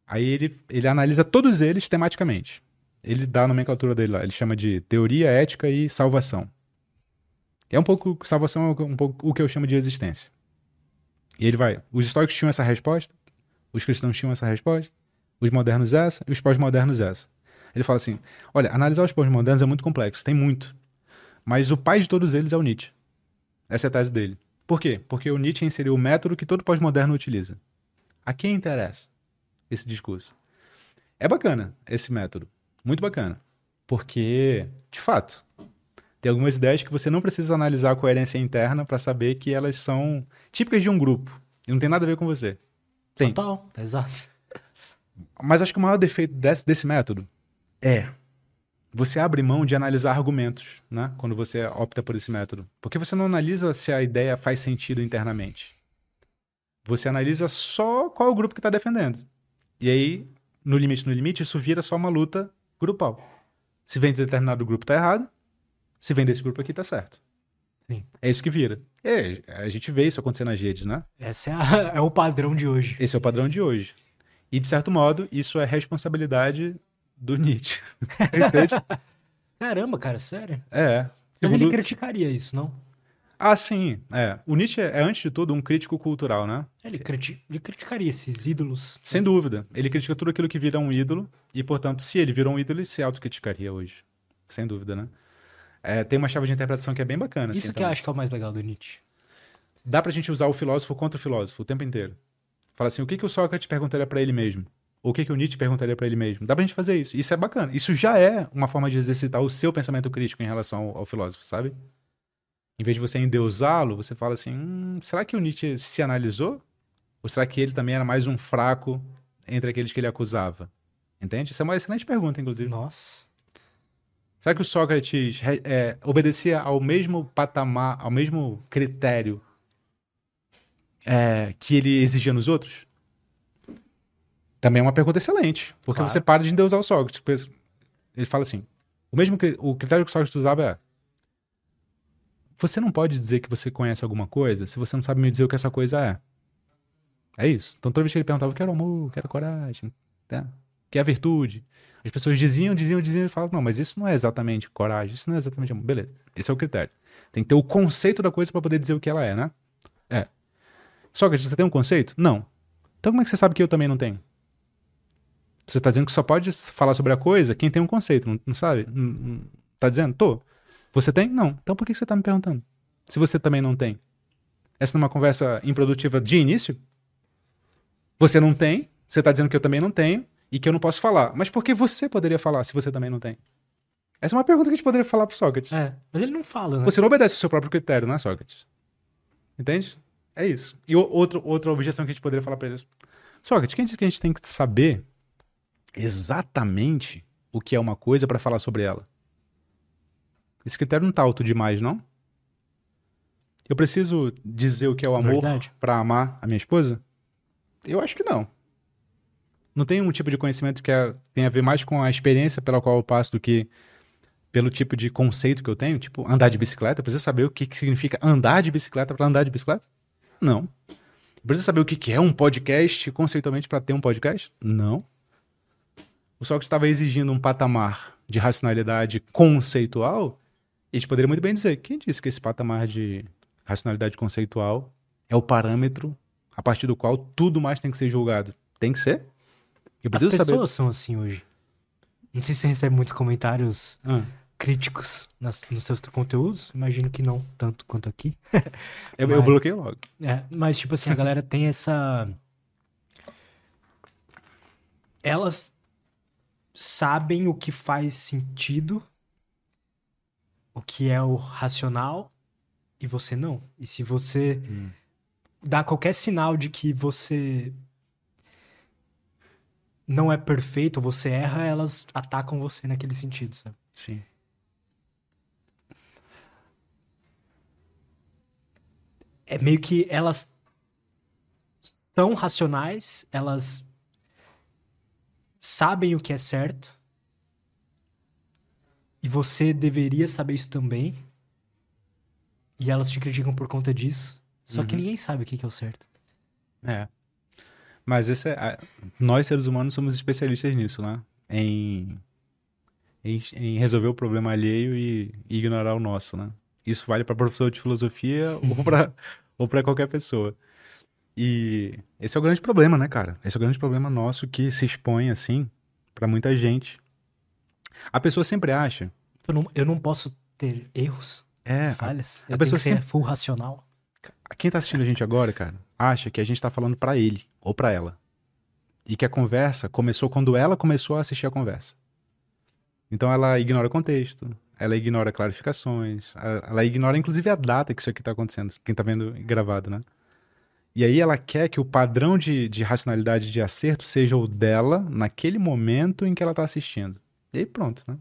Aí ele, ele analisa todos eles tematicamente. Ele dá a nomenclatura dele lá. Ele chama de teoria, ética e salvação. É um pouco. Salvação é um pouco o que eu chamo de existência. E ele vai. Os estoicos tinham essa resposta, os cristãos tinham essa resposta, os modernos essa e os pós-modernos essa. Ele fala assim: olha, analisar os pós-modernos é muito complexo, tem muito. Mas o pai de todos eles é o Nietzsche. Essa é a tese dele. Por quê? Porque o Nietzsche inseriu o método que todo pós-moderno utiliza. A quem interessa esse discurso? É bacana esse método. Muito bacana. Porque, de fato, tem algumas ideias que você não precisa analisar a coerência interna para saber que elas são típicas de um grupo. E não tem nada a ver com você. Tem. Total, tá exato. Mas acho que o maior defeito desse, desse método é você abre mão de analisar argumentos, né? Quando você opta por esse método. Porque você não analisa se a ideia faz sentido internamente. Você analisa só qual é o grupo que está defendendo. E aí, no limite, no limite, isso vira só uma luta grupal. Se vem de determinado grupo, tá errado. Se vem desse grupo aqui, tá certo. Sim. É isso que vira. É, a gente vê isso acontecer nas redes, né? Esse é, a- *laughs* é o padrão de hoje. Esse é o padrão de hoje. E, de certo modo, isso é responsabilidade do Nietzsche. *laughs* Entende? Caramba, cara, sério. É. Mas ele Segundo- criticaria isso, não? Ah, sim. É. O Nietzsche é, antes de tudo, um crítico cultural, né? Ele, criti- ele criticaria esses ídolos. Sem dúvida. Ele critica tudo aquilo que vira um ídolo. E, portanto, se ele virou um ídolo, ele se autocriticaria hoje. Sem dúvida, né? É, tem uma chave de interpretação que é bem bacana. Isso assim, que eu também. acho que é o mais legal do Nietzsche. Dá pra gente usar o filósofo contra o filósofo o tempo inteiro. Fala assim, o que, que o Sócrates perguntaria pra ele mesmo? Ou o que, que o Nietzsche perguntaria pra ele mesmo? Dá pra gente fazer isso. Isso é bacana. Isso já é uma forma de exercitar o seu pensamento crítico em relação ao, ao filósofo, sabe? Em vez de você endeusá-lo, você fala assim, hum, será que o Nietzsche se analisou? Ou será que ele também era mais um fraco entre aqueles que ele acusava? Entende? Isso é uma excelente pergunta, inclusive. Nossa. Será que o Sócrates é, obedecia ao mesmo patamar, ao mesmo critério é, que ele exigia nos outros? Também é uma pergunta excelente, porque Claro. você para de endeusar o Sócrates. Pensa- Ele fala assim: o mesmo o critério que o Sócrates usava é: você não pode dizer que você conhece alguma coisa se você não sabe me dizer o que essa coisa é. É isso. Então toda vez que ele perguntava, quero amor, quero coragem, tá? que é a virtude. As pessoas diziam, diziam, diziam e falavam, não, mas isso não é exatamente coragem, isso não é exatamente amor. Beleza, esse é o critério. Tem que ter o conceito da coisa para poder dizer o que ela é, né? É. Sócrates, você tem um conceito? Não. Então como é que você sabe que eu também não tenho? Você tá dizendo que só pode falar sobre a coisa quem tem um conceito, não, não sabe? Não- não- Tá dizendo? Tô. Você tem? Não. Então por que você tá me perguntando? Se você também não tem. Essa não é uma conversa improdutiva de início? Você não tem, você tá dizendo que eu também não tenho e que eu não posso falar. Mas por que você poderia falar se você também não tem? Essa é uma pergunta que a gente poderia falar pro Sócrates. É, mas ele não fala, né? Você não obedece o seu próprio critério, né, Sócrates? Entende? É isso. E outro, outra objeção que a gente poderia falar pra ele. Sócrates, quem disse que a gente tem que saber exatamente o que é uma coisa pra falar sobre ela? Esse critério não tá alto demais, não? Eu preciso dizer o que é o amor pra amar a minha esposa? Eu acho que não. Não tem um tipo de conhecimento que é- tem a ver mais com a experiência pela qual eu passo do que pelo tipo de conceito que eu tenho, tipo andar de bicicleta. Eu preciso saber o que, que significa andar de bicicleta para andar de bicicleta? Não. Eu preciso saber o que, que é um podcast conceitualmente para ter um podcast? Não. O Sócrates estava exigindo um patamar de racionalidade conceitual a gente poderia muito bem dizer, quem disse que esse patamar de racionalidade conceitual é o parâmetro a partir do qual tudo mais tem que ser julgado? Tem que ser? Eu As pessoas saber. são assim hoje. Não sei se você recebe muitos comentários Ah, críticos nas- nos seus conteúdos. Imagino que não tanto quanto aqui. *laughs* eu, eu Mas- bloqueei logo. É, mas, tipo assim, a galera tem essa. *laughs* Elas sabem o que faz sentido, o que é o racional, e você não. E se você Hum. dá qualquer sinal de que você não é perfeito, você erra, elas atacam você naquele sentido, sabe? Sim. é meio que elas são racionais, elas sabem o que é certo. E você deveria saber isso também. E elas te criticam por conta disso. Só que Uhum. ninguém sabe o que que é o certo. É. Mas esse é, nós, seres humanos, somos especialistas nisso, né? Em, em, em resolver o problema alheio e, e ignorar o nosso, né? Isso vale para professor de filosofia ou para *laughs* ou para qualquer pessoa. E esse é o grande problema, né, cara? Esse é o grande problema nosso que se expõe, assim, para muita gente. A pessoa sempre acha. Eu não, eu não posso ter erros, É, a- falhas. A tenho pessoa que ser sempre- full racional. quem tá assistindo a gente agora, cara, acha que a gente tá falando pra ele ou pra ela. E que a conversa começou quando ela começou a assistir a conversa. Então ela ignora o contexto, ela ignora clarificações, a- ela ignora inclusive a data que isso aqui tá acontecendo, quem tá vendo gravado, né? E aí ela quer que o padrão de, de racionalidade de acerto seja o dela naquele momento em que ela tá assistindo. E aí pronto, né?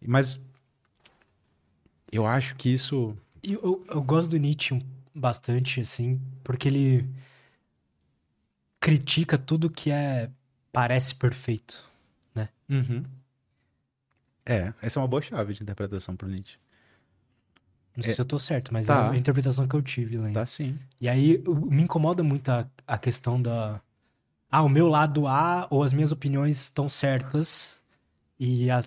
Mas eu acho que isso E eu, eu gosto do Nietzsche bastante, assim, porque ele critica tudo que é parece perfeito. Uhum. É, essa é uma boa chave de interpretação pro Nietzsche. Não sei É. se eu tô certo, mas Tá. é a interpretação que eu tive lendo. Tá sim. E aí me incomoda muito a, a questão da. Ah, o meu lado A ou as minhas opiniões estão certas e a,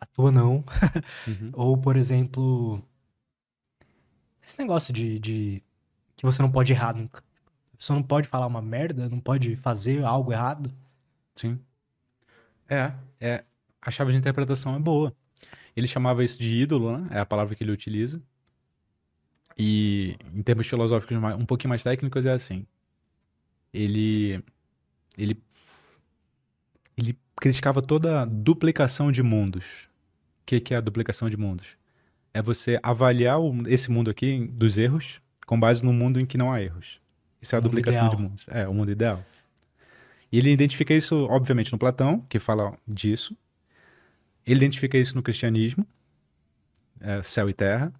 a tua não. *laughs* Uhum. Ou, por exemplo, esse negócio de, de que você não pode errar nunca. Você não pode falar uma merda, não pode fazer algo errado. Sim. É, é. A chave de interpretação é boa. Ele chamava isso de ídolo, né? É a palavra que ele utiliza. E em termos filosóficos um pouquinho mais técnicos é assim. Ele ele ele criticava toda a duplicação de mundos. O que, que é a duplicação de mundos? É você avaliar o- esse mundo aqui dos erros com base no mundo em que não há erros. Isso é a duplicação ideal. de mundos. É, o mundo ideal. E ele identifica isso, obviamente, no Platão, que fala disso. Ele identifica isso no cristianismo, é, céu e terra.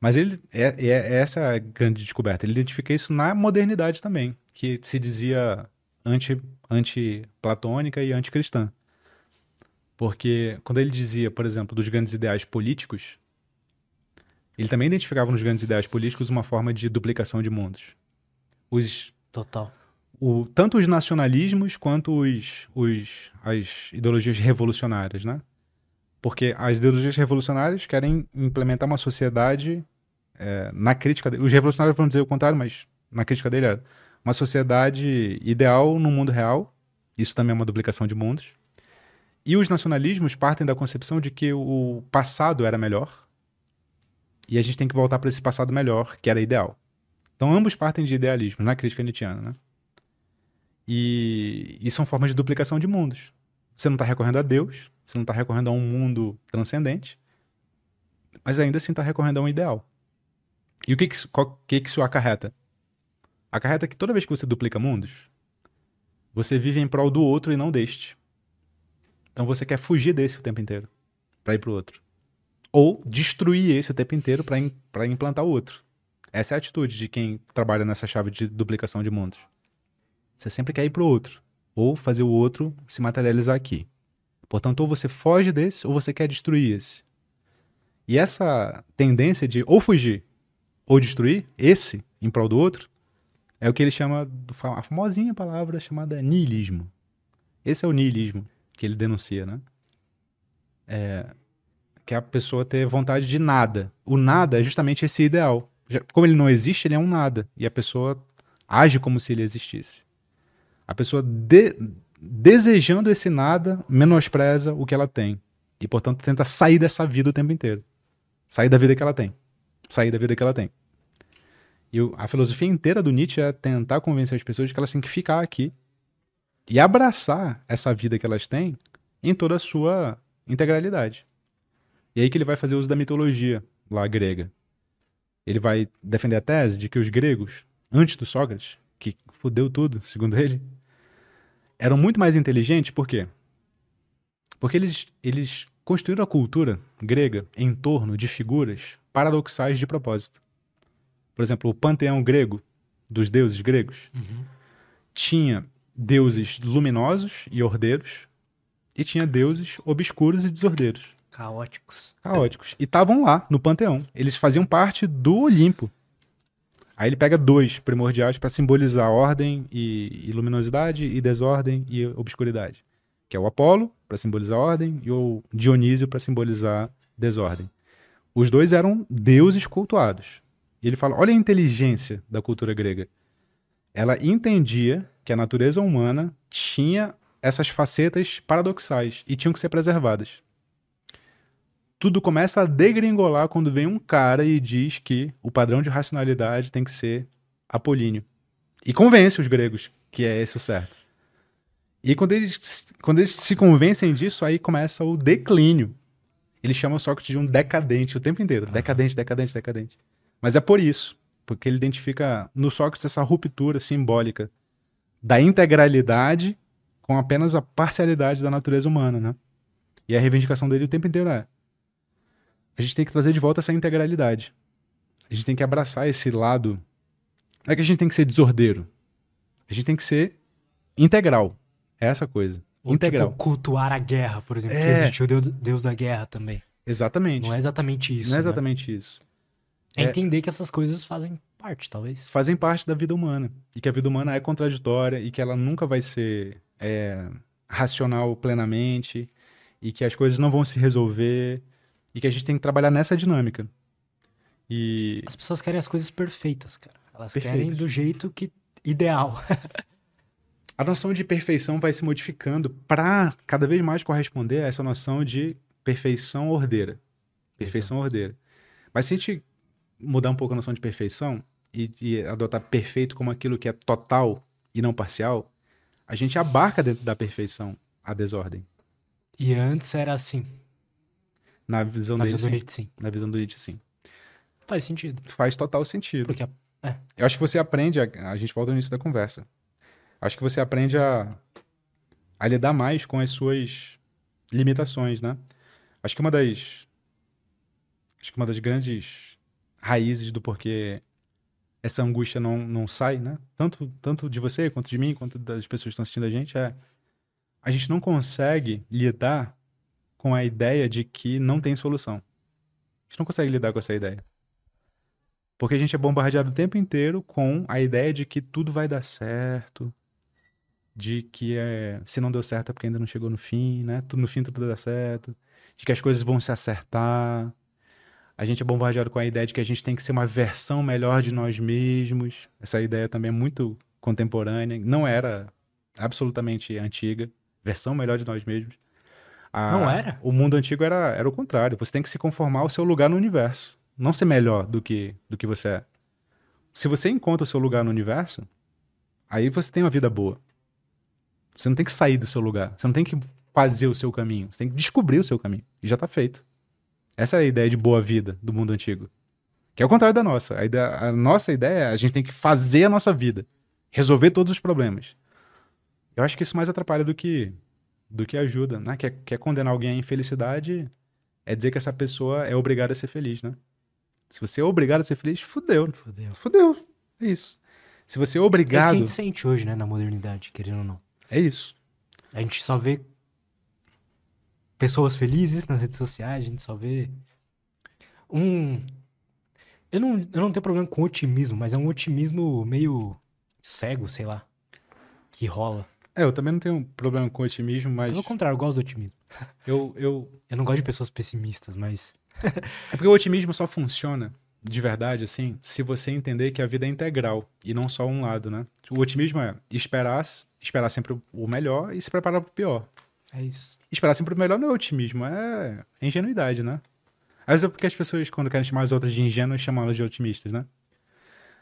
Mas ele é, é- essa é a grande descoberta. Ele identifica isso na modernidade também, que se dizia anti, anti-platônica e anticristã. Porque quando ele dizia, por exemplo, dos grandes ideais políticos, ele também identificava nos grandes ideais políticos uma forma de duplicação de mundos. Os Total. o, tanto os nacionalismos quanto os, os, as ideologias revolucionárias, né? Porque as ideologias revolucionárias querem implementar uma sociedade é, na crítica dele. Os revolucionários vão dizer o contrário, mas na crítica dele era uma sociedade ideal no mundo real. Isso também é uma duplicação de mundos. E os nacionalismos partem da concepção de que o passado era melhor e a gente tem que voltar para esse passado melhor, que era ideal. Então ambos partem de idealismo na crítica nietzschiana, né? E, e são formas de duplicação de mundos. Você não está recorrendo a Deus, você não está recorrendo a um mundo transcendente, mas ainda assim está recorrendo a um ideal. E o que que, qual- que que isso acarreta? Acarreta que toda vez que você duplica mundos, você vive em prol do outro e não deste. Então você quer fugir desse o tempo inteiro, para ir para o outro. Ou destruir esse o tempo inteiro para implantar o outro. Essa é a atitude de quem trabalha nessa chave de duplicação de mundos. Você sempre quer ir pro outro. Ou fazer o outro se materializar aqui. Portanto, ou você foge desse, ou você quer destruir esse. E essa tendência de ou fugir ou destruir esse em prol do outro é o que ele chama, a famosinha palavra chamada niilismo. Esse é o niilismo que ele denuncia, né? É, que é a pessoa ter vontade de nada. O nada é justamente esse ideal. Como ele não existe, ele é um nada. E a pessoa age como se ele existisse. A pessoa de- desejando esse nada menospreza o que ela tem. E, portanto, tenta sair dessa vida o tempo inteiro. Sair da vida que ela tem. Sair da vida que ela tem. E a filosofia inteira do Nietzsche é tentar convencer as pessoas de que elas têm que ficar aqui e abraçar essa vida que elas têm em toda a sua integralidade. E aí que ele vai fazer uso da mitologia lá grega. Ele vai defender a tese de que os gregos, antes do Sócrates, que fudeu tudo, segundo ele, eram muito mais inteligentes, por quê? Porque eles, eles construíram a cultura grega em torno de figuras paradoxais de propósito. Por exemplo, o panteão grego, dos deuses gregos, tinha deuses luminosos e ordeiros, e tinha deuses obscuros e desordeiros Caóticos. caóticos. E estavam lá, no panteão. Eles faziam parte do Olimpo. Aí ele pega dois primordiais para simbolizar ordem e, e luminosidade, e desordem e obscuridade. Que é o Apolo, para simbolizar ordem, e o Dionísio, para simbolizar desordem. Os dois eram deuses cultuados. E ele fala: olha a inteligência da cultura grega. Ela entendia que a natureza humana tinha essas facetas paradoxais e tinham que ser preservadas tudo começa a degringolar quando vem um cara e diz que o padrão de racionalidade tem que ser apolíneo. E convence os gregos que é esse o certo. E quando eles, quando eles se convencem disso, aí começa o declínio. Ele chama Sócrates de um decadente o tempo inteiro. Decadente, decadente, decadente. Mas é por isso. Porque ele identifica no Sócrates essa ruptura simbólica da integralidade com apenas a parcialidade da natureza humana, né? E a reivindicação dele o tempo inteiro é a gente tem que trazer de volta essa integralidade. A gente tem que abraçar esse lado. Não é que a gente tem que ser desordeiro. A gente tem que ser integral. É essa coisa. Ou, integral. Tipo, cultuar a guerra, por exemplo. É. Existe o deus, deus da guerra também. Exatamente. Não é exatamente isso. Não é né? exatamente isso. É é- entender que essas coisas fazem parte, talvez. Fazem parte da vida humana. E que a vida humana é contraditória e que ela nunca vai ser é, racional plenamente. E que as coisas não vão se resolver. E que a gente tem que trabalhar nessa dinâmica. E As pessoas querem as coisas perfeitas, cara. Elas querem do jeito que ideal. *laughs* a noção de perfeição vai se modificando para cada vez mais corresponder a essa noção de perfeição ordeira. Perfeição ordeira. Mas se a gente mudar um pouco a noção de perfeição e, e adotar perfeito como aquilo que é total e não parcial, a gente abarca dentro da perfeição a desordem. E antes era assim. Na visão Na dele, visão do sim. Nietzsche, sim. Na visão do Nietzsche, sim. Faz sentido. Faz total sentido. Porque a- Eu acho que você aprende, a, a gente volta no início da conversa. Acho que você aprende a, a lidar mais com as suas limitações, né? Acho que uma das acho que uma das grandes raízes do porquê essa angústia não, não sai, né? Tanto tanto de você quanto de mim, quanto das pessoas que estão assistindo a gente é a gente não consegue lidar com a ideia de que não tem solução. A gente não consegue lidar com essa ideia. Porque a gente é bombardeado o tempo inteiro com a ideia de que tudo vai dar certo, de que é, se não deu certo é porque ainda não chegou no fim, né? Tudo no fim tudo dá certo, de que as coisas vão se acertar. A gente é bombardeado com a ideia de que a gente tem que ser uma versão melhor de nós mesmos. Essa ideia também é muito contemporânea, não era absolutamente antiga, versão melhor de nós mesmos. A- Não era? O mundo antigo era, era o contrário. Você tem que se conformar ao seu lugar no universo. Não ser melhor do que, do que você é. Se você encontra o seu lugar no universo, aí você tem uma vida boa. Você não tem que sair do seu lugar. Você não tem que fazer o seu caminho. Você tem que descobrir o seu caminho. E já tá feito. Essa é a ideia de boa vida do mundo antigo. Que é o contrário da nossa. A, ideia- a nossa ideia é a gente tem que fazer a nossa vida. Resolver todos os problemas. Eu acho que isso mais atrapalha do que, do que ajuda. Né? Quer, quer condenar alguém à infelicidade é dizer que essa pessoa é obrigada a ser feliz, né? Se você é obrigado a ser feliz, fudeu. Fudeu. Fudeu. É isso. Se você é É isso que a obrigado. gente sente hoje, né, na modernidade, querendo ou não. É isso. A gente só vê pessoas felizes nas redes sociais, a gente só vê um. Eu não, eu não tenho problema com otimismo, mas é um otimismo meio cego, sei lá, que rola. É, eu também não tenho problema com otimismo, mas Pelo contrário, eu gosto do otimismo. *laughs* eu, eu. Eu não gosto de pessoas pessimistas, mas. *laughs* É porque o otimismo só funciona de verdade, assim, se você entender que a vida é integral e não só um lado, né? O otimismo é esperar, esperar sempre o melhor e se preparar para o pior. É isso. Esperar sempre o melhor não é otimismo, é ingenuidade, né? Às vezes é porque as pessoas, quando querem chamar as outras de ingênuas, chamam elas de otimistas, né?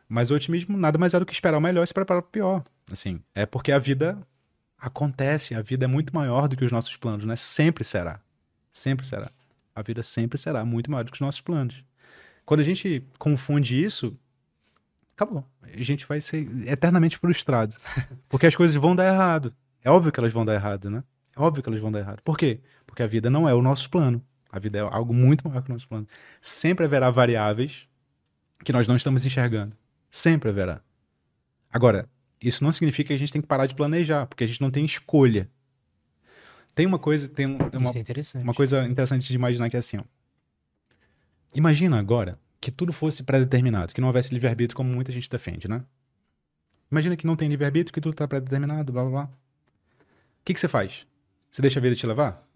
Mas o otimismo nada mais é do que esperar o melhor e se preparar para o pior. Assim, é porque a vida acontece, a vida é muito maior do que os nossos planos, né? Sempre será. Sempre será. A vida sempre será muito maior do que os nossos planos. Quando a gente confunde isso, acabou. A gente vai ser eternamente frustrado. *laughs* Porque as coisas vão dar errado. É óbvio que elas vão dar errado, né? É óbvio que elas vão dar errado. Por quê? Porque a vida não é o nosso plano. A vida é algo muito maior que o nosso plano. Sempre haverá variáveis que nós não estamos enxergando. Sempre haverá. Agora, isso não significa que a gente tem que parar de planejar, porque a gente não tem escolha. Tem uma coisa, tem, um- tem uma, é interessante. uma coisa interessante de imaginar que é assim, ó. Imagina agora que tudo fosse pré-determinado, que não houvesse livre-arbítrio como muita gente defende, né? Imagina que não tem livre-arbítrio, que tudo tá pré-determinado, blá blá blá. O que, que você faz? Você deixa a vida te levar?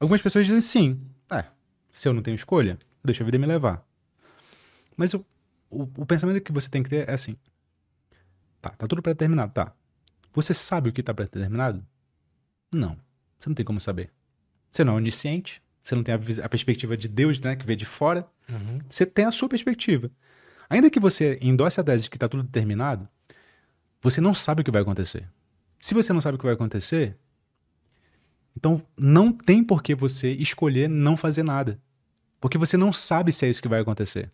Algumas pessoas dizem sim. É, se eu não tenho escolha, deixa a vida me levar. Mas o, o, o pensamento que você tem que ter é assim. Tá, tá tudo pré-determinado, tá. Você sabe o que tá pré-determinado? Não. Você não tem como saber. Você não é onisciente, você não tem a, a perspectiva de Deus, né, que vê de fora. Uhum. Você tem a sua perspectiva. Ainda que você endosse a tese de que está tudo determinado, você não sabe o que vai acontecer. Se você não sabe o que vai acontecer, então não tem por que você escolher não fazer nada. Porque você não sabe se é isso que vai acontecer.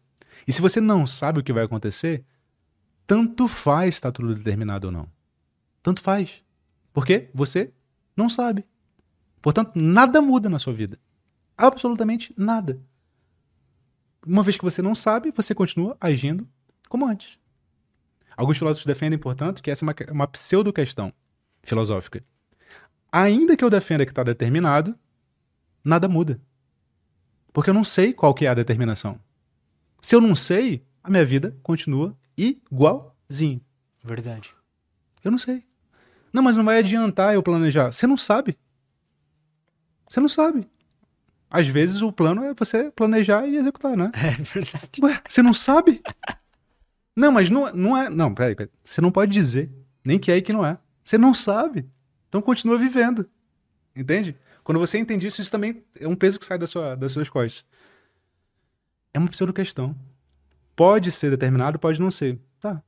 E se você não sabe o que vai acontecer, tanto faz estar tudo determinado ou não. Tanto faz. Porque você não sabe. Portanto, nada muda na sua vida. Absolutamente nada. Uma vez que você não sabe, você continua agindo como antes. Alguns filósofos defendem, portanto, que essa é uma, uma pseudo-questão filosófica. ainda que eu defenda que está determinado, nada muda. Porque eu não sei qual que é a determinação. Se eu não sei, a minha vida continua igualzinho. Verdade. Eu não sei. Não, mas não vai adiantar eu planejar. Você não sabe. Você não sabe. Às vezes o plano é você planejar e executar, né? É verdade. Ué, você não sabe? Não, mas não, não é. Não, peraí, peraí. Você não pode dizer. Nem que é e que não é. Você não sabe. Então continua vivendo. Entende? Quando você entende isso, isso também é um peso que sai da sua, das suas costas. É uma pseudo questão. Pode ser determinado, pode não ser. Tá.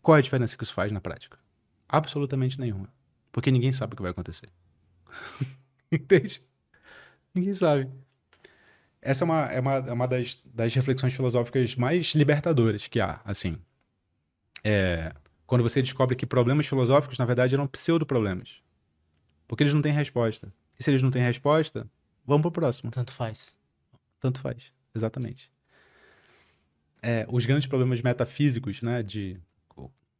Qual é a diferença que isso faz na prática? Absolutamente nenhuma. Porque ninguém sabe o que vai acontecer. *laughs* Entende? Ninguém sabe. Essa é uma, é uma, é uma das, das reflexões filosóficas mais libertadoras que há, assim. É, quando você descobre que problemas filosóficos, na verdade, eram pseudo-problemas. Porque eles não têm resposta. E se eles não têm resposta, vamos pro próximo. Tanto faz. Tanto faz, exatamente. É, os grandes problemas metafísicos, né, de...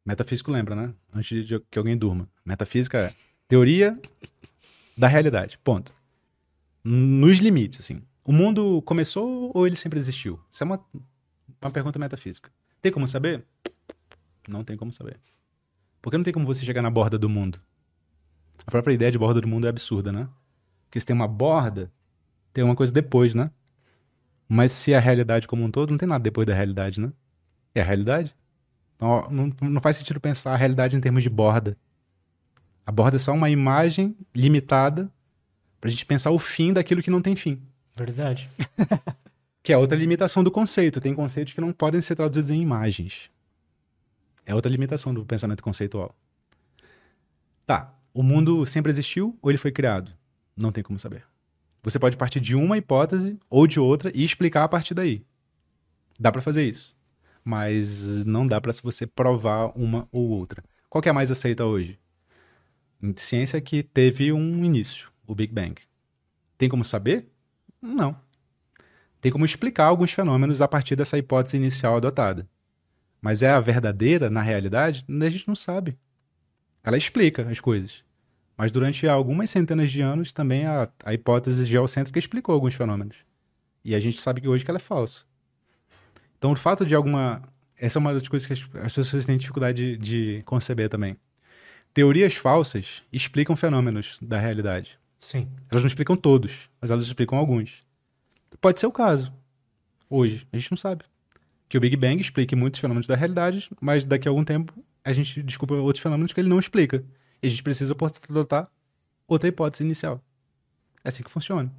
Metafísico lembra, né? Antes de que alguém durma. Metafísica é teoria da realidade, ponto. Nos limites, assim. O mundo começou ou ele sempre existiu? Isso é uma, uma pergunta metafísica. Tem como saber? Não tem como saber. Porque não tem como você chegar na borda do mundo. A própria ideia de borda do mundo é absurda, né? Porque se tem uma borda, tem uma coisa depois, né? Mas se a realidade como um todo, não tem nada depois da realidade, né? É a realidade. Então, ó, não, não faz sentido pensar a realidade em termos de borda. A borda é só uma imagem limitada pra gente pensar o fim daquilo que não tem fim. Verdade. *laughs* Que é outra limitação do conceito. Tem conceitos que não podem ser traduzidos em imagens. É outra limitação do pensamento conceitual. Tá. O mundo sempre existiu ou ele foi criado? Não tem como saber. Você pode partir de uma hipótese ou de outra e explicar a partir daí. Dá para fazer isso. Mas não dá para você provar uma ou outra. Qual que é a mais aceita hoje? Ciência que teve um início, o Big Bang. Tem como saber? Não. Tem como explicar alguns fenômenos a partir dessa hipótese inicial adotada. Mas é a verdadeira na realidade? A gente não sabe. Ela explica as coisas. Mas durante algumas centenas de anos também a, a hipótese geocêntrica explicou alguns fenômenos. E a gente sabe que hoje que ela é falsa. Então o fato de alguma. Essa é uma das coisas que as, as pessoas têm dificuldade de, de conceber também. Teorias falsas explicam fenômenos da realidade. Sim. Elas não explicam todos, mas elas explicam alguns. Pode ser o caso. Hoje, a gente não sabe. Que o Big Bang explique muitos fenômenos da realidade, mas daqui a algum tempo a gente desculpa outros fenômenos que ele não explica. E a gente precisa, portanto, adotar outra hipótese inicial. É assim que funciona.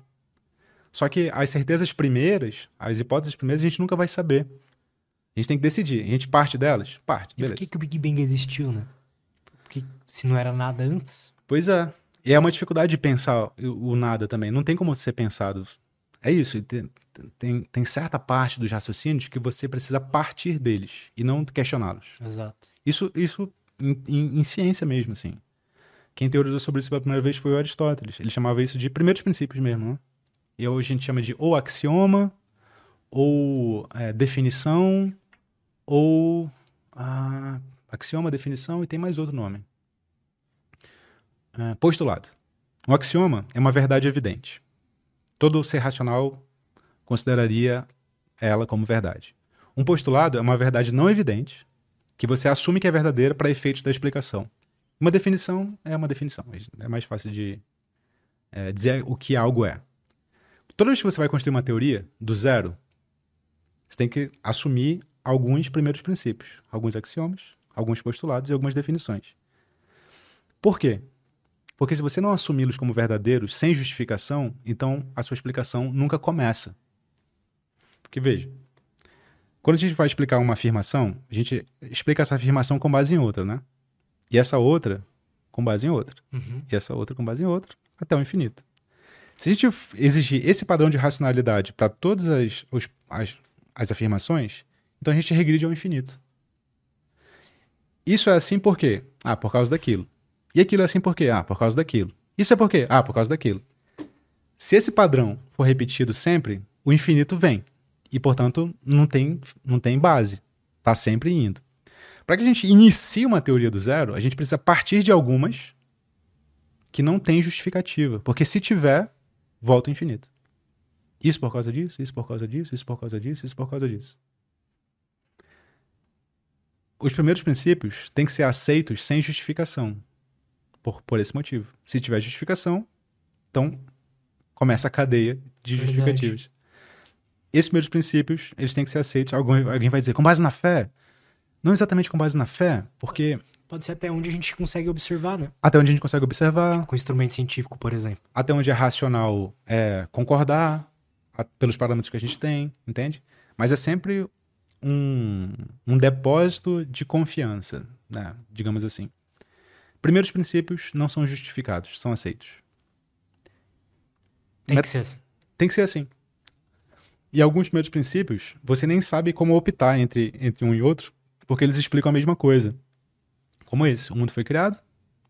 Só que as certezas primeiras, as hipóteses primeiras, a gente nunca vai saber. A gente tem que decidir. A gente parte delas? Parte. E Beleza. por que, que o Big Bang existiu, né? Porque se não era nada antes. Pois é. E é uma dificuldade de pensar o, nada também. Não tem como ser pensado. É isso. Tem, tem, tem certa parte dos raciocínios que você precisa partir deles e não questioná-los. Exato. Isso, isso em, em- em ciência mesmo, assim. Quem teorizou sobre isso pela primeira vez foi o Aristóteles. Ele chamava isso de primeiros princípios mesmo, né? E hoje a gente chama de ou axioma, ou é, definição, ou ah, axioma, definição e tem mais outro nome. É, postulado. Um axioma é uma verdade evidente. Todo ser racional consideraria ela como verdade. Um postulado é uma verdade não evidente, que você assume que é verdadeira para efeitos da explicação. Uma definição é uma definição. É mais fácil de é, dizer o que algo é. Toda vez que você vai construir uma teoria do zero, você tem que assumir alguns primeiros princípios, alguns axiomas, alguns postulados e algumas definições. Por quê? Porque se você não assumi-los como verdadeiros, sem justificação, então a sua explicação nunca começa. Porque veja, quando a gente vai explicar uma afirmação, a gente explica essa afirmação com base em outra, né? E essa outra com base em outra. Uhum. E essa outra com base em outra, até o infinito. Se a gente exigir esse padrão de racionalidade para todas as, os- as, as afirmações, então a gente regride ao infinito. Isso é assim por quê? Ah, por causa daquilo. E aquilo é assim por quê? Ah, por causa daquilo. Isso é por quê? Ah, por causa daquilo. Se esse padrão for repetido sempre, o infinito vem. E, portanto, não tem, não tem base. Está sempre indo. Para que a gente inicie uma teoria do zero, a gente precisa partir de algumas que não tem justificativa. Porque se tiver, volta ao infinito. Isso por causa disso, isso por causa disso, isso por causa disso, isso por causa disso. Os primeiros princípios têm que ser aceitos sem justificação. Por, por esse motivo. Se tiver justificação, então começa a cadeia de Verdade. justificativas. Esses primeiros princípios, eles têm que ser aceitos. Alguém, alguém vai dizer, com base na fé? Não exatamente com base na fé, porque Pode ser até onde a gente consegue observar, né? até onde a gente consegue observar, Com instrumento científico, por exemplo. até onde é racional é concordar a- pelos parâmetros que a gente tem, entende? Mas é sempre um, um depósito de confiança, né? digamos assim. Primeiros princípios não são justificados, são aceitos. Tem Met- que ser assim. Tem que ser assim. E alguns primeiros princípios, você nem sabe como optar entre, entre um e outro, porque eles explicam a mesma coisa. Como esse, o mundo foi criado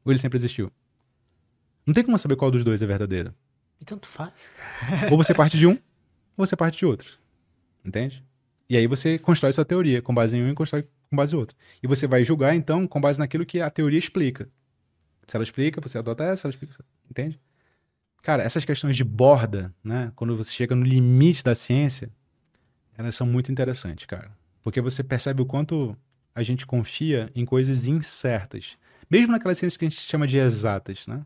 ou ele sempre existiu? Não tem como saber qual dos dois é verdadeiro. E tanto faz. Ou você parte de um, ou você parte de outro. Entende? E aí você constrói sua teoria com base em um e constrói com base em outro. E você vai julgar, então, com base naquilo que a teoria explica. Se ela explica, você adota essa, ela explica. Entende? Cara, essas questões de borda, né? Quando você chega no limite da ciência, elas são muito interessantes, cara. Porque você percebe o quanto a gente confia em coisas incertas. Mesmo naquelas ciências que a gente chama de exatas, né?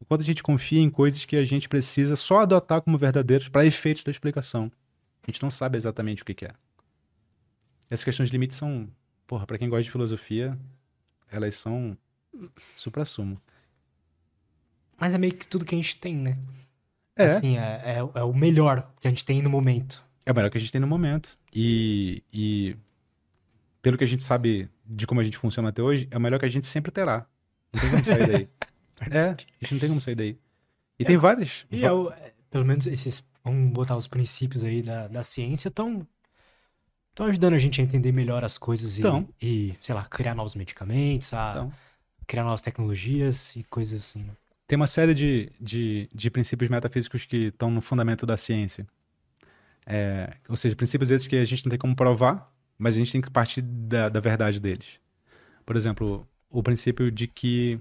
O quanto a gente confia em coisas que a gente precisa só adotar como verdadeiros para efeitos da explicação. A gente não sabe exatamente o que, que é. Essas questões de limites são, porra, para quem gosta de filosofia, elas são supra-sumo. Mas é meio que tudo que a gente tem, né? É. Assim, é, é, é o melhor que a gente tem no momento. É o melhor que a gente tem no momento. E, e pelo que a gente sabe de como a gente funciona até hoje, é o melhor que a gente sempre terá. Não tem como sair daí. *laughs* é, a gente não tem como sair daí. E tem várias. E é o- é, pelo menos esses, vamos botar os princípios aí da, da ciência, estão estão ajudando a gente a entender melhor as coisas e, Tão. e, sei lá, criar novos medicamentos, Então. criar novas tecnologias e coisas assim. né? Tem uma série de, de, de princípios metafísicos que estão no fundamento da ciência. É, ou seja, princípios esses que a gente não tem como provar, mas a gente tem que partir da, da verdade deles. Por exemplo, o princípio de que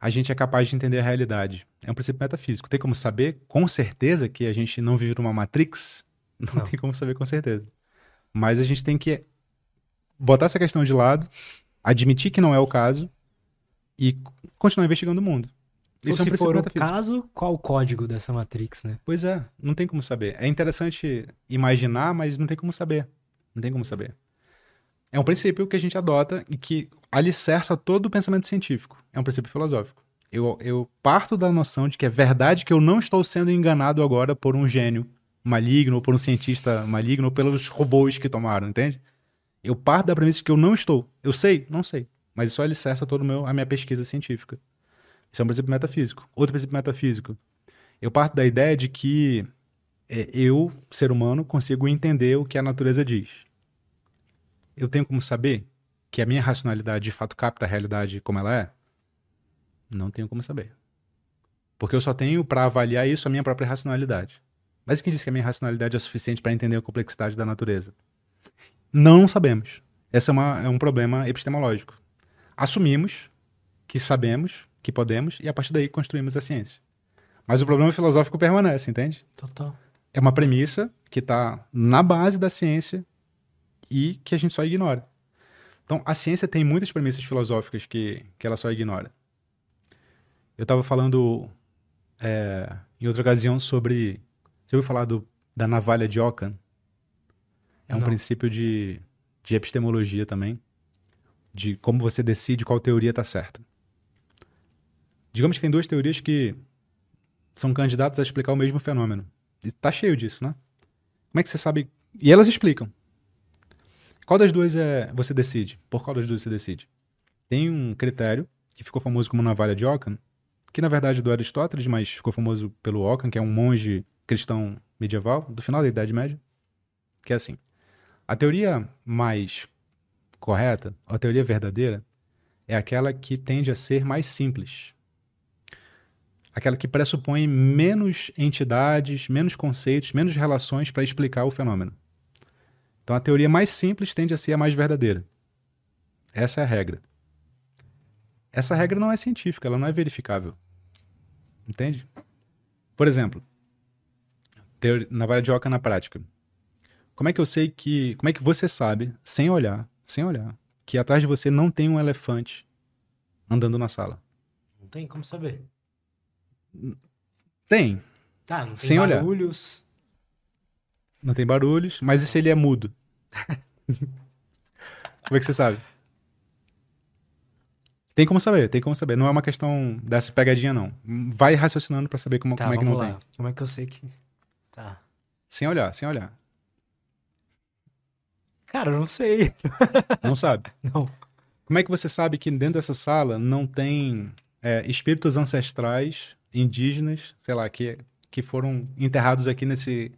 a gente é capaz de entender a realidade. É um princípio metafísico. Tem como saber com certeza que a gente não vive numa Matrix? *laughs* Não, Não. tem como saber com certeza. Mas a gente tem que botar essa questão de lado, admitir que não é o caso e continuar investigando o mundo. Ou Isso é um se for o caso, qual o código dessa Matrix, né? Pois é, não tem como saber. É interessante imaginar, mas não tem como saber. Não tem como saber. É um princípio que a gente adota e que alicerça todo o pensamento científico. É um princípio filosófico. Eu, eu parto da noção de que é verdade que eu não estou sendo enganado agora por um gênio maligno, ou por um cientista maligno, ou pelos robôs que tomaram, entende? Eu parto da premissa de que eu não estou. Eu sei? Não sei. Mas isso alicerça toda a minha pesquisa científica. Isso é um princípio metafísico. Outro princípio metafísico. Eu parto da ideia de que eu, ser humano, consigo entender o que a natureza diz. Eu tenho como saber que a minha racionalidade de fato capta a realidade como ela é? Não tenho como saber. Porque eu só tenho para avaliar isso a minha própria racionalidade. Mas quem disse que a minha racionalidade é suficiente para entender a complexidade da natureza? Não sabemos. Esse é, uma- é um problema epistemológico. Assumimos que sabemos, que podemos, e a partir daí construímos a ciência. Mas o problema filosófico permanece, entende? Total. É uma premissa que está na base da ciência e que a gente só ignora. Então, a ciência tem muitas premissas filosóficas que, que ela só ignora. Eu estava falando é, em outra ocasião sobre. Você ouviu falar do, da navalha de Ockham? É um Não. princípio de, de epistemologia também, de como você decide qual teoria está certa. Digamos que tem duas teorias que são candidatas a explicar o mesmo fenômeno. Tá cheio disso, né? Como é que você sabe? E elas explicam. Qual das duas é você decide? Por qual das duas você decide? Tem um critério que ficou famoso como navalha de Ockham, que na verdade é do Aristóteles, mas ficou famoso pelo Ockham, que é um monge cristão medieval do final da Idade Média, que é assim: a teoria mais correta, a teoria verdadeira, é aquela que tende a ser mais simples. Aquela que pressupõe menos entidades, menos conceitos, menos relações para explicar o fenômeno. Então a teoria mais simples tende a ser a mais verdadeira. Essa é a regra. essa regra não é científica, ela não é verificável. Entende? Por exemplo, na vara de Oca na prática. Como é que eu sei que. Como é que você sabe, sem olhar, sem olhar, que atrás de você não tem um elefante andando na sala? Não tem como saber. Tem. Tá, não tem Sem olhar. barulhos. Não tem barulhos, mas e se ele é mudo? *laughs* como é que você sabe? Tem como saber, tem como saber. Não é uma questão dessa pegadinha, não. Vai raciocinando pra saber como, Tá, como é que não lá. tem. Como é que eu sei que. Tá. Sem olhar, sem olhar. Cara, eu não sei. *laughs* Não sabe. Não. Como é que você sabe que dentro dessa sala não tem é, espíritos ancestrais indígenas, sei lá, que, que foram enterrados aqui nesse,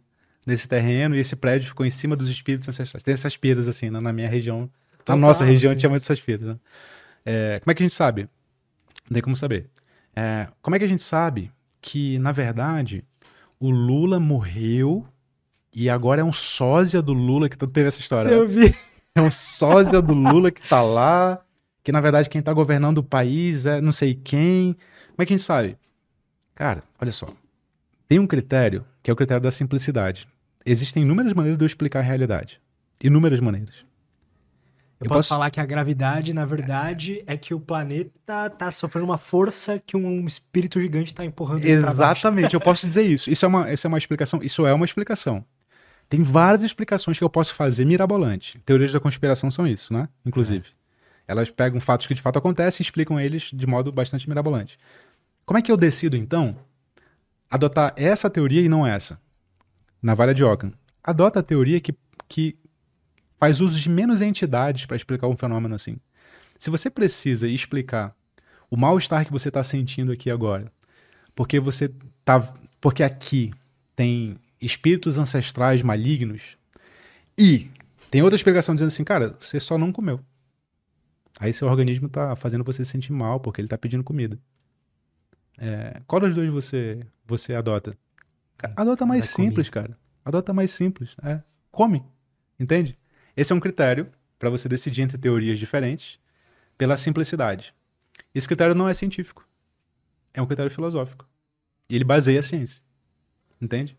nesse terreno e esse prédio ficou em cima dos espíritos ancestrais? Tem essas piras assim, né, na minha região. na Total, nossa região a assim. gente chama dessas piras. Né? É, como é que a gente sabe? Não tem como saber. É, como é que a gente sabe que, na verdade, o Lula morreu e agora é um sósia do Lula que teve essa história? né? Eu vi. É um sósia do Lula que tá lá, que na verdade quem tá governando o país é não sei quem. Como é que a gente sabe? Cara, olha só. Tem um critério que é o critério da simplicidade. Existem inúmeras maneiras de eu explicar a realidade. Inúmeras maneiras. Eu, Eu posso, posso- falar que a gravidade, na verdade, é que o planeta tá sofrendo uma força que um espírito gigante tá empurrando. Exatamente, eu posso dizer isso. Isso é uma, isso é uma explicação. Isso é uma explicação. Tem várias explicações que eu posso fazer mirabolante. Teorias da conspiração são isso, né? Inclusive. Elas pegam fatos que de fato acontecem e explicam eles de modo bastante mirabolante. Como é que eu decido, então, adotar essa teoria e não essa? Na Valha de Ockham. Adota a teoria que, que faz uso de menos entidades para explicar um fenômeno assim. Se você precisa explicar o mal-estar que você está sentindo aqui agora, porque você tá, porque aqui tem espíritos ancestrais malignos e tem outra explicação dizendo assim, cara, você só não comeu. Aí seu organismo tá fazendo você se sentir mal porque ele tá pedindo comida. É, qual dos dois você você adota? Adota mais comida. simples, cara. Adota mais simples. É, come. Entende? Esse é um critério para você decidir entre teorias diferentes pela simplicidade. Esse critério não é científico. É um critério filosófico. E ele baseia a ciência. Entende?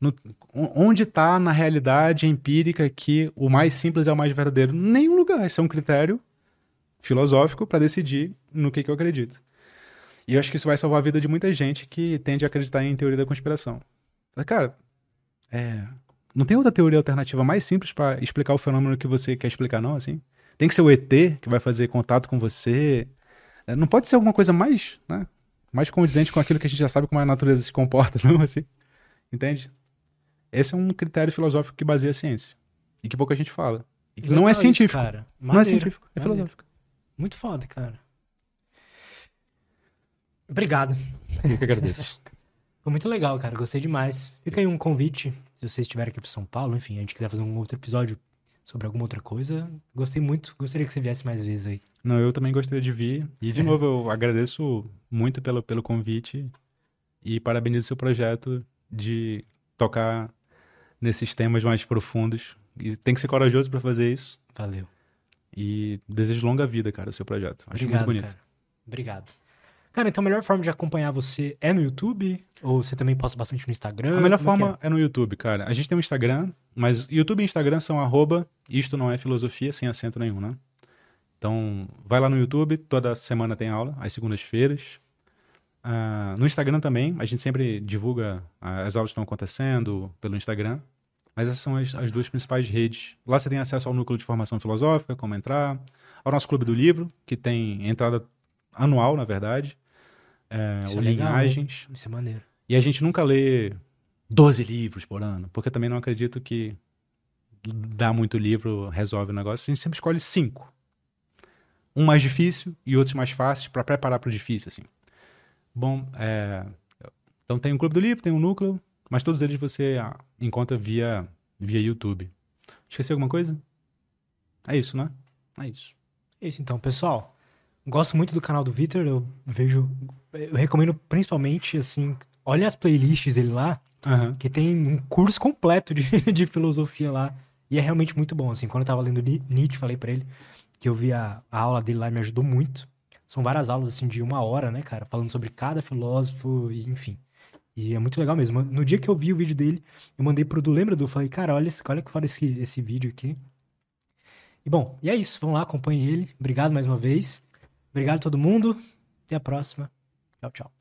No- onde está na realidade empírica que o mais simples é o mais verdadeiro? Nenhum lugar. Esse é um critério filosófico para decidir no que, que eu acredito. E eu acho que isso vai salvar a vida de muita gente que tende a acreditar em teoria da conspiração. Mas, Cara, é, não tem outra teoria alternativa mais simples para explicar o fenômeno que você quer explicar, não? Assim? Tem que ser o ET que vai fazer contato com você. É, Não pode ser alguma coisa mais, né, mais condizente com aquilo que a gente já sabe como a natureza se comporta, *laughs* não? Assim, entende? Esse é um critério filosófico que baseia a ciência e que pouca gente fala. E que não é isso, científico. cara. não é científico, é maneiro. filosófico. Muito foda, cara. Obrigado. Eu que agradeço. *laughs* Foi muito legal, cara. Gostei demais. Fica aí um convite, se você estiver aqui pro São Paulo, enfim, a gente quiser fazer um outro episódio sobre alguma outra coisa. Gostei muito. Gostaria que você viesse mais vezes aí. Não, eu também gostaria de vir. E, de *laughs* novo, eu agradeço muito pelo, pelo convite e parabenizo seu projeto de tocar nesses temas mais profundos. E tem que ser corajoso para fazer isso. Valeu. E desejo longa vida, cara, o seu projeto. Acho Obrigado, muito bonito. cara. Obrigado. Cara, então a melhor forma de acompanhar você é no YouTube? Ou você também posta bastante no Instagram? A melhor Como é forma é? no YouTube, cara. A gente tem um Instagram, mas YouTube e Instagram são arroba isto não é filosofia, sem acento nenhum, né? Então, vai lá no YouTube, toda semana tem aula, às segundas-feiras. Ah, no Instagram também, a gente sempre divulga ah, as aulas que estão acontecendo pelo Instagram. Mas essas são as, as duas principais redes. Lá você tem acesso ao núcleo de formação filosófica, como entrar, ao nosso clube do livro, que tem entrada anual, na verdade. É, Isso o é legal, Linhagens. é? Isso é maneiro. E a gente nunca lê 12 livros por ano, porque eu também não acredito que dar muito livro resolve o negócio. A gente sempre escolhe cinco. Um mais difícil e outros mais fáceis para preparar para o difícil, assim. Bom, é, então tem o Clube do Livro, tem o Núcleo, mas todos eles você ah, encontra via, via YouTube. Esqueci alguma coisa? É isso, né? É isso. É isso então, pessoal. Gosto muito do canal do Vitor, eu vejo. Eu recomendo principalmente, assim, olhem as playlists dele lá, Aham. que tem um curso completo de, *laughs* de filosofia lá. E é realmente muito bom, assim. Quando eu tava lendo Ni- Nietzsche, falei pra ele que eu vi a, a aula dele lá e me ajudou muito. São várias aulas, assim, de uma hora, né, cara? Falando sobre cada filósofo e, enfim. E é muito legal mesmo. No dia que eu vi o vídeo dele, eu mandei pro Du, lembra Du? Falei, cara, olha, olha que fala esse, esse vídeo aqui. E bom, e é isso. Vamos lá, acompanhe ele. Obrigado mais uma vez. Obrigado a todo mundo. Até a próxima. Tchau, tchau.